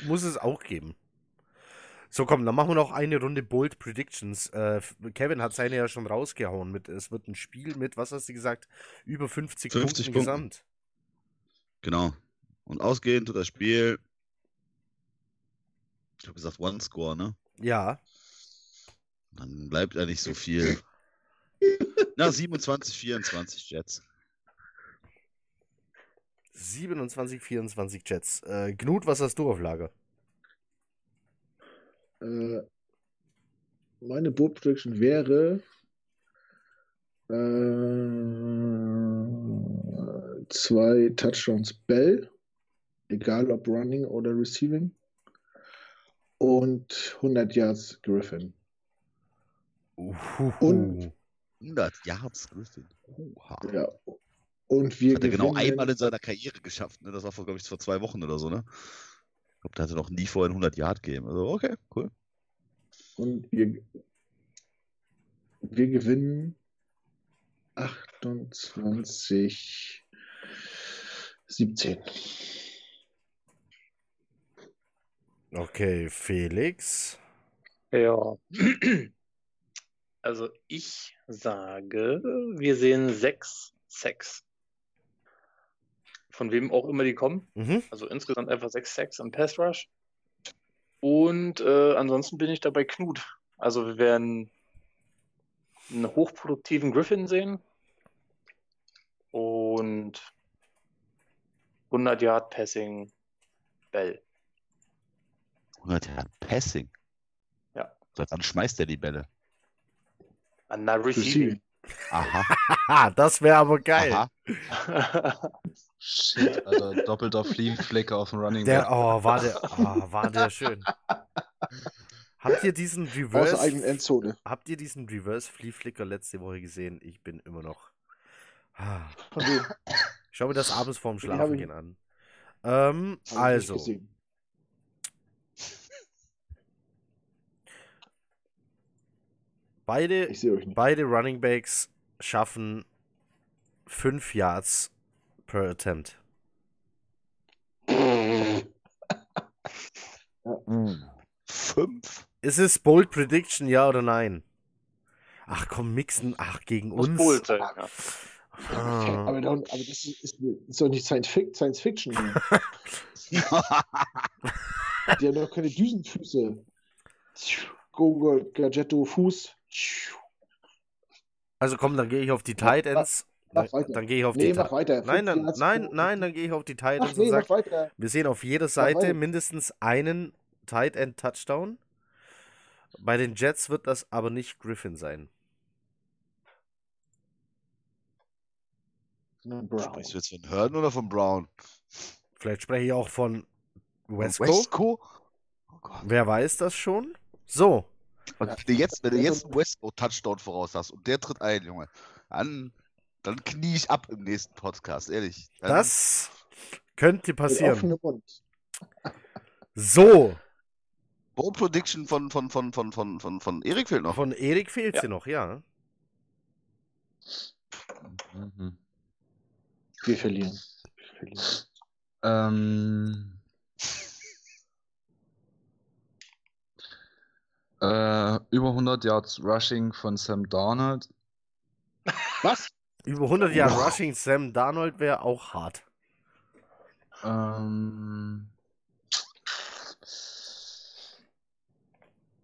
muss es auch geben. So, komm, dann machen wir noch eine Runde Bold Predictions. Äh, Kevin hat seine ja schon rausgehauen. Mit, es wird ein Spiel mit, was hast du gesagt, über 50, 50 Punkten Punkten. gesamt. Genau. Und ausgehend zu das Spiel, ich habe gesagt One Score, ne? Ja, Dann bleibt ja nicht so viel. Na, 27, 24 Jets. 27, 24 Jets. Äh, Knut, was hast du auf Lager? Äh, meine Boot Prediction wäre äh, zwei Touchdowns Bell, egal ob Running oder Receiving, und 100 Yards Griffin. Und- 100 Yards Griffin. Oha. Ja. Und wir Hat er genau einmal in seiner Karriere geschafft. Ne? Das war, vor, glaube ich, vor zwei Wochen oder so, ne? Ich glaube, der hatte noch nie vorher ein 100 Yard Game. Also, okay, cool. Und wir, wir gewinnen 28, 17. Okay, Felix. Ja. Also ich sage, wir sehen sechs Sacks. Von wem auch immer die kommen. Mhm. Also insgesamt einfach sechs Sacks im Pass Rush. Und äh, ansonsten bin ich dabei Knut. Also wir werden einen hochproduktiven Griffin sehen. Und 100 Yard Passing Bell. 100 Yard Passing. Ja. Wann schmeißt er die Bälle? An der Receiving. Aha. Das wäre aber geil. Aha. Shit, Alter, doppelter Flea-Flicker auf dem Running Der, Back. oh, war der, oh, war der schön. Habt ihr diesen Aus der Reverse, eigenen Endzone. habt ihr diesen Reverse Flea Flicker letzte Woche gesehen? Ich bin immer noch. Ah. Von wem? Ich schaue mir das abends vorm Den hab Schlafen ich- gehen an. Ähm, also, beide, Ich sehe euch nicht. beide Running Backs schaffen 5 Yards per Attempt. Fünf. Ist es Bold Prediction, ja oder nein? Ach komm, mixen. Ach, gegen Muss uns. bold sein, ja. Ah. Aber, dann, aber das ist, ist, ist doch nicht Science, Fic Science Fiction. Die haben doch keine Düsenfüße. Gogo, Gadgetto, Fuß. Also komm, dann gehe ich auf die Tight Ends. mach Dann, gehe ich auf Nee, die mach weiter. Nein, dann, nein, nein, dann gehe ich auf die Tight Ends nee, und mach sag, weiter. wir sehen auf jeder Seite mindestens einen Tight End Touchdown. Bei den Jets wird das aber nicht Griffin sein. Brown. Sprichst du jetzt von Hurden oder von Brown? Vielleicht spreche ich auch von Wesco. Wesco? Oh Gott. Wer weiß das schon? So, Und wenn du jetzt, wenn du Also- jetzt einen Wesco-Touchdown voraus hast und der tritt ein, Junge, dann, dann knie ich ab im nächsten Podcast, ehrlich. Dann, das könnte passieren. So, Bold Prediction von, von, von, von, von, von, von Erik fehlt noch. von Erik fehlt Ja. sie noch, ja. Mhm. Wir verlieren. Wir verlieren. Ähm, äh, über 100 Yards Rushing von Sam Darnold. Was? Über 100 Jahre Wow. Rushing Sam Darnold wäre auch hart. Ähm,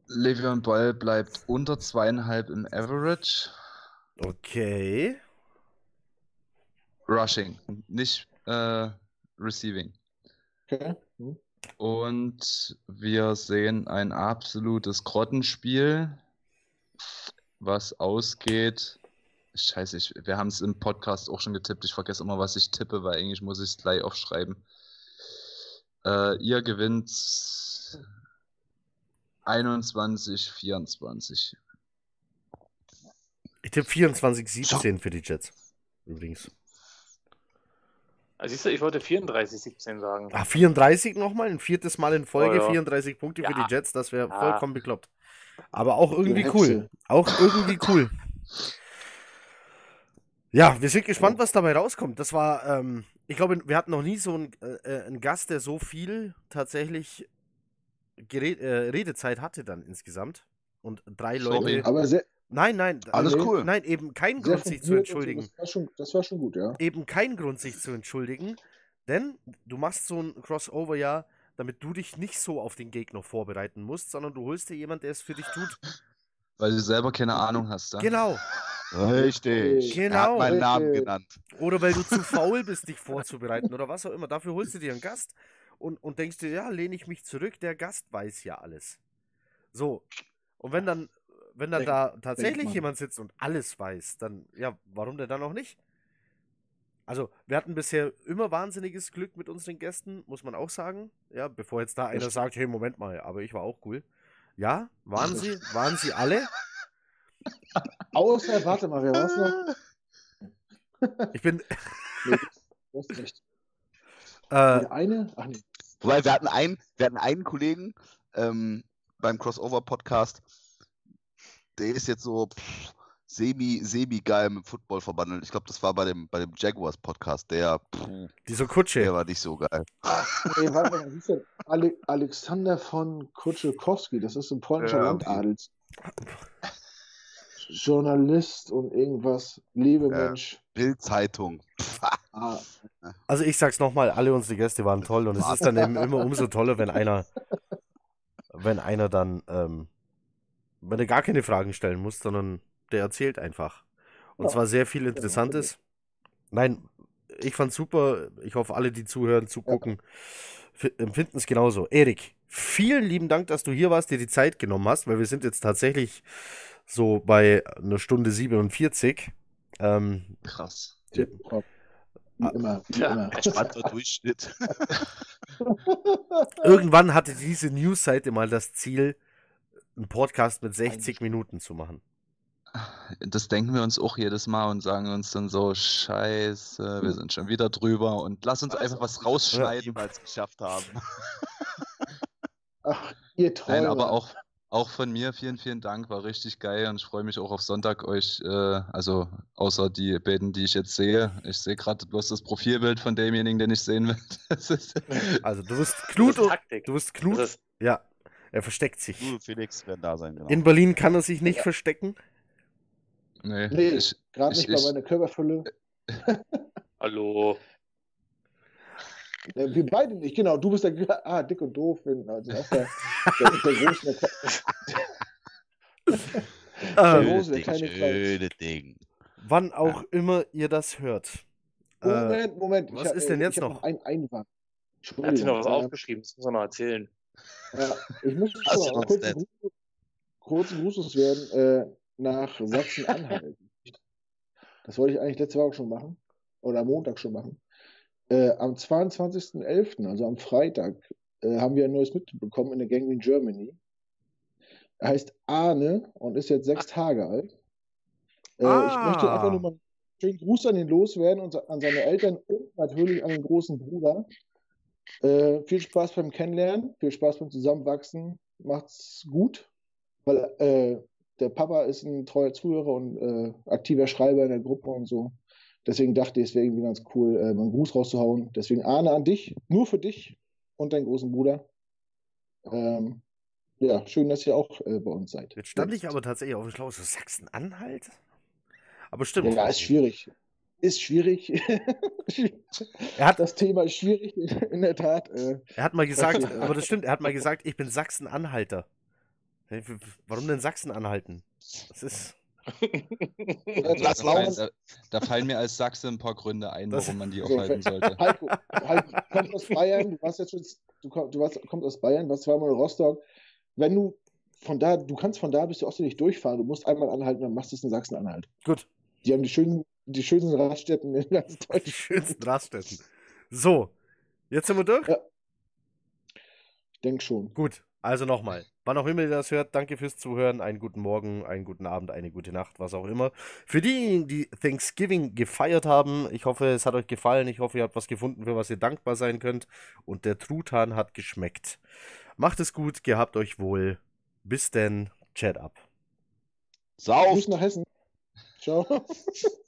Le'Veon Bell bleibt unter zweieinhalb im Average. Okay. Rushing, nicht äh, Receiving. Okay. Hm. Und wir sehen ein absolutes Grottenspiel. was ausgeht. Scheiße, ich, wir haben es im Podcast auch schon getippt. Ich vergesse immer, was ich tippe, weil eigentlich muss ich es gleich aufschreiben. Äh, ihr gewinnt 21, 24. Ich tippe 24-17 für die Jets. Übrigens. Also siehst du, ich wollte 34-17 sagen. Ah, 34 nochmal, ein viertes Mal in Folge, Oh ja. 34 Punkte für Ja. die Jets, das wäre Ja. vollkommen bekloppt. Aber auch irgendwie cool. Auch irgendwie cool. Ja, wir sind gespannt, was dabei rauskommt. Das war, ähm, ich glaube, wir hatten noch nie so einen, äh, einen Gast, der so viel tatsächlich Gere äh, Redezeit hatte dann insgesamt. Und drei Sorry. Leute. Aber sehr, Nein, nein. Alles äh, cool. Nein, eben kein sehr Grund, sich zu und so, entschuldigen. Das war, schon, das war schon gut, ja. eben kein Grund, sich zu entschuldigen, denn du machst so ein Crossover ja, damit du dich nicht so auf den Gegner vorbereiten musst, sondern du holst dir jemanden, der es für dich tut. Weil du selber keine Ahnung hast. Ja? Genau. Richtig. Er hat Genau. meinen Namen genannt. Oder weil du zu faul bist, dich vorzubereiten oder was auch immer. Dafür holst du dir einen Gast und, und denkst dir, ja, lehne ich mich zurück, der Gast weiß ja alles. So. Und wenn dann, wenn dann Denk- da tatsächlich man. jemand sitzt und alles weiß, dann, ja, warum denn dann auch nicht? Also, wir hatten bisher immer wahnsinniges Glück mit unseren Gästen, muss man auch sagen. Ja, bevor jetzt da einer sagt, hey, Moment mal, aber ich war auch cool. Ja, waren sie, waren sie alle. Außer, warte mal, wer war es noch? Ich bin, Du hast recht. äh, eine? Ach nee. Wobei, wir hatten einen, wir hatten einen Kollegen ähm, beim Crossover-Podcast, der ist jetzt so pff, semi, semi geil mit Football verbandelt. Ich glaube, das war bei dem, bei dem Jaguars-Podcast. Der, puh, diese Kutsche. der war nicht so geil. Nee, warte mal, wie der? Ale Alexander von Kutschekowski, das ist ein polnischer Ja. Landadels. Journalist und irgendwas, Lebemensch. Bild-Zeitung. Ah, Also ich sag's nochmal, alle unsere Gäste waren toll und es ist dann eben immer umso toller, wenn einer, wenn einer dann, ähm, wenn er gar keine Fragen stellen muss, sondern der erzählt einfach. Und Ja. zwar sehr viel Interessantes. Nein, ich fand's super. Ich hoffe, alle, die zuhören, zugucken, fi- empfinden es genauso. Erik, vielen lieben Dank, dass du hier warst, dir die Zeit genommen hast, weil wir sind jetzt tatsächlich so bei einer Stunde 47. Ähm, Krass. Wie Ah. immer, wie Ja. immer. Entspannter Durchschnitt. Irgendwann hatte diese News-Seite mal das Ziel, einen Podcast mit 60 Minuten zu machen. Das denken wir uns auch jedes Mal und sagen uns dann so, scheiße, wir sind schon wieder drüber und lass uns einfach was rausschneiden. Jeweils geschafft haben. Ach, ihr Träumer. Nein, aber auch, auch von mir vielen, vielen Dank, war richtig geil und ich freue mich auch auf Sonntag euch, äh, also außer die beiden, die ich jetzt sehe. Ich sehe gerade bloß das Profilbild von demjenigen, den ich sehen will. Das Also du Das Knut, ist Taktik. du Das Knut, ist, ja, er versteckt sich. Du und Felix werden da sein, genau. In Berlin kann er sich nicht verstecken. nee, Nee, ich, gerade ich- nicht bei meiner Körperfülle. hallo. Äh, Wir beide nicht, genau. Du bist der ah, dick und doof. Also auch der, der, der Große, der, Ähm, Rose, der Ding, kleine schöne Ding. wann auch immer ihr das hört. Äh, Moment, Moment. was ich hab, ist denn äh, jetzt ich hab noch? Ein Einwand. Er hat sich noch was aufgeschrieben, das muss er noch erzählen. Ja, ich mal uns kurz, denn? Gruß- werden äh, nach Sachsen-Anhalt. das wollte ich eigentlich letzte Woche schon machen. Oder am Montag schon machen. Äh, am 22.11., also am Freitag, äh, haben wir ein neues Mitglied bekommen in der Gang in Germany. Er heißt Arne und ist jetzt sechs Tage alt. Äh, Ich möchte Ah. einfach nur mal einen schönen Gruß an ihn loswerden und an seine Eltern und natürlich an den großen Bruder. Äh, viel Spaß beim Kennenlernen, viel Spaß beim Zusammenwachsen. Macht's gut, weil äh, der Papa ist ein treuer Zuhörer und äh, aktiver Schreiber in der Gruppe und so. Deswegen dachte ich, es wäre irgendwie ganz cool, äh, einen Gruß rauszuhauen. Deswegen Arne an dich, nur für dich und deinen großen Bruder. Ähm, ja, schön, dass ihr auch äh, bei uns seid. Jetzt stand ich aber tatsächlich auf dem Schlauch. So Sachsen-Anhalt? Aber stimmt. Ja, ist schwierig. Ist schwierig. Er hat, Das Thema ist schwierig, in der Tat. Äh, er hat mal gesagt, Ja. aber das stimmt, er hat mal gesagt, ich bin Sachsen-Anhalter. Warum denn Sachsen-Anhalten? Das ist. Lass da, fallen, da, da fallen mir als Sachse ein paar Gründe ein, Das- warum man die So, aufhalten sollte. Heiko, Heiko, du kommst aus Bayern, du warst jetzt schon, du, komm, du warst, kommst aus Bayern, warst zweimal in Rostock. Wenn du von da, du kannst von da bis zur Ostsee nicht durchfahren. Du musst einmal anhalten, dann machst du es in Sachsen-Anhalt. Gut, Die haben die schönen, die schönsten Raststätten in ganz die Deutschland. schönsten Raststätten. So, jetzt sind wir durch. Ja. Ich denke schon. Gut, also nochmal. Wann auch immer ihr das hört, danke fürs Zuhören. Einen guten Morgen, einen guten Abend, eine gute Nacht, was auch immer. Für diejenigen, die Thanksgiving gefeiert haben, ich hoffe, es hat euch gefallen. Ich hoffe, ihr habt was gefunden, für was ihr dankbar sein könnt. Und der Truthahn hat geschmeckt. Macht es gut, gehabt euch wohl. Bis denn, chat ab. Sauf! Grüß nach Hessen. Ciao.